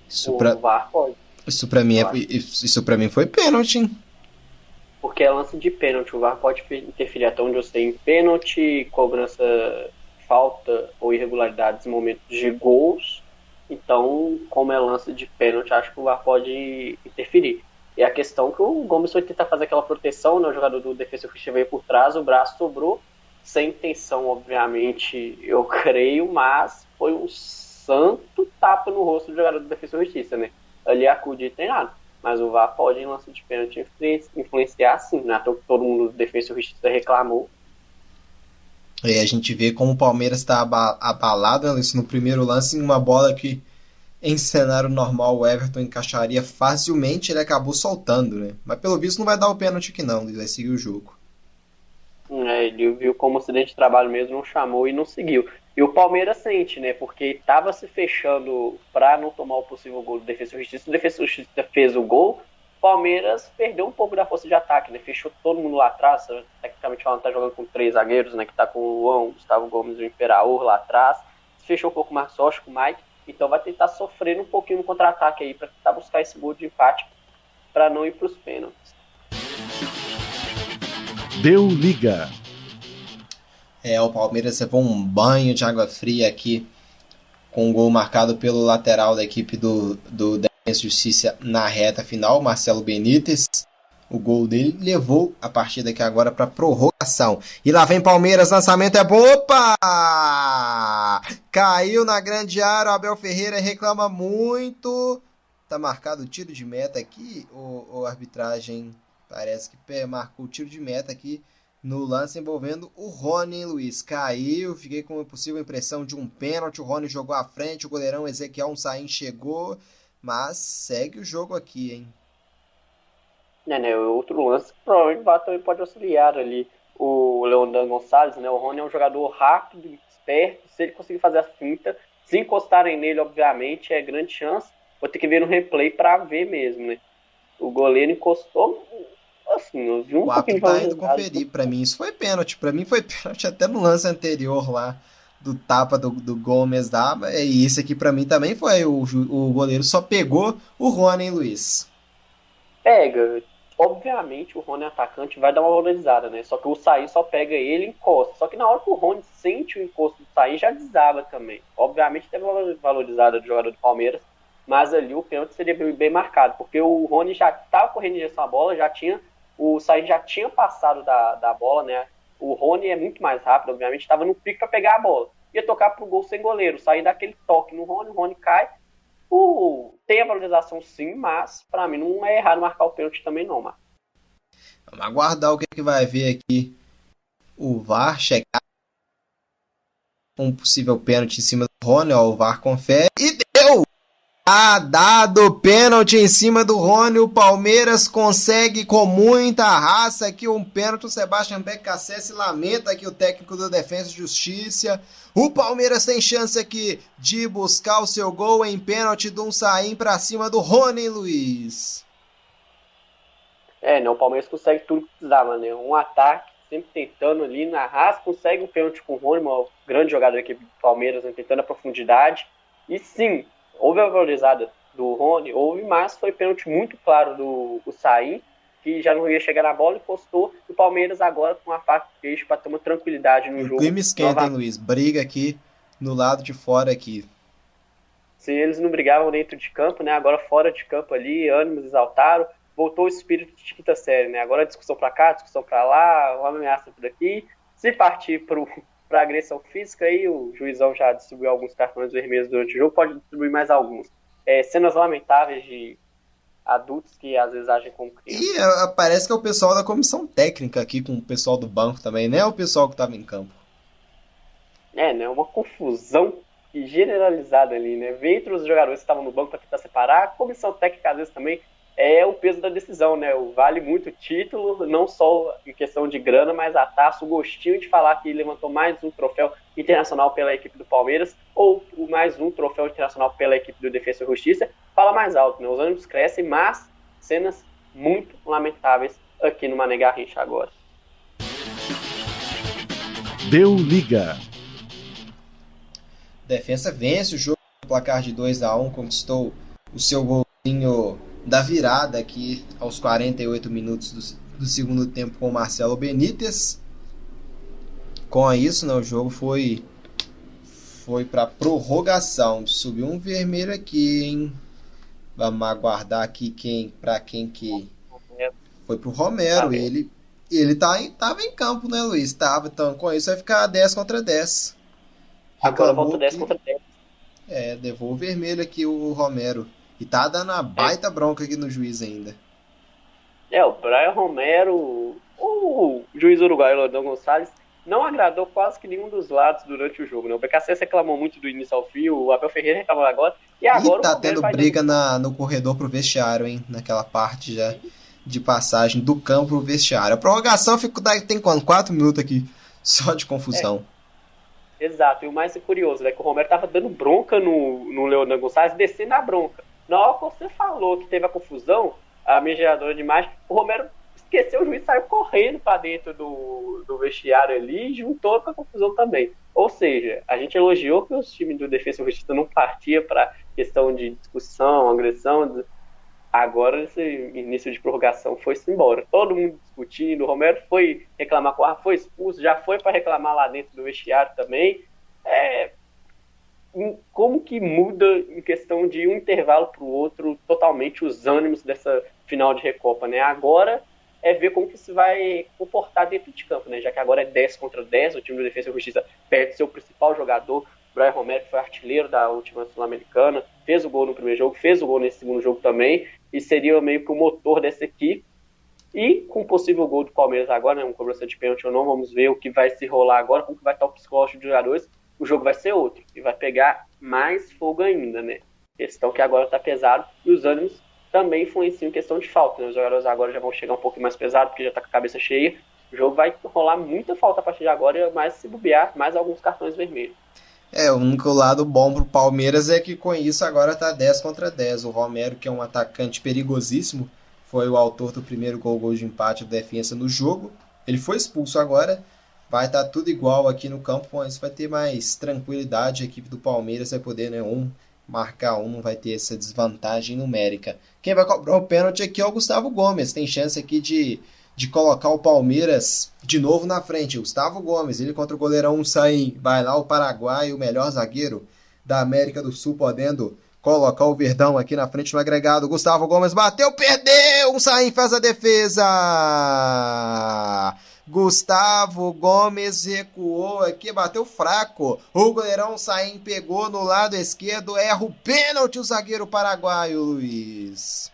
Isso o pra... VAR pode. Isso pra, mim é... isso pra mim foi pênalti, hein? Porque é lance de pênalti. O VAR pode interferir até onde você tem pênalti, cobrança, falta ou irregularidades em momentos de gols. Então, como é lance de pênalti, acho que o VAR pode interferir. E a questão que o Gomes foi tentar fazer aquela proteção, né? o jogador do Defesa Justiça veio por trás, o braço sobrou, sem intenção, obviamente, eu creio, mas foi um santo tapa no rosto do jogador do Defesa Justiça, né? Ali acudir tem nada. Mas o VAR pode, em lance de pênalti, influenciar sim, né? Todo mundo do Defesa Justiça reclamou. E a gente vê como o Palmeiras está abalado, isso no primeiro lance, em uma bola que em cenário normal, o Everton encaixaria facilmente, ele acabou soltando, né? Mas pelo visto não vai dar o pênalti aqui não, ele vai seguir o jogo. É, ele viu como acidente de trabalho mesmo, não chamou e não seguiu. E o Palmeiras sente, né? Porque estava se fechando para não tomar o possível gol do Defesa e Justiça. O Defesa e Justiça fez o gol. O Palmeiras perdeu um pouco da força de ataque, né? Fechou todo mundo lá atrás. Tecnicamente falando, tá jogando com três zagueiros, né? Que tá com o Luan, o Gustavo Gomes e o Imperaor lá atrás. Fechou um pouco mais sorte com o Mike. Então vai tentar sofrer um pouquinho no contra-ataque aí para tentar buscar esse gol de empate para não ir para os pênaltis. Deu liga. É, o Palmeiras levou um banho de água fria aqui com um gol marcado pelo lateral da equipe do, do Defensa Justiça na reta final, Marcelo Benítez. O gol dele levou a partida aqui agora para prorrogação. E lá vem Palmeiras, lançamento é bom. Opa! Caiu na grande área, o Abel Ferreira reclama muito. Tá marcado o tiro de meta aqui, o, o arbitragem parece que marcou o tiro de meta aqui no lance envolvendo o Rony Luiz. Caiu, fiquei com uma possível impressão de um pênalti. O Rony jogou à frente, o goleirão Ezequiel um Sain chegou, mas segue o jogo aqui, hein? né, né, outro lance, provavelmente o VAR também pode auxiliar ali o Leondan Gonçalves, né, o Rony é um jogador rápido, esperto, se ele conseguir fazer a finta, se encostarem nele, obviamente, é grande chance, vou ter que ver no replay para ver mesmo, né, o goleiro encostou, assim, eu vi um o pouquinho tá indo conferir, para mim. Isso foi pênalti, para mim foi pênalti até no lance anterior lá, do tapa do, do Gomes dava, e isso aqui para mim também foi, o, o goleiro só pegou o Rony, hein, Luiz? Pega, obviamente o Rony atacante vai dar uma valorizada, né? Só que o Saí só pega ele e encosta. Só que na hora que o Rony sente o encosto do Saí, já desaba também. Obviamente uma valorizada do jogador do Palmeiras, mas ali o pênalti seria bem marcado, porque o Rony já estava correndo em direção à bola, já tinha. O Saí já tinha passado da, da bola, né? O Rony é muito mais rápido, obviamente, estava no pico para pegar a bola. Ia tocar pro gol sem goleiro, sair daquele toque no Rony, o Rony cai, tem a valorização sim, mas para mim não é errado marcar o pênalti também não, Marcos. Vamos aguardar o que, é que vai ver aqui o VAR chegar um possível pênalti em cima do Rony, ó, o VAR confere e! Tá dado pênalti em cima do Rony, o Palmeiras consegue com muita raça aqui um pênalti, o Sebastian Becassé lamenta aqui o técnico do Defesa e Justiça, o Palmeiras tem chance aqui de buscar o seu gol em pênalti de um saim para cima do Rony Luiz. É, né, o Palmeiras consegue tudo que precisava, né, um ataque sempre tentando ali na raça, consegue um pênalti com o Rony, uma grande jogada da equipe do Palmeiras, né, tentando a profundidade, e sim, houve a valorizada do Rony, houve, mas foi pênalti muito claro do o Saí, que já não ia chegar na bola e postou o Palmeiras agora com a faca de peixe para ter uma tranquilidade no o jogo. O clima esquenta, hein, Luiz? Briga aqui no lado de fora aqui. Se eles não brigavam dentro de campo, né? Agora fora de campo ali, ânimos exaltaram, voltou o espírito de quinta série, né? Agora discussão para cá, discussão para lá, uma ameaça por aqui. Se partir pro para agressão física, aí o juizão já distribuiu alguns cartões vermelhos durante o jogo, pode distribuir mais alguns. É, cenas lamentáveis de adultos que às vezes agem como crianças. E uh, parece que é o pessoal da comissão técnica aqui com o pessoal do banco também, né? O pessoal que estava em campo. É, né? Uma confusão generalizada ali, né? Ver entre os jogadores que estavam no banco para tentar separar, a comissão técnica às vezes também é o peso da decisão, né? O vale muito título, não só em questão de grana, mas a taça, o gostinho de falar que levantou mais um troféu internacional pela equipe do Palmeiras ou mais um troféu internacional pela equipe do Defesa e Justiça, fala mais alto, né? Os ânimos crescem, mas cenas muito lamentáveis aqui no Mané Garrincha agora. Deu liga. Defensa vence o jogo no placar de 2 a 1 conquistou o seu golzinho da virada aqui aos 48 minutos do, do segundo tempo com o Marcelo Benítez. Com isso, né, o jogo foi foi para prorrogação. Subiu um vermelho aqui, hein? Vamos aguardar aqui quem para quem que foi pro Romero. Ele ele tá em, tava em campo, né, Luiz? Tava, então com isso vai ficar 10 contra 10. Agora volta 10 contra 10. É, o vermelho aqui o Romero. E tá dando uma baita bronca aqui no juiz ainda. É, o Brian Romero, o juiz uruguaio Lodão Gonçalves, não agradou quase que nenhum dos lados durante o jogo. Né? O BKC reclamou muito do início ao fim, o Abel Ferreira reclamou agora. E agora e tá tendo briga na, no corredor pro vestiário, hein? Naquela parte já de passagem do campo pro vestiário. A prorrogação fica, tem quanto? Quatro minutos aqui só de confusão. É. Exato, e o mais curioso é que o Romero tava dando bronca no, no Leonardo Gonçalves, descendo a bronca. Na hora que você falou que teve a confusão, a minha geradora de imagem, o Romero esqueceu o juiz saiu correndo para dentro do, do vestiário ali e juntou com a confusão também. Ou seja, a gente elogiou que os times do Defesa e Justiça não partia para questão de discussão, agressão. Agora, esse início de prorrogação foi-se embora. Todo mundo discutindo. O Romero foi reclamar com o foi expulso, já foi para reclamar lá dentro do vestiário também. É, como que muda em questão de um intervalo para o outro totalmente os ânimos dessa final de Recopa, né? Agora é ver como que se vai comportar dentro de campo, né? Já que agora é 10 contra 10, o time do Defesa e Justiça perde seu principal jogador, Brian Romero, que foi artilheiro da última Sul-Americana, fez o gol no primeiro jogo, fez o gol nesse segundo jogo também, e seria meio que o motor dessa equipe. E com o possível gol do Palmeiras agora, né, um cobrança de pênalti ou não, vamos ver o que vai se rolar agora, como que vai estar o psicológico dos jogadores, o jogo vai ser outro e vai pegar mais fogo ainda, né? Questão que agora tá pesado e os ânimos também influenciam em questão de falta, né? Os jogadores agora já vão chegar um pouco mais pesado porque já tá com a cabeça cheia. O jogo vai rolar muita falta a partir de agora, mas se bobear, mais alguns cartões vermelhos. É, o único lado bom pro Palmeiras é que com isso agora tá 10 contra 10. O Romero, que é um atacante perigosíssimo, foi o autor do primeiro gol, gol de empate da defesa no jogo. Ele foi expulso agora, vai estar tudo igual aqui no campo, mas vai ter mais tranquilidade. A equipe do Palmeiras vai poder, né, um marcar um, não vai ter essa desvantagem numérica. Quem vai cobrar o pênalti aqui é o Gustavo Gomes. Tem chance aqui de, de colocar o Palmeiras de novo na frente. Gustavo Gomes, ele contra o goleirão sai, vai lá o Paraguai, o melhor zagueiro da América do Sul, podendo colocar o Verdão aqui na frente no agregado. Gustavo Gomes bateu, perdeu, um Saim faz a defesa. Gustavo Gomes recuou aqui, bateu fraco. O goleirão Saim pegou no lado esquerdo, erra o pênalti o zagueiro paraguaio, Luiz.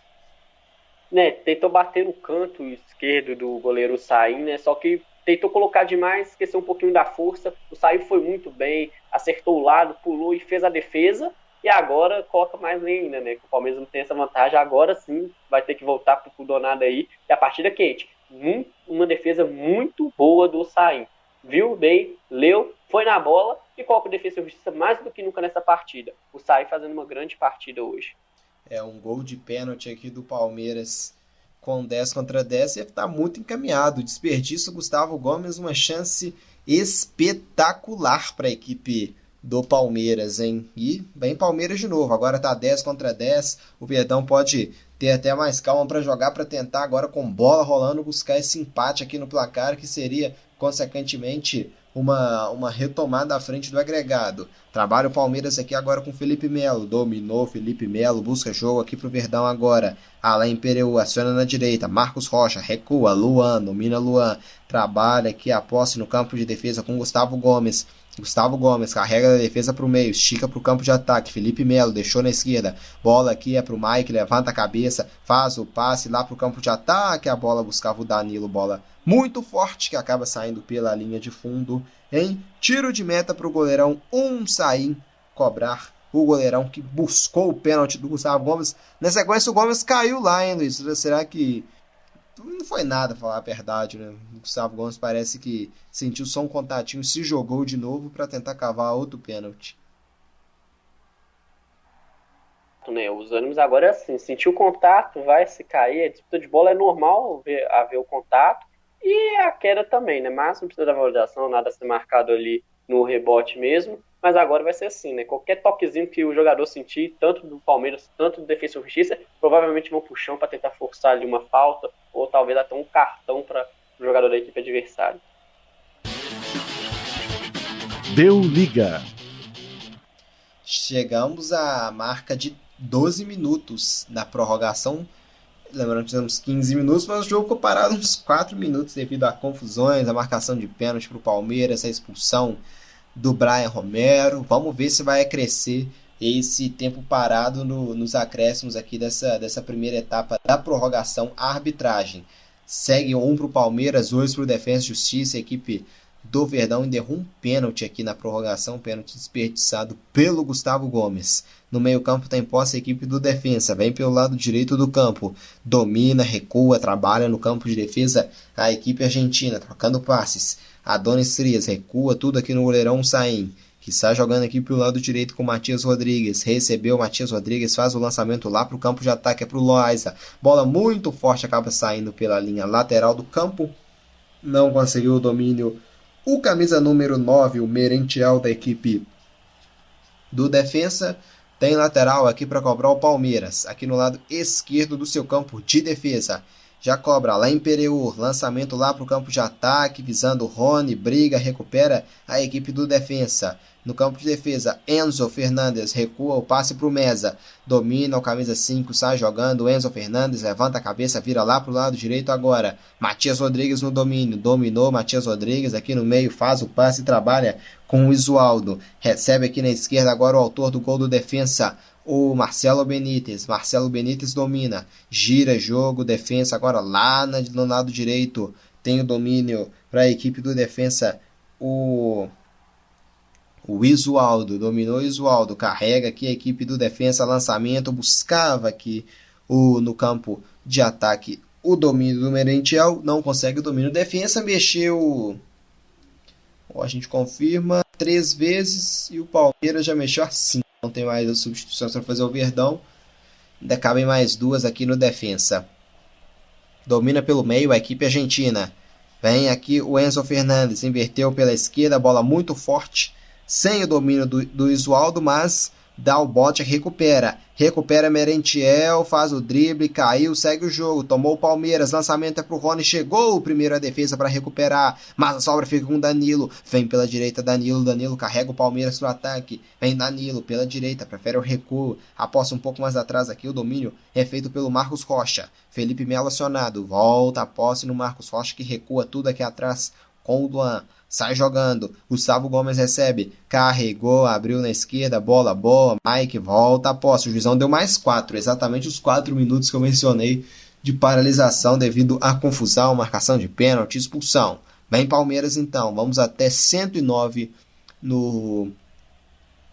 Né, tentou bater no canto esquerdo do goleiro Saim, né? Só que tentou colocar demais, esqueceu um pouquinho da força. O Saim foi muito bem, acertou o lado, pulou e fez a defesa. E agora coloca mais ainda, né? Que o Palmeiras não tem essa vantagem. Agora sim vai ter que voltar pro Donado aí. E a partida quente muito, uma defesa muito boa do Saim. Viu bem, leu, foi na bola e coloca o Defesa e Justiça mais do que nunca nessa partida. O Saim fazendo uma grande partida hoje. É um gol de pênalti aqui do Palmeiras com 10 contra 10 e está muito encaminhado. Desperdício Gustavo Gomes, uma chance espetacular para a equipe do Palmeiras, hein? E bem Palmeiras de novo. Agora tá 10 contra 10. O Verdão pode ter até mais calma para jogar, para tentar agora com bola rolando buscar esse empate aqui no placar, que seria consequentemente uma, uma retomada à frente do agregado. Trabalha o Palmeiras aqui agora com Felipe Melo. Dominou Felipe Melo, busca jogo aqui pro Verdão agora. Alain Pereu aciona na direita. Marcos Rocha recua. Luan, domina Luan. Trabalha aqui a posse no campo de defesa com Gustavo Gomes. Gustavo Gomes carrega a defesa para o meio, estica para o campo de ataque. Felipe Melo deixou na esquerda. Bola aqui é para o Mike, levanta a cabeça, faz o passe lá para o campo de ataque. A bola buscava o Danilo, bola muito forte que acaba saindo pela linha de fundo. Em tiro de meta para o goleirão, um sair cobrar o goleirão que buscou o pênalti do Gustavo Gomes. Na sequência, o Gomes caiu lá, hein, Luiz? Será que. Não foi nada, falar a verdade, né? O Gustavo Gomes parece que sentiu só um contatinho, se jogou de novo para tentar cavar outro pênalti. Né? Os ânimos agora é assim: sentiu o contato, vai se cair. A disputa de bola é normal ver, haver o contato e a queda também, né? Mas não precisa da validação, nada a ser marcado ali no rebote mesmo mas agora vai ser assim, né? Qualquer toquezinho que o jogador sentir, tanto do Palmeiras, tanto do Defesa e Justiça, provavelmente vão pro chão para tentar forçar ali uma falta, ou talvez até um cartão para o jogador da equipe adversária. Deu liga. Chegamos à marca de 12 minutos da prorrogação. Lembrando que tivemos 15 minutos, mas o jogo ficou parado uns 4 minutos devido a confusões, a marcação de pênalti para o Palmeiras, a expulsão do Brian Romero. Vamos ver se vai crescer esse tempo parado no, nos acréscimos aqui dessa, dessa primeira etapa da prorrogação. A arbitragem segue um para o Palmeiras, dois para o Defesa e Justiça. A equipe do Verdão ainda errou um pênalti aqui na prorrogação, pênalti desperdiçado pelo Gustavo Gomes. No meio-campo tem posse a equipe do defesa, vem pelo lado direito do campo, domina, recua, trabalha no campo de defesa a equipe argentina, trocando passes. Adonis Trias recua tudo aqui no goleirão Saim, que está jogando aqui pelo lado direito com Matias Rodrigues. Recebeu Matias Rodrigues, faz o lançamento lá para o campo de ataque, é para o Loaiza. Bola muito forte, acaba saindo pela linha lateral do campo. Não conseguiu o domínio. O camisa número 9, o Merentiel da equipe do defesa. Tem lateral aqui para cobrar o Palmeiras, aqui no lado esquerdo do seu campo de defesa. Já cobra lá em Pereur, lançamento lá para o campo de ataque, visando Rony, briga, recupera a equipe do defensa. No campo de defesa, Enzo Fernandes recua o passe para o Mesa. Domina o camisa 5, sai jogando. Enzo Fernandes levanta a cabeça, vira lá para o lado direito agora. Matias Rodrigues no domínio. Dominou Matias Rodrigues aqui no meio, faz o passe e trabalha com o Isualdo. Recebe aqui na esquerda agora o autor do gol do defensa o Marcelo Benítez. Marcelo Benítez domina, gira jogo, defensa agora lá no lado direito. Tem o domínio para a equipe do defensa. O o Isualdo. Dominou o Isualdo, carrega aqui a equipe do defensa, lançamento, buscava aqui o no campo de ataque o domínio do Merentiel, não consegue o domínio. Defesa, mexeu. A gente confirma. Três vezes e o Palmeiras já mexeu assim não tem mais as substituições para fazer o Verdão. Ainda cabem mais duas aqui no defensa. Domina pelo meio a equipe argentina. Vem aqui o Enzo Fernandes, inverteu pela esquerda, bola muito forte, sem o domínio do, do Isualdo, mas dá o bote, recupera. Recupera Merentiel, faz o drible, caiu, segue o jogo. Tomou o Palmeiras, lançamento é pro Rony, chegou o primeiro a defesa para recuperar. Mas a sobra fica com Danilo. Vem pela direita Danilo, Danilo carrega o Palmeiras pro ataque. Vem Danilo pela direita, prefere o recuo. Aposta um pouco mais atrás aqui, o domínio é feito pelo Marcos Rocha. Felipe Melo acionado, volta a posse no Marcos Rocha que recua tudo aqui atrás com o Duan. Sai jogando. Gustavo Gomes recebe. Carregou, abriu na esquerda. Bola boa. Mike volta a posse. O juizão deu mais quatro. Exatamente os quatro minutos que eu mencionei de paralisação devido à confusão, marcação de pênalti, expulsão. Vem Palmeiras então. Vamos até 109 no,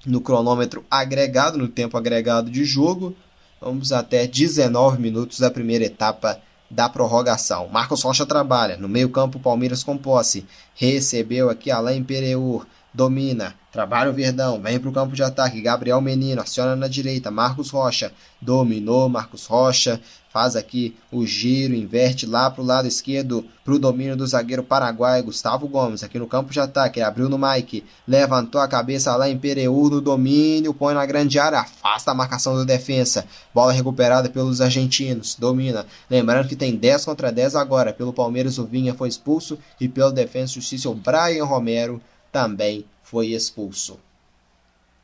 no cronômetro agregado, no tempo agregado de jogo. Vamos até 19 minutos da primeira etapa da prorrogação. Marcos Rocha trabalha. No meio-campo, Palmeiras com posse. Recebeu aqui Alain Pereur. Domina. Trabalha o Verdão. Vem para o campo de ataque. Gabriel Menino. Aciona na direita. Marcos Rocha. Dominou. Marcos Rocha. Faz aqui o giro. Inverte lá para o lado esquerdo. Para o domínio do zagueiro paraguaio. Gustavo Gomes. Aqui no campo de ataque. Ele abriu no Mike. Levantou a cabeça lá em Pereur no domínio. Põe na grande área. Afasta a marcação do defensa. Bola recuperada pelos argentinos. Domina. Lembrando que tem 10 contra 10 agora. Pelo Palmeiras o Vinha foi expulso. E pelo Defensa Justiça o Brian Romero também foi expulso.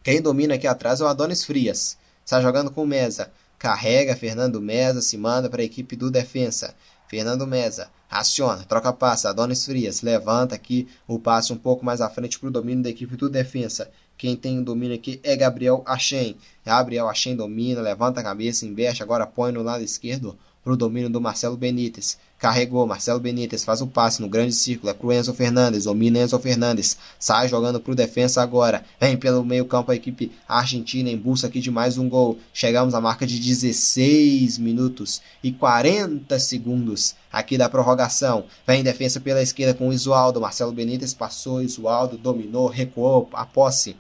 Quem domina aqui atrás é o Adonis Frias. Está jogando com o Mesa. Carrega Fernando Mesa, se manda para a equipe do defensa. Fernando Mesa aciona, troca passe, Adonis Frias levanta aqui o passe um pouco mais à frente para o domínio da equipe do defensa. Quem tem o domínio aqui é Gabriel Achen. Gabriel Achen domina, levanta a cabeça, investe, agora põe no lado esquerdo. para o domínio do Marcelo Benítez. Carregou, Marcelo Benítez faz o passe no grande círculo, é pro Enzo Fernandes, domina Enzo Fernandes, sai jogando pro defensa agora, vem pelo meio campo a equipe argentina em busca aqui de mais um gol. Chegamos à marca de 16 minutos e 40 segundos aqui da prorrogação. Vem defesa pela esquerda com o Isualdo, Marcelo Benítez passou, Isualdo dominou, recuou a posse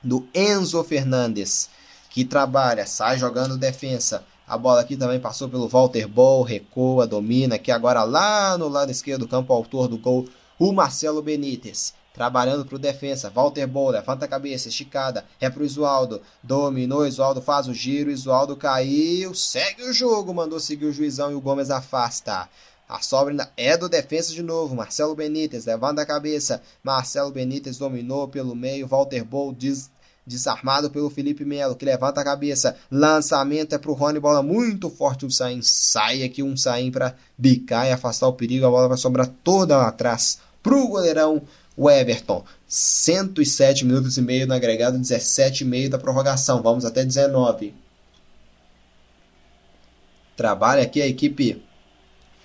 do Enzo Fernandes, que trabalha, sai jogando defensa, a bola aqui também passou pelo Walter Ball, recua, domina, aqui agora lá no lado esquerdo do campo, autor do gol, o Marcelo Benítez. Trabalhando para o defensa, Walter Ball, levanta a cabeça, esticada, é para o Isualdo, dominou, Isualdo faz o giro, Isualdo caiu, segue o jogo, mandou seguir o juizão e o Gomes afasta. A sobra é do defensa de novo, Marcelo Benítez, levanta a cabeça, Marcelo Benítez dominou pelo meio, Walter Ball diz Desarmado pelo Felipe Melo, que levanta a cabeça. Lançamento é pro Rony, bola muito forte. O Sain sai aqui, um Sain para bicar e afastar o perigo. A bola vai sobrar toda lá atrás pro goleirão o Everton. 107 minutos e meio no agregado, 17 e meio da prorrogação. Vamos até 19. Trabalha aqui a equipe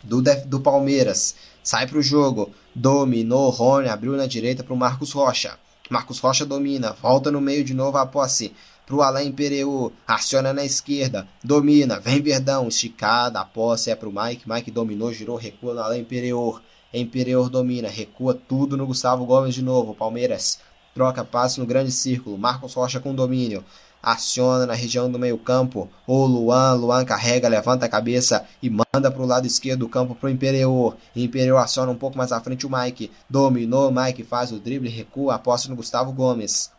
do, do Palmeiras. Sai para o jogo. Dominou Rony, abriu na direita para o Marcos Rocha. Marcos Rocha domina, volta no meio de novo a posse. Pro Alain Pereu, aciona na esquerda, domina, vem Verdão, esticada, a posse é pro Mike, Mike dominou, girou, recua no Alain Pereu, Imperior domina, recua tudo no Gustavo Gomes de novo, Palmeiras troca passe no grande círculo, Marcos Rocha com domínio, aciona na região do meio-campo. O Luan, Luan carrega, levanta a cabeça e manda para o lado esquerdo do campo para o Imperior. Imperior aciona um pouco mais à frente o Mike. Dominou, Mike faz o drible, recua, aposta no Gustavo Gomes.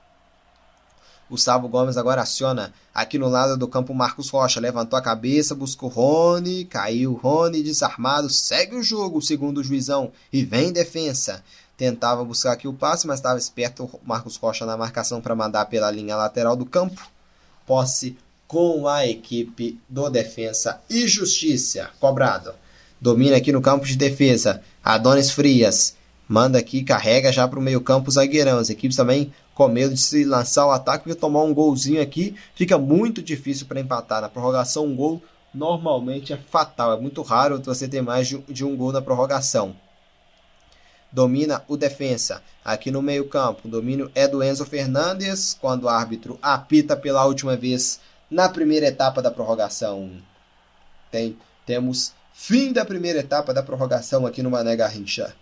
Gustavo Gomes agora aciona aqui no lado do campo Marcos Rocha. Levantou a cabeça, buscou Rony, caiu Rony desarmado, segue o jogo, segundo o juizão, e vem defesa tentava buscar aqui o passe, mas estava esperto o Marcos Rocha na marcação para mandar pela linha lateral do campo. Posse com a equipe do Defensa e Justiça. Cobrado. Domina aqui no campo de defesa. Adonis Frias. Manda aqui, carrega já para o meio campo o zagueirão. As equipes também com medo de se lançar o ataque e tomar um golzinho aqui. Fica muito difícil para empatar. Na prorrogação, um gol normalmente é fatal. É muito raro você ter mais de um gol na prorrogação domina o defensa. Aqui no meio-campo, o domínio é do Enzo Fernandes, quando o árbitro apita pela última vez na primeira etapa da prorrogação. Tem, temos fim da primeira etapa da prorrogação aqui no Mané Garrincha.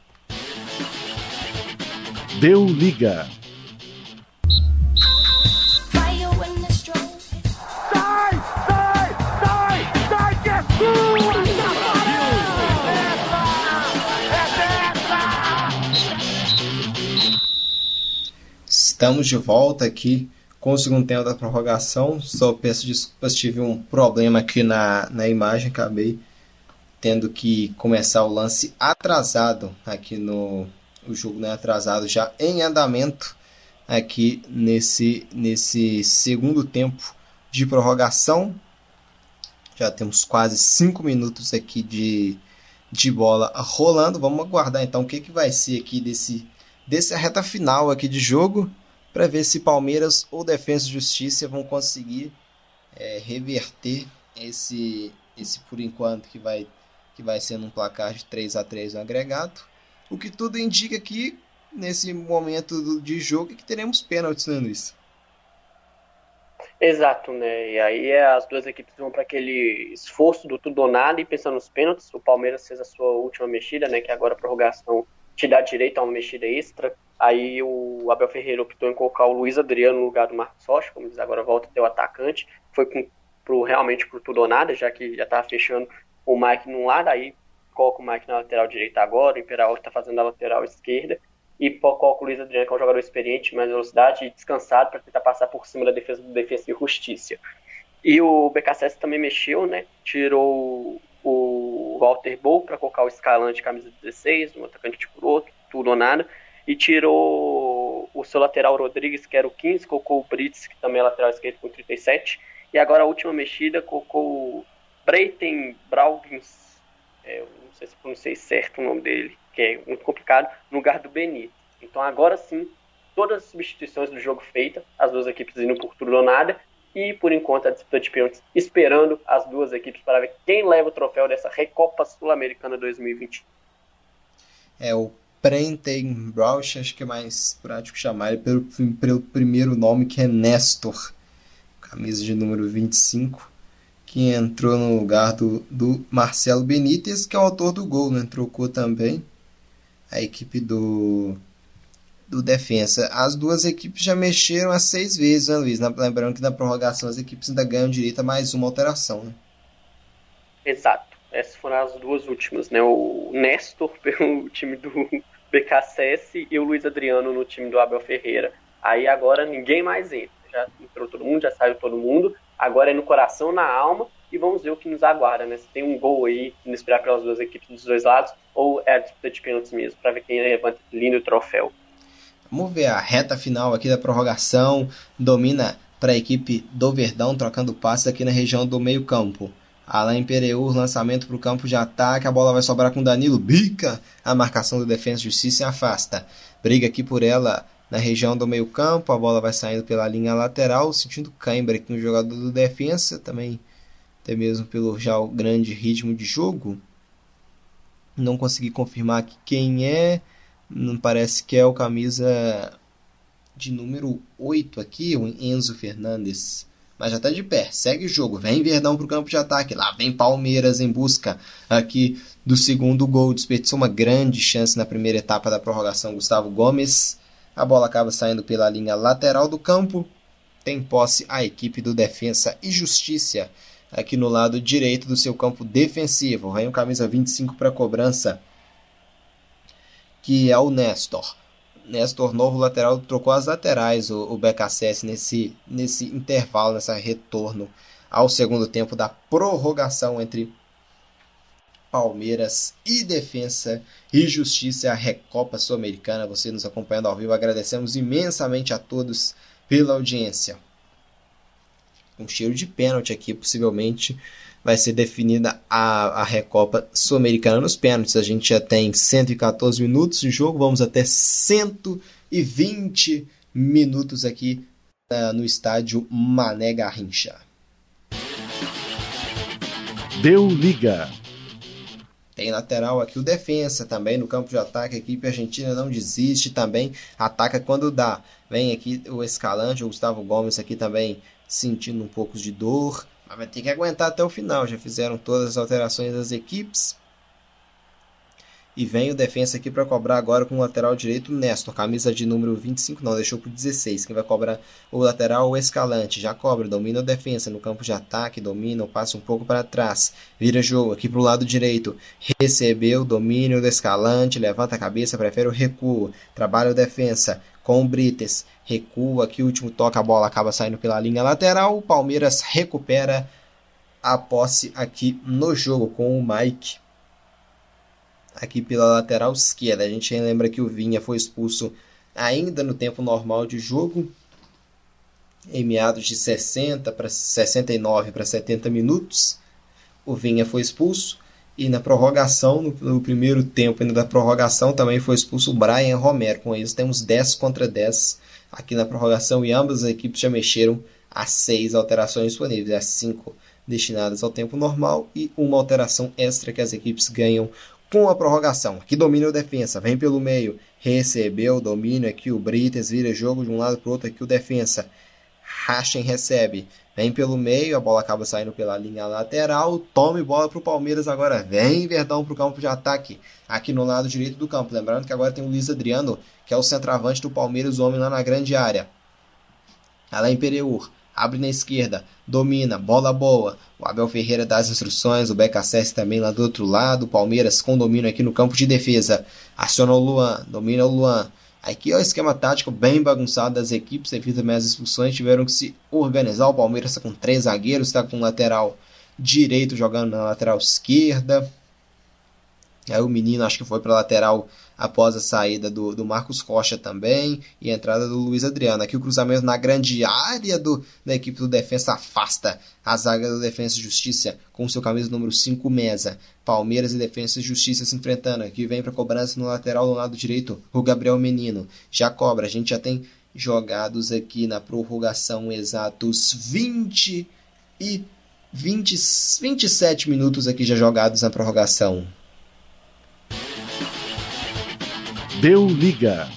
Deu liga. Estamos de volta aqui com o segundo tempo da prorrogação. Só peço desculpas, tive um problema aqui na, na imagem, acabei tendo que começar o lance atrasado aqui no o jogo né, atrasado já em andamento aqui nesse nesse segundo tempo de prorrogação. Já temos quase cinco minutos aqui de, de bola rolando. Vamos aguardar então o que, que vai ser aqui desse, desse reta final aqui de jogo para ver se Palmeiras ou Defesa e Justiça vão conseguir é, reverter esse, esse por enquanto que vai, que vai ser um placar de 3 a 3 no agregado. O que tudo indica que nesse momento de jogo que teremos pênaltis, né, Luiz? Exato, né? E aí as duas equipes vão para aquele esforço do tudo ou nada e pensando nos pênaltis. O Palmeiras fez a sua última mexida, né? Que agora a prorrogação te dá direito a uma mexida extra. Aí o Abel Ferreira optou em colocar o Luiz Adriano no lugar do Marcos Rocha, como diz agora volta a ter o atacante. Foi com, pro, realmente pro tudo ou nada, já que já estava fechando o Mike num lado, aí coloca o Mike na lateral direita agora, o Imperial está fazendo a lateral esquerda, e coloca o Luiz Adriano, que é um jogador experiente, mais velocidade e descansado para tentar passar por cima da defesa do Defesa e Justiça. E o BKSS também mexeu, né? Tirou o Walter Bow para colocar o Escalante camisa 16, um atacante por tipo outro, tudo ou nada e tirou o seu lateral Rodrigues, que era o 15, colocou o Brits, que também é lateral esquerdo, com 37. E agora a última mexida, colocou o Breiten Braugins, é, não sei se pronunciei certo o nome dele, que é muito complicado, no lugar do Benito. Então agora sim, todas as substituições do jogo feitas, as duas equipes indo por tudo ou nada, E por enquanto a disputa de pênaltis esperando as duas equipes para ver quem leva o troféu dessa Recopa Sul-Americana 2020. É o Prentenbrauch, acho que é mais prático chamar ele pelo, pelo primeiro nome que é Nestor, camisa de número 25 que entrou no lugar do, do Marcelo Benítez, que é o autor do gol, né? Trocou também a equipe do, do Defensa. As duas equipes já mexeram as seis vezes, né, Luiz? Lembrando que na prorrogação as equipes ainda ganham direito a mais uma alteração, né? Exato. Essas foram as duas últimas, né? O Nestor pelo time do BKSS e o Luiz Adriano no time do Abel Ferreira. Aí agora ninguém mais entra. Já entrou todo mundo, já saiu todo mundo agora é no coração, na alma, e vamos ver o que nos aguarda, né? Se tem um gol aí inesperado pelas duas equipes dos dois lados, ou é a disputa de pênaltis mesmo, para ver quem levanta lindo troféu. Vamos ver a reta final aqui da prorrogação, domina para a equipe do Verdão, trocando passes aqui na região do meio campo. Alain Pereur, lançamento para o campo de ataque, a bola vai sobrar com Danilo, bica, a marcação do Defesa Justiça se afasta. Briga aqui por ela na região do meio campo, a bola vai saindo pela linha lateral, sentindo cãibra aqui no jogador do defensa, também até mesmo pelo já o grande ritmo de jogo. Não consegui confirmar aqui quem é, não parece que é o camisa de número 8 aqui, o Enzo Fernandes. Mas já está de pé, segue o jogo, vem Verdão para o campo de ataque, lá vem Palmeiras em busca aqui do segundo gol, desperdiçou uma grande chance na primeira etapa da prorrogação, Gustavo Gomes a bola acaba saindo pela linha lateral do campo. Tem posse a equipe do Defensa e Justiça aqui no lado direito do seu campo defensivo. Vem o camisa 25 para cobrança, que é o Nestor. Nestor, novo lateral, trocou as laterais, o, o BKSS, nesse, nesse intervalo, nessa retorno ao segundo tempo da prorrogação entre Palmeiras e Defensa e Justiça, a Recopa Sul-Americana. Você nos acompanhando ao vivo, agradecemos imensamente a todos pela audiência. Um cheiro de pênalti aqui, possivelmente vai ser definida a, a Recopa Sul-Americana nos pênaltis. A gente já tem 114 minutos de jogo, vamos até 120 minutos aqui uh, no estádio Mané Garrincha. Deu liga. Tem lateral aqui o defensa também no campo de ataque. A equipe argentina não desiste também. Ataca quando dá. Vem aqui o Escalante, o Gustavo Gomes aqui também sentindo um pouco de dor. Mas vai ter que aguentar até o final. Já fizeram todas as alterações das equipes. E vem o defensa aqui para cobrar agora com o lateral direito Nestor, camisa de número 25, não, deixou por 16. Quem vai cobrar o lateral o Escalante, já cobra, domina o defensa no campo de ataque, domina, passa um pouco para trás, vira jogo aqui para o lado direito, recebeu, domínio do Escalante, levanta a cabeça, prefere o recuo, trabalha o defensa com o Brites, recua aqui, o último toque, a bola acaba saindo pela linha lateral, o Palmeiras recupera a posse aqui no jogo com o Mike aqui pela lateral esquerda. A gente lembra que o Vinha foi expulso ainda no tempo normal de jogo, em meados de 60 para 69 para 70 minutos. O Vinha foi expulso e na prorrogação, no, no, primeiro tempo ainda da prorrogação, também foi expulso o Brian Romero. Com isso, temos 10 contra 10 aqui na prorrogação e ambas as equipes já mexeram as seis alterações disponíveis, as cinco destinadas ao tempo normal e uma alteração extra que as equipes ganham com a prorrogação. Aqui domina o defensa, vem pelo meio, recebeu domínio aqui o Brites, vira jogo de um lado para o outro aqui o defensa. Rachen recebe, vem pelo meio, a bola acaba saindo pela linha lateral, tome bola para o Palmeiras agora, vem Verdão para o campo de ataque, aqui no lado direito do campo. Lembrando que agora tem o Luiz Adriano, que é o centroavante do Palmeiras, o homem lá na grande área. Alain Pereur, abre na esquerda, domina, bola boa. O Abel Ferreira dá as instruções, o BKSS também lá do outro lado, Palmeiras com domínio aqui no campo de defesa. Aciona o Luan, domina o Luan. Aqui é o esquema tático bem bagunçado das equipes, devido também às expulsões, tiveram que se organizar. O Palmeiras está com três zagueiros, está com o lateral direito jogando na lateral esquerda. Aí o menino acho que foi para lateral após a saída do, do Marcos Rocha também e a entrada do Luiz Adriano. Aqui o cruzamento na grande área do, da equipe do Defensa afasta a zaga do Defensa e Justiça com seu camisa número 5 Mesa. Palmeiras e Defensa e Justiça se enfrentando. Aqui vem para cobrança no lateral do lado direito o Gabriel Menino. Já cobra, a gente já tem jogados aqui na prorrogação, exatos 20 e 20, 27 minutos aqui já jogados na prorrogação. Deu liga.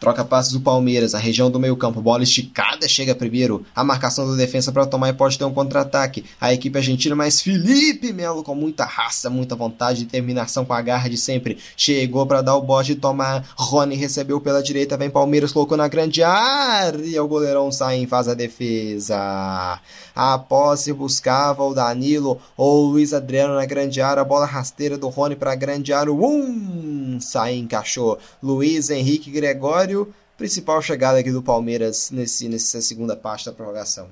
Troca passes do Palmeiras, a região do meio-campo, bola esticada, chega primeiro. A marcação da defesa para tomar e pode ter um contra-ataque. A equipe argentina, mas Felipe Melo com muita raça, muita vontade determinação com a garra de sempre. Chegou para dar o bote e tomar. Rony recebeu pela direita, vem Palmeiras, colocou na grande área. O goleirão sai e faz a defesa. A posse buscava o Danilo ou o Luiz Adriano na grande área. A bola rasteira do Rony para a grande área. Um sai encaixou. Luiz Henrique Gregório principal chegada aqui do Palmeiras nesse, nessa segunda parte da prorrogação.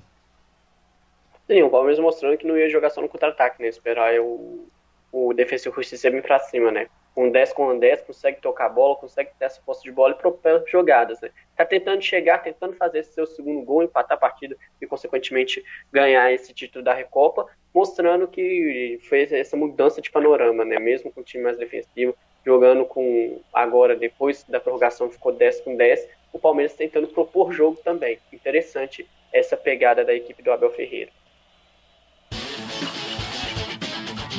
Sim, o Palmeiras mostrando que não ia jogar só no contra-ataque, né? Esperar o, o defensor justiça vir pra cima, né? Com 10 com 10, consegue tocar a bola, consegue ter essa posse de bola e propor jogadas, né? Tá tentando chegar, tentando fazer esse seu segundo gol, empatar a partida e, consequentemente, ganhar esse título da Recopa, mostrando que fez essa mudança de panorama, né? Mesmo com o time mais defensivo, jogando com agora, depois da prorrogação, ficou 10 com 10, o Palmeiras tentando propor jogo também. Interessante essa pegada da equipe do Abel Ferreira.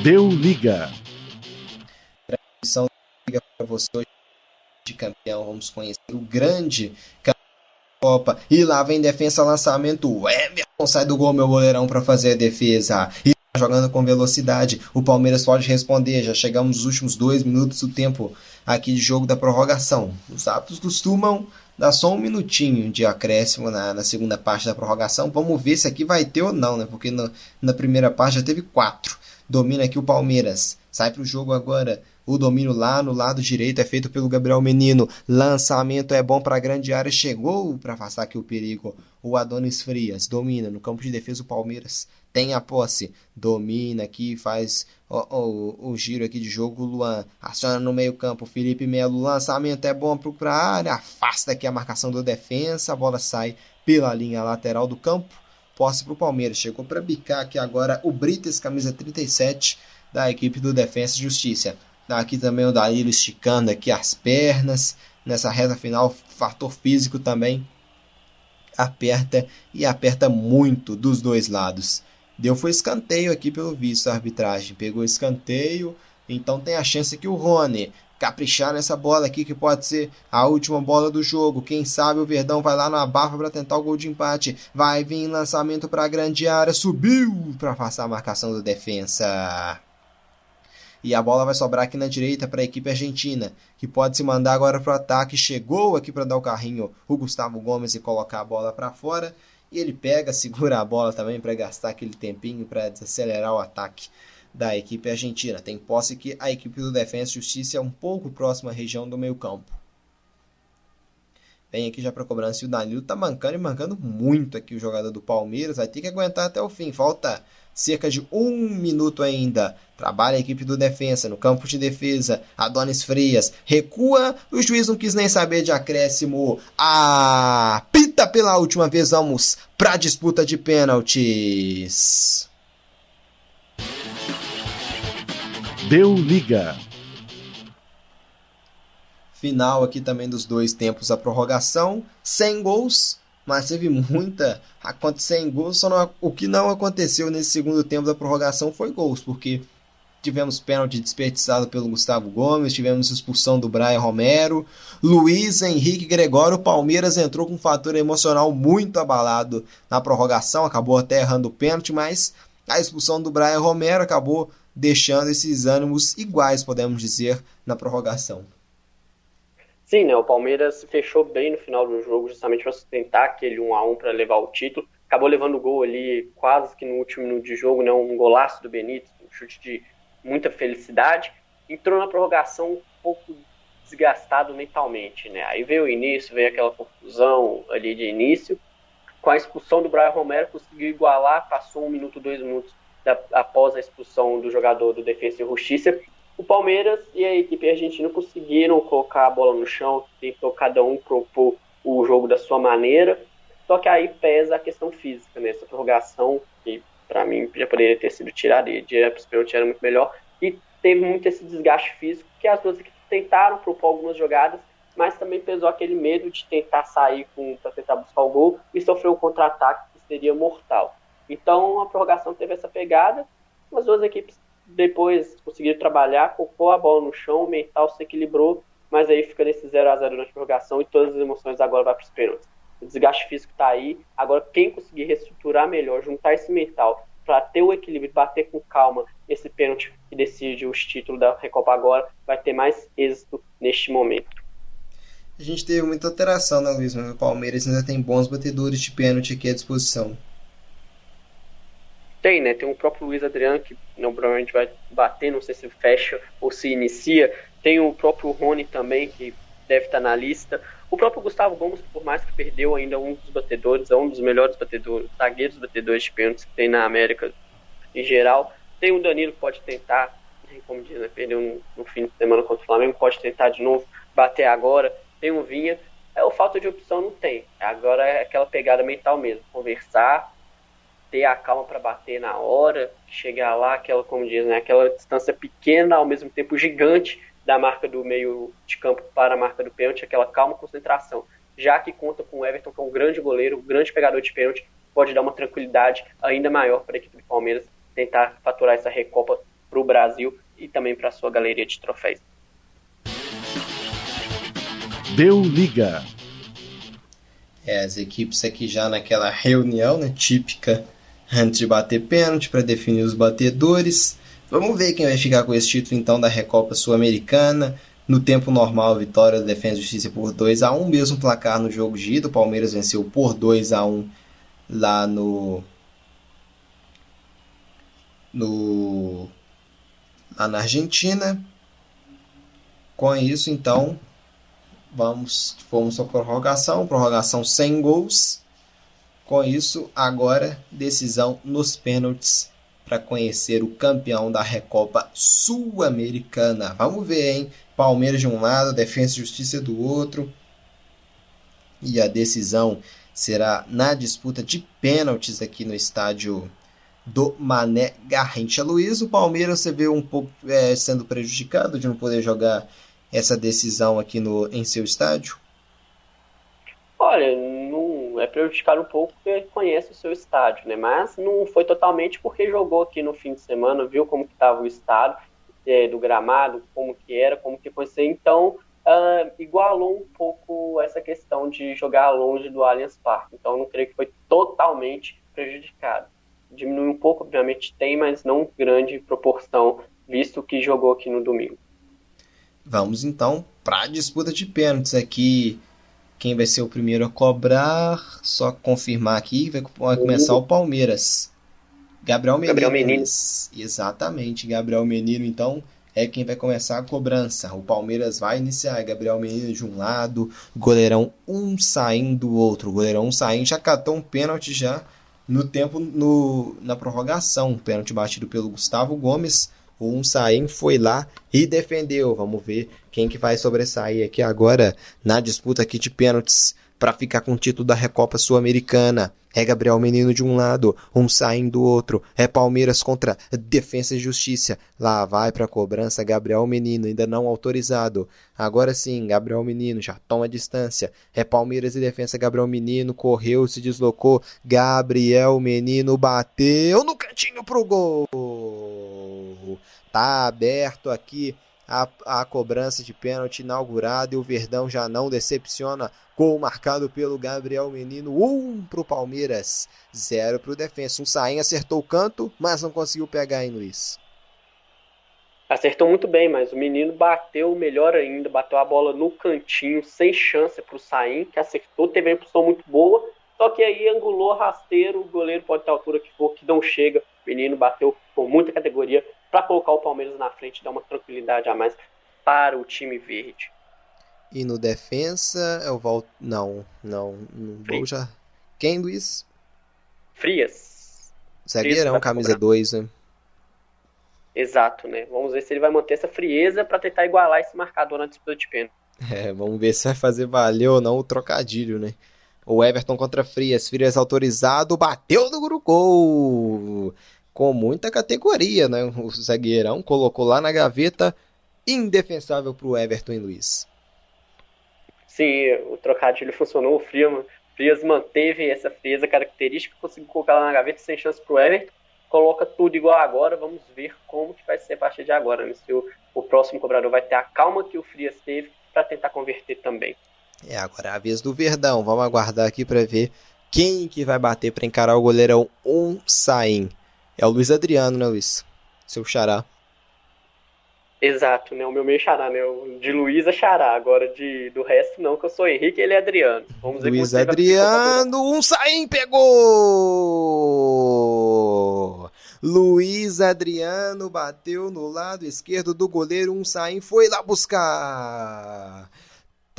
Deu liga. Transmissão liga para você hoje de campeão. Vamos conhecer o grande Copa. E lá vem defesa, lançamento. O Everton sai do gol, meu goleirão, para fazer a defesa. E jogando com velocidade. O Palmeiras pode responder. Já chegamos nos últimos dois minutos do tempo aqui de jogo da prorrogação. Os árbitros costumam dar só um minutinho de acréscimo na, na, segunda parte da prorrogação. Vamos ver se aqui vai ter ou não, né? Porque no, na primeira parte já teve quatro. Domina aqui o Palmeiras. Sai para o jogo agora. O domínio lá no lado direito é feito pelo Gabriel Menino. Lançamento é bom para a grande área. Chegou para afastar aqui o perigo. O Adonis Frias domina no campo de defesa o Palmeiras tem a posse, domina aqui, faz o, o, o giro aqui de jogo. Luan aciona no meio-campo. Felipe Melo, lançamento é bom para a área, afasta aqui a marcação do defensa. A bola sai pela linha lateral do campo. Posse para o Palmeiras. Chegou para bicar aqui agora o Brites, camisa 37 da equipe do Defensa e Justiça. Aqui também o Danilo esticando aqui as pernas. Nessa reta final, fator físico também aperta e aperta muito dos dois lados. Deu foi escanteio aqui pelo visto a arbitragem. Pegou escanteio. Então tem a chance que o Rony caprichar nessa bola aqui que pode ser a última bola do jogo. Quem sabe o Verdão vai lá na bafa para tentar o gol de empate. Vai vir lançamento para a grande área, subiu para afastar a marcação da defensa. E a bola vai sobrar aqui na direita para a equipe argentina, que pode se mandar agora para o ataque. Chegou aqui para dar o carrinho o Gustavo Gomes e colocar a bola para fora. E ele pega, segura a bola também para gastar aquele tempinho para desacelerar o ataque da equipe argentina. Tem posse que a equipe do Defensa e Justiça é um pouco próxima à região do meio-campo. Vem aqui já para cobrança e o Danilo tá mancando e mancando muito aqui o jogador do Palmeiras. Vai ter que aguentar até o fim. Falta cerca de um minuto ainda. Trabalha a equipe do defesa no campo de defesa. Adonis Frias recua. O juiz não quis nem saber de acréscimo. Apita pela última vez. Vamos para disputa de pênaltis. Deu liga. Final aqui também dos dois tempos a prorrogação. Sem gols mas teve muita acontecer em gols. Só não, o que não aconteceu nesse segundo tempo da prorrogação foi gols, porque tivemos pênalti desperdiçado pelo Gustavo Gomes, tivemos expulsão do Brian Romero, Luiz Henrique Gregório, Palmeiras entrou com um fator emocional muito abalado na prorrogação, acabou até errando o pênalti, mas a expulsão do Brian Romero acabou deixando esses ânimos iguais, podemos dizer, na prorrogação. Sim, né? O Palmeiras fechou bem no final do jogo, justamente para sustentar aquele 1 a 1 para levar o título. Acabou levando o gol ali quase que no último minuto de jogo, né? Um golaço do Benítez, um chute de muita felicidade. Entrou na prorrogação um pouco desgastado mentalmente, né? Aí veio o início, veio aquela confusão ali de início. Com a expulsão do Brian Romero, conseguiu igualar, passou um minuto, dois minutos da, após a expulsão do jogador do Defesa e Justiça o Palmeiras e a equipe argentina conseguiram colocar a bola no chão, tentou cada um propor o jogo da sua maneira, só que aí pesa a questão física nessa né? prorrogação, que para mim já poderia ter sido tirada, e de pênalti era muito melhor, e teve muito esse desgaste físico, que as duas equipes tentaram propor algumas jogadas, mas também pesou aquele medo de tentar sair para tentar buscar o gol e sofrer um contra-ataque que seria mortal. Então a prorrogação teve essa pegada, as duas equipes depois conseguiram trabalhar, colocou a bola no chão, o mental se equilibrou, mas aí fica nesse 0 a 0 na prorrogação e todas as emoções agora vai para os pênaltis. O desgaste físico está aí, agora quem conseguir reestruturar melhor, juntar esse mental para ter o equilíbrio, bater com calma esse pênalti que decide os títulos da Recopa agora, vai ter mais êxito neste momento. A gente teve muita alteração, né, Luiz? Mas o Palmeiras ainda tem bons batedores de pênalti aqui à disposição. Tem, né? Tem o próprio Luiz Adriano, que não, provavelmente vai bater, não sei se fecha ou se inicia. Tem o próprio Rony também, que deve estar na lista. O próprio Gustavo Gomes, por mais que perdeu ainda um dos batedores, é um dos melhores batedores, zagueiros batedores de pênaltis que tem na América em geral. Tem o Danilo que pode tentar, né, como diz, né, perdeu no, no fim de semana contra o Flamengo, pode tentar de novo bater agora. Tem o Vinha. É, o falta de opção não tem. Agora é aquela pegada mental mesmo, conversar, ter a calma para bater na hora, chegar lá, aquela, como diz, né, aquela distância pequena, ao mesmo tempo gigante da marca do meio de campo para a marca do pênalti, aquela calma concentração. Já que conta com o Everton, que é um grande goleiro, um grande pegador de pênalti, pode dar uma tranquilidade ainda maior para a equipe do Palmeiras tentar faturar essa recopa para o Brasil e também para a sua galeria de troféus. Deu liga. É, as equipes aqui já naquela reunião né, típica antes de bater pênalti para definir os batedores. Vamos ver quem vai ficar com esse título então da Recopa Sul-Americana. No tempo normal, vitória da Defesa e Justiça por 2 a 1 mesmo placar no jogo de ida. O Palmeiras venceu por 2 a 1 lá no no lá na Argentina. Com isso, então, vamos fomos a prorrogação, prorrogação sem gols. Com isso, agora decisão nos pênaltis para conhecer o campeão da Recopa Sul-Americana. Vamos ver, hein? Palmeiras de um lado, Defesa e Justiça do outro. E a decisão será na disputa de pênaltis aqui no estádio do Mané Garrincha Luiz. O Palmeiras você vê um pouco é, sendo prejudicado de não poder jogar essa decisão aqui no, em seu estádio? Olha, não prejudicado um pouco porque conhece o seu estádio, né? Mas não foi totalmente porque jogou aqui no fim de semana, viu como que estava o estado é, do gramado, como que era, como que foi ser. Então, uh, igualou um pouco essa questão de jogar longe do Allianz Parque. Então, não creio que foi totalmente prejudicado. Diminuiu um pouco, obviamente tem, mas não grande proporção, visto que jogou aqui no domingo. Vamos então para a disputa de pênaltis aqui quem vai ser o primeiro a cobrar? Só confirmar aqui, vai começar o Palmeiras. Gabriel Menino. Gabriel Menino. Exatamente, Gabriel Menino, então, é quem vai começar a cobrança. O Palmeiras vai iniciar, Gabriel Menino de um lado, goleirão um saindo do outro. O goleirão um saindo, já catou um pênalti já no tempo, no, na prorrogação. pênalti batido pelo Gustavo Gomes o Saem foi lá e defendeu. Vamos ver quem que vai sobressair aqui agora na disputa aqui de pênaltis para ficar com o título da Recopa Sul-Americana. É Gabriel Menino de um lado, um saindo do outro. É Palmeiras contra Defesa e Justiça. Lá vai para cobrança Gabriel Menino, ainda não autorizado. Agora sim, Gabriel Menino já toma distância. É Palmeiras e Defesa. Gabriel Menino correu, se deslocou. Gabriel Menino bateu no cantinho pro gol. Tá aberto aqui a, a cobrança de pênalti inaugurada e o Verdão já não decepciona. Gol marcado pelo Gabriel Menino, 1 um para o Palmeiras, 0 para o Defensa. Um Sainha acertou o canto, mas não conseguiu pegar em Luiz. Acertou muito bem, mas o menino bateu melhor ainda, bateu a bola no cantinho, sem chance para o Sain, que acertou, teve uma impulsão muito boa, só que aí angulou rasteiro, o goleiro pode ter a altura que for, que não chega. O menino bateu com muita categoria, para colocar o Palmeiras na frente, dar uma tranquilidade a mais para o time verde. E no defensa é o Val... Não, não, não vou já. Quem, Luiz? Frias. Zagueirão, Frias camisa 2, né? Exato, né? Vamos ver se ele vai manter essa frieza para tentar igualar esse marcador na disputa de pênalti. É, vamos ver se vai fazer valer ou não o trocadilho, né? O Everton contra Frias, Frias autorizado, bateu no gol com muita categoria, né? O zagueirão colocou lá na gaveta, indefensável para o Everton e Luiz. Sim, o trocadilho funcionou, o Frias, Frias manteve essa frieza característica, conseguiu colocar lá na gaveta sem chance pro Everton, coloca tudo igual agora, vamos ver como que vai ser a partir de agora, né? se o, o próximo cobrador vai ter a calma que o Frias teve para tentar converter também. É, agora é a vez do Verdão, vamos aguardar aqui para ver quem que vai bater para encarar o goleirão um Saim. É o Luiz Adriano, né, Luiz? Seu xará. Exato, né? O meu meio xará, né? O de Luiz é xará, agora de, do resto não, que eu sou Henrique e ele é Adriano. Vamos ver Luiz Adriano, um Saim pegou! Luiz Adriano bateu no lado esquerdo do goleiro, um Saim foi lá buscar.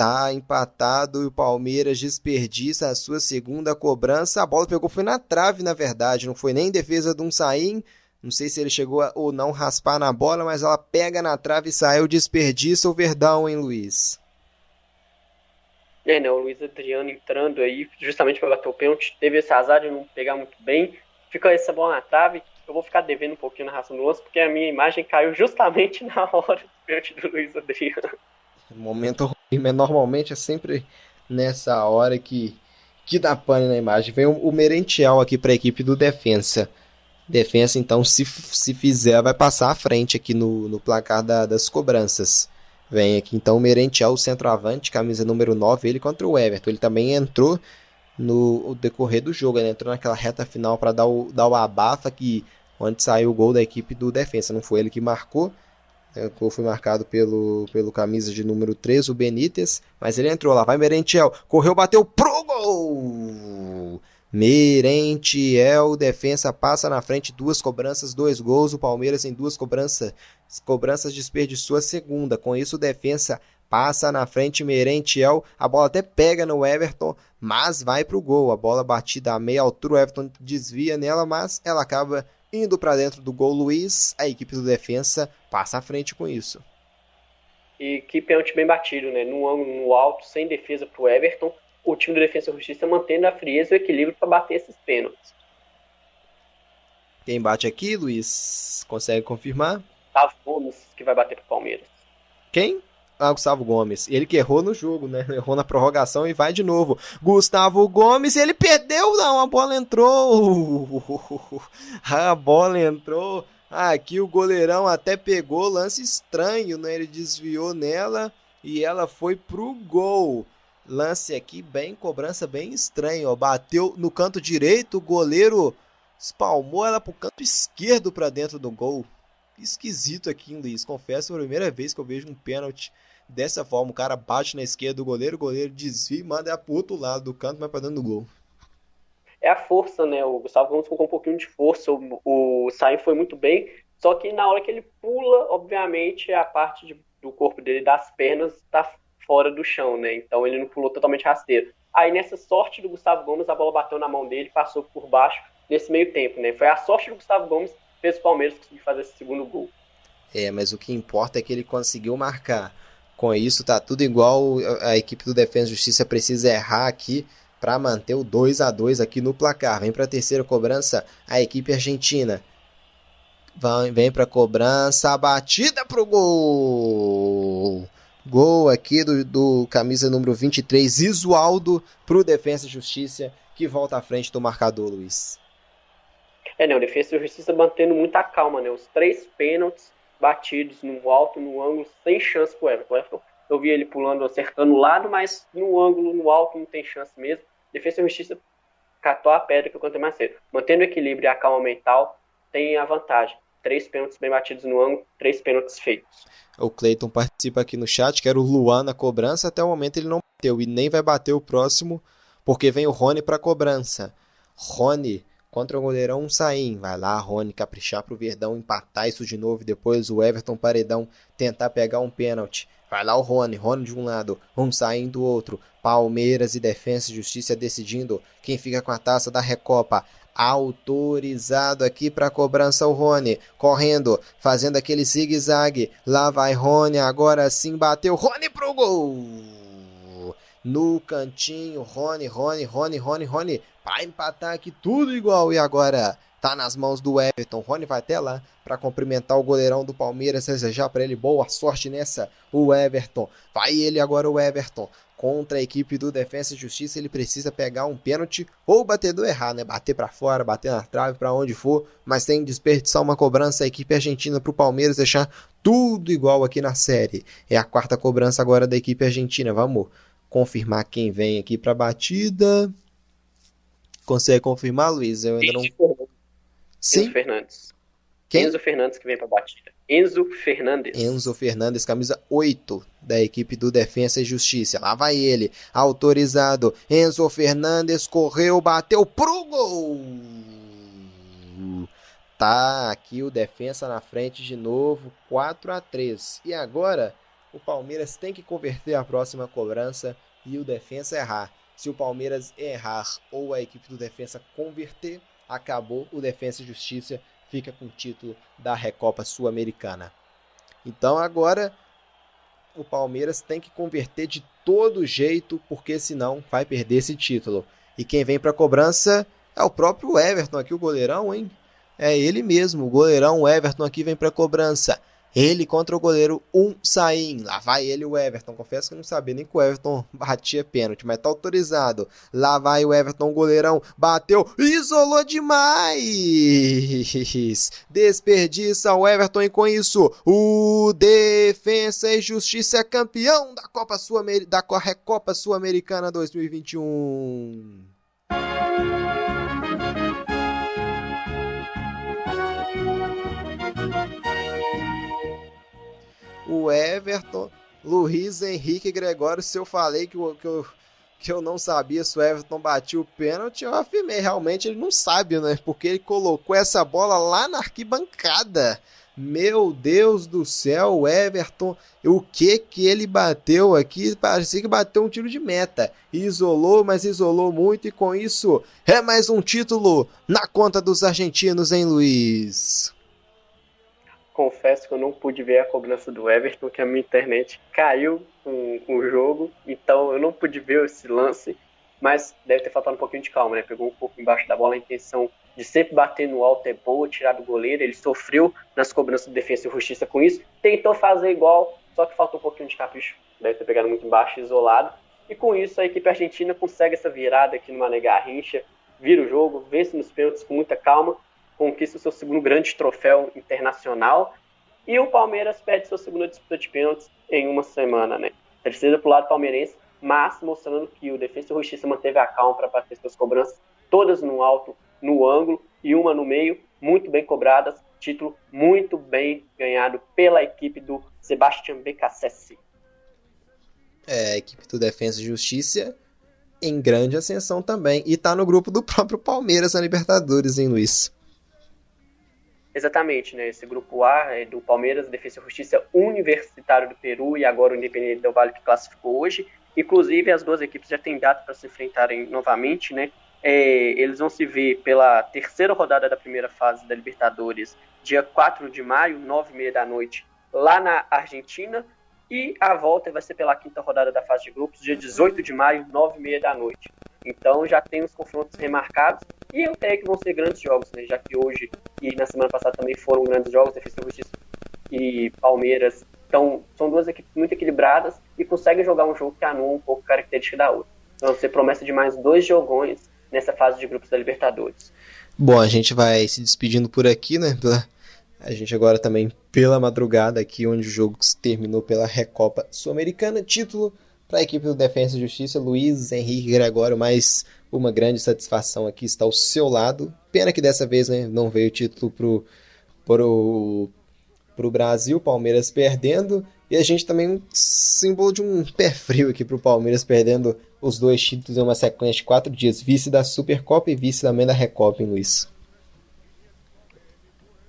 Tá empatado e o Palmeiras desperdiça a sua segunda cobrança. A bola pegou, foi na trave, na verdade, não foi nem em defesa de um Saim. Não sei se ele chegou a, ou não raspar na bola, mas ela pega na trave e saiu, desperdiça o Verdão, hein, Luiz? É, né, o Luiz Adriano entrando aí, justamente para bater o pênalti, teve esse azar de não pegar muito bem, fica essa bola na trave, eu vou ficar devendo um pouquinho na raça do lance, porque a minha imagem caiu justamente na hora do pênalti do Luiz Adriano. Momento ruim, mas normalmente é sempre nessa hora que, que dá pane na imagem. Vem o, o Merentiel aqui para a equipe do Defensa. Defensa, então, se, se fizer, vai passar à frente aqui no, no placar da, das cobranças. Vem aqui então o Merentiel, o centroavante, camisa número 9, ele contra o Everton. Ele também entrou no decorrer do jogo, ele entrou naquela reta final para dar o, dar o abafa que onde saiu o gol da equipe do defensa. Não foi ele que marcou, o gol foi marcado pelo, pelo camisa de número 3, o Benítez, mas ele entrou lá, vai Merentiel, correu, bateu pro gol! Merentiel, defensa passa na frente, duas cobranças, dois gols. O Palmeiras em duas cobranças, cobranças desperdiçou a segunda. Com isso, defensa passa na frente. Merentiel, a bola até pega no Everton, mas vai para o gol. A bola batida a meia altura, o Everton desvia nela, mas ela acaba indo para dentro do gol. Luiz, a equipe do defensa passa à frente com isso. E que pênalti bem batido, né? No ângulo, no alto, sem defesa para o Everton o time do Defesa e Justiça mantendo a frieza e o equilíbrio para bater esses pênaltis. Quem bate aqui, Luiz? Consegue confirmar? Gustavo Gomes, que vai bater pro Palmeiras. Quem? Ah, Gustavo Gomes. Ele que errou no jogo, né? Errou na prorrogação e vai de novo. Gustavo Gomes, ele perdeu, não. A bola entrou. A bola entrou. Aqui o goleirão até pegou. Lance estranho, né? Ele desviou nela e ela foi pro gol. Lance aqui bem, cobrança bem estranho, ó. Bateu no canto direito, o goleiro espalmou ela pro canto esquerdo para dentro do gol. Esquisito aqui, Luiz. Confesso, é a primeira vez que eu vejo um pênalti dessa forma. O cara bate na esquerda do goleiro, o goleiro desvia e manda pro outro lado do canto, mas pra dentro do gol. É a força, né? O Gustavo Gomes colocou um pouquinho de força. O, o Sain foi muito bem. Só que na hora que ele pula, obviamente, a parte de, do corpo dele, das pernas, tá fora do chão, né? Então ele não pulou totalmente rasteiro. Aí nessa sorte do Gustavo Gomes, a bola bateu na mão dele, passou por baixo nesse meio tempo, né? Foi a sorte do Gustavo Gomes que fez o Palmeiras conseguir fazer esse segundo gol. É, mas o que importa é que ele conseguiu marcar. Com isso, tá tudo igual. A equipe do Defesa e Justiça precisa errar aqui para manter o 2 a 2 aqui no placar. Vem para a terceira cobrança a equipe argentina. Vem para a cobrança, batida pro gol. Gol aqui do, do camisa número 23, Isualdo, para o Defensa e Justiça, que volta à frente do marcador, Luiz. É, né, o Defensa e Justiça mantendo muita calma, né? Os três pênaltis batidos no alto, no ângulo, sem chance pro Everton. Everton eu vi ele pulando, acertando o lado, mas no ângulo, no alto, não tem chance mesmo. Defesa e Justiça catou a pedra que eu contei mais cedo. Mantendo o equilíbrio e a calma mental, tem a vantagem três pênaltis bem batidos no ângulo, três pênaltis feitos. O Cleiton participa aqui no chat, que era o Luan na cobrança, até o momento ele não bateu e nem vai bater o próximo, porque vem o Rony para cobrança. Rony contra o goleirão Saim. Vai lá, Rony, caprichar pro Verdão empatar isso de novo. Depois o Everton Paredão tentar pegar um pênalti. Vai lá o Rony, Rony de um lado, um Saim do outro. Palmeiras e Defensa e Justiça decidindo quem fica com a taça da Recopa autorizado aqui para cobrança o Rony, correndo, fazendo aquele zigue-zague, lá vai Rony, agora sim bateu, Rony pro gol! No cantinho, Rony, Rony, Rony, Rony, Rony, para empatar aqui tudo igual, e agora tá nas mãos do Everton. Rony vai até lá para cumprimentar o goleirão do Palmeiras, desejar para ele boa sorte nessa. O Everton, vai ele agora o Everton, contra a equipe do Defensa e Justiça, ele precisa pegar um pênalti ou o batedor errar, né? Bater para fora, bater na trave, para onde for, mas tem que desperdiçar uma cobrança a equipe argentina para o Palmeiras deixar tudo igual aqui na série. É a quarta cobrança agora da equipe argentina. Vamos confirmar quem vem aqui para a batida. Consegue confirmar, Luiz? Eu ainda não. Sim. Enzo Fernandes. Quem? Enzo Fernandes que vem para a batida. Enzo Fernandes. Enzo Fernandes, camisa 8 da equipe do Defensa e Justiça. Lá vai ele, autorizado. Enzo Fernandes correu, bateu pro gol. Tá aqui o Defensa na frente de novo, 4 a 3. E agora o Palmeiras tem que converter a próxima cobrança e o Defensa errar. Se o Palmeiras errar ou a equipe do Defensa converter, acabou o Defensa e Justiça fica com o título da Recopa Sul-Americana. Então agora o Palmeiras tem que converter de todo jeito, porque senão vai perder esse título. E quem vem para a cobrança é o próprio Everton aqui, o goleirão, hein? É ele mesmo, o goleirão Everton aqui vem para a cobrança. Ele contra o goleiro um Sain. Lá vai ele o Everton. Confesso que não sabia nem que o Everton batia pênalti, mas tá autorizado. Lá vai o Everton, goleirão. Bateu, isolou demais. Desperdiça o Everton e com isso o Defensa e Justiça é campeão da Copa Sul da Recopa Sul-Americana 2021. O Everton, Luiz Henrique Gregório. Se eu falei que eu, que eu, que eu não sabia se o Everton batia o pênalti, eu afirmei. Realmente ele não sabe, né? Porque ele colocou essa bola lá na arquibancada. Meu Deus do céu, o Everton, o que que ele bateu aqui? Parecia que bateu um tiro de meta. Isolou, mas isolou muito e com isso é mais um título na conta dos argentinos, hein, Luiz? Confesso que eu não pude ver a cobrança do Everton, que a minha internet caiu com, o jogo, então eu não pude ver esse lance, mas deve ter faltado um pouquinho de calma, né? Pegou um pouco embaixo da bola a intenção de sempre bater no alto é boa, tirar do goleiro, ele sofreu nas cobranças de defesa e justiça com isso, tentou fazer igual, só que faltou um pouquinho de capricho, deve ter pegado muito embaixo, isolado, e com isso a equipe argentina consegue essa virada aqui no Mané Garrincha, vira o jogo, vence nos pênaltis com muita calma, conquista o seu segundo grande troféu internacional e o Palmeiras perde sua segunda disputa de pênaltis em uma semana, né? Terceira para o lado palmeirense, mas mostrando que o Defesa e Justiça manteve a calma para bater suas cobranças, todas no alto, no ângulo e uma no meio, muito bem cobradas. Título muito bem ganhado pela equipe do Sebastian Becassese. É, a equipe do Defesa e Justiça em grande ascensão também. E tá no grupo do próprio Palmeiras na Libertadores, hein, Luiz? Exatamente, né? Esse grupo A é do Palmeiras, Defesa e Justiça Universitário do Peru e agora o Independente Del Vale que classificou hoje. Inclusive, as duas equipes já têm data para se enfrentarem novamente, né? É, eles vão se ver pela terceira rodada da primeira fase da Libertadores, dia 4 de maio, 9 e meia da noite, lá na Argentina. E a volta vai ser pela quinta rodada da fase de grupos, dia 18 de maio, 9 e meia da noite. Então já tem os confrontos remarcados e eu creio que vão ser grandes jogos, né? já que hoje e na semana passada também foram grandes jogos, Defesa Justiça e Palmeiras. Então são duas equipes muito equilibradas e conseguem jogar um jogo que anua um pouco a característica da outra. Então você promessa de mais dois jogões nessa fase de grupos da Libertadores. Bom, a gente vai se despedindo por aqui, né? A gente agora também pela madrugada aqui, onde o jogo terminou pela Recopa Sul-Americana. Título para a equipe do Defensa e Justiça, Luiz Henrique Gregório, mais uma grande satisfação aqui estar ao seu lado. Pena que dessa vez né, não veio o título pro, pro, pro Brasil, Palmeiras perdendo. E a gente também um símbolo de um pé frio aqui pro Palmeiras perdendo os dois títulos em uma sequência de quatro dias. Vice da Supercopa e vice também da Recopa, hein, Luiz?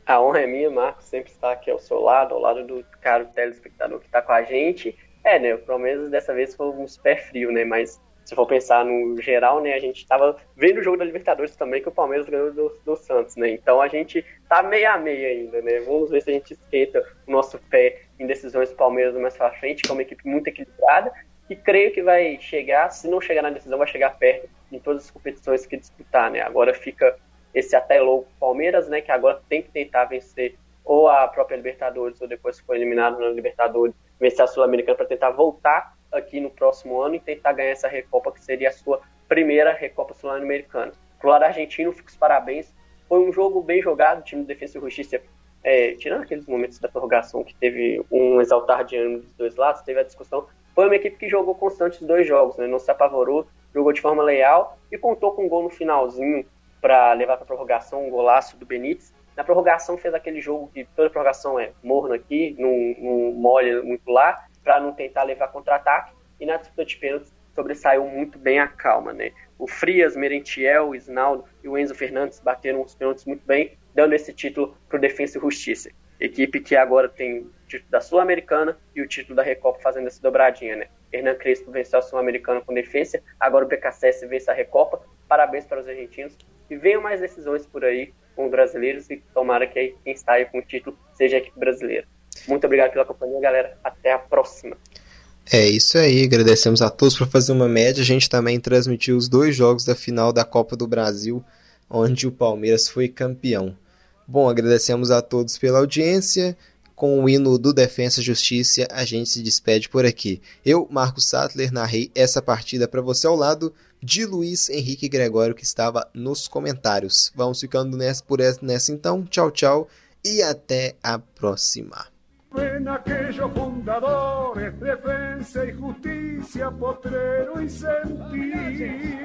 A honra é minha, Marcos, sempre estar aqui ao seu lado, ao lado do caro telespectador que está com a gente. É, né, o Palmeiras dessa vez foi um pé frio, né, mas se for pensar no geral, né, a gente estava vendo o jogo da Libertadores também que o Palmeiras ganhou do, do, Santos, né, então a gente tá meia a meia ainda, né, vamos ver se a gente esquenta o nosso pé em decisões do Palmeiras mais pra frente, que é uma equipe muito equilibrada, e creio que vai chegar, se não chegar na decisão, vai chegar perto em todas as competições que disputar, né, agora fica esse até louco Palmeiras, né, que agora tem que tentar vencer ou a própria Libertadores, ou depois que foi eliminado na Libertadores, vencer a Sul-Americana para tentar voltar aqui no próximo ano e tentar ganhar essa Recopa, que seria a sua primeira Recopa Sul-Americana. Pro lado argentino, fico os parabéns. Foi um jogo bem jogado, o time do Defesa e Justiça, é, tirando aqueles momentos da prorrogação que teve um exaltar de ânimo dos dois lados, teve a discussão. Foi uma equipe que jogou constante os dois jogos, né? não se apavorou, jogou de forma leal e contou com um gol no finalzinho para levar para prorrogação, um golaço do Benítez. Na prorrogação fez aquele jogo que toda prorrogação é morno aqui, não, não molha muito lá, para não tentar levar contra-ataque. E na disputa de pênaltis sobressaiu muito bem a calma, né? O Frias, Merentiel, o Isnaldo e o Enzo Fernandes bateram os pênaltis muito bem, dando esse título para o Defensa e Justiça. Equipe que agora tem o título da Sul-Americana e o título da Recopa fazendo essa dobradinha, né? Hernan Crespo venceu a Sul-Americana com defesa, agora o BKSS vence a Recopa. Parabéns para os argentinos. E venham mais decisões por aí com os brasileiros e tomara que quem saia com o título seja a equipe brasileira. Muito obrigado pela companhia, galera. Até a próxima. É isso aí, agradecemos a todos por fazer uma média. A gente também transmitiu os dois jogos da final da Copa do Brasil, onde o Palmeiras foi campeão. Bom, agradecemos a todos pela audiência. Com o hino do Defensa e Justiça, a gente se despede por aqui. Eu, Marcos Sattler, narrei essa partida para você ao lado de Luiz Henrique Gregório, que estava nos comentários. Vamos ficando nessa, por essa, nessa então. Tchau, tchau e até a próxima. En aquellos fundadores, defensa y justicia, potrero y sentir.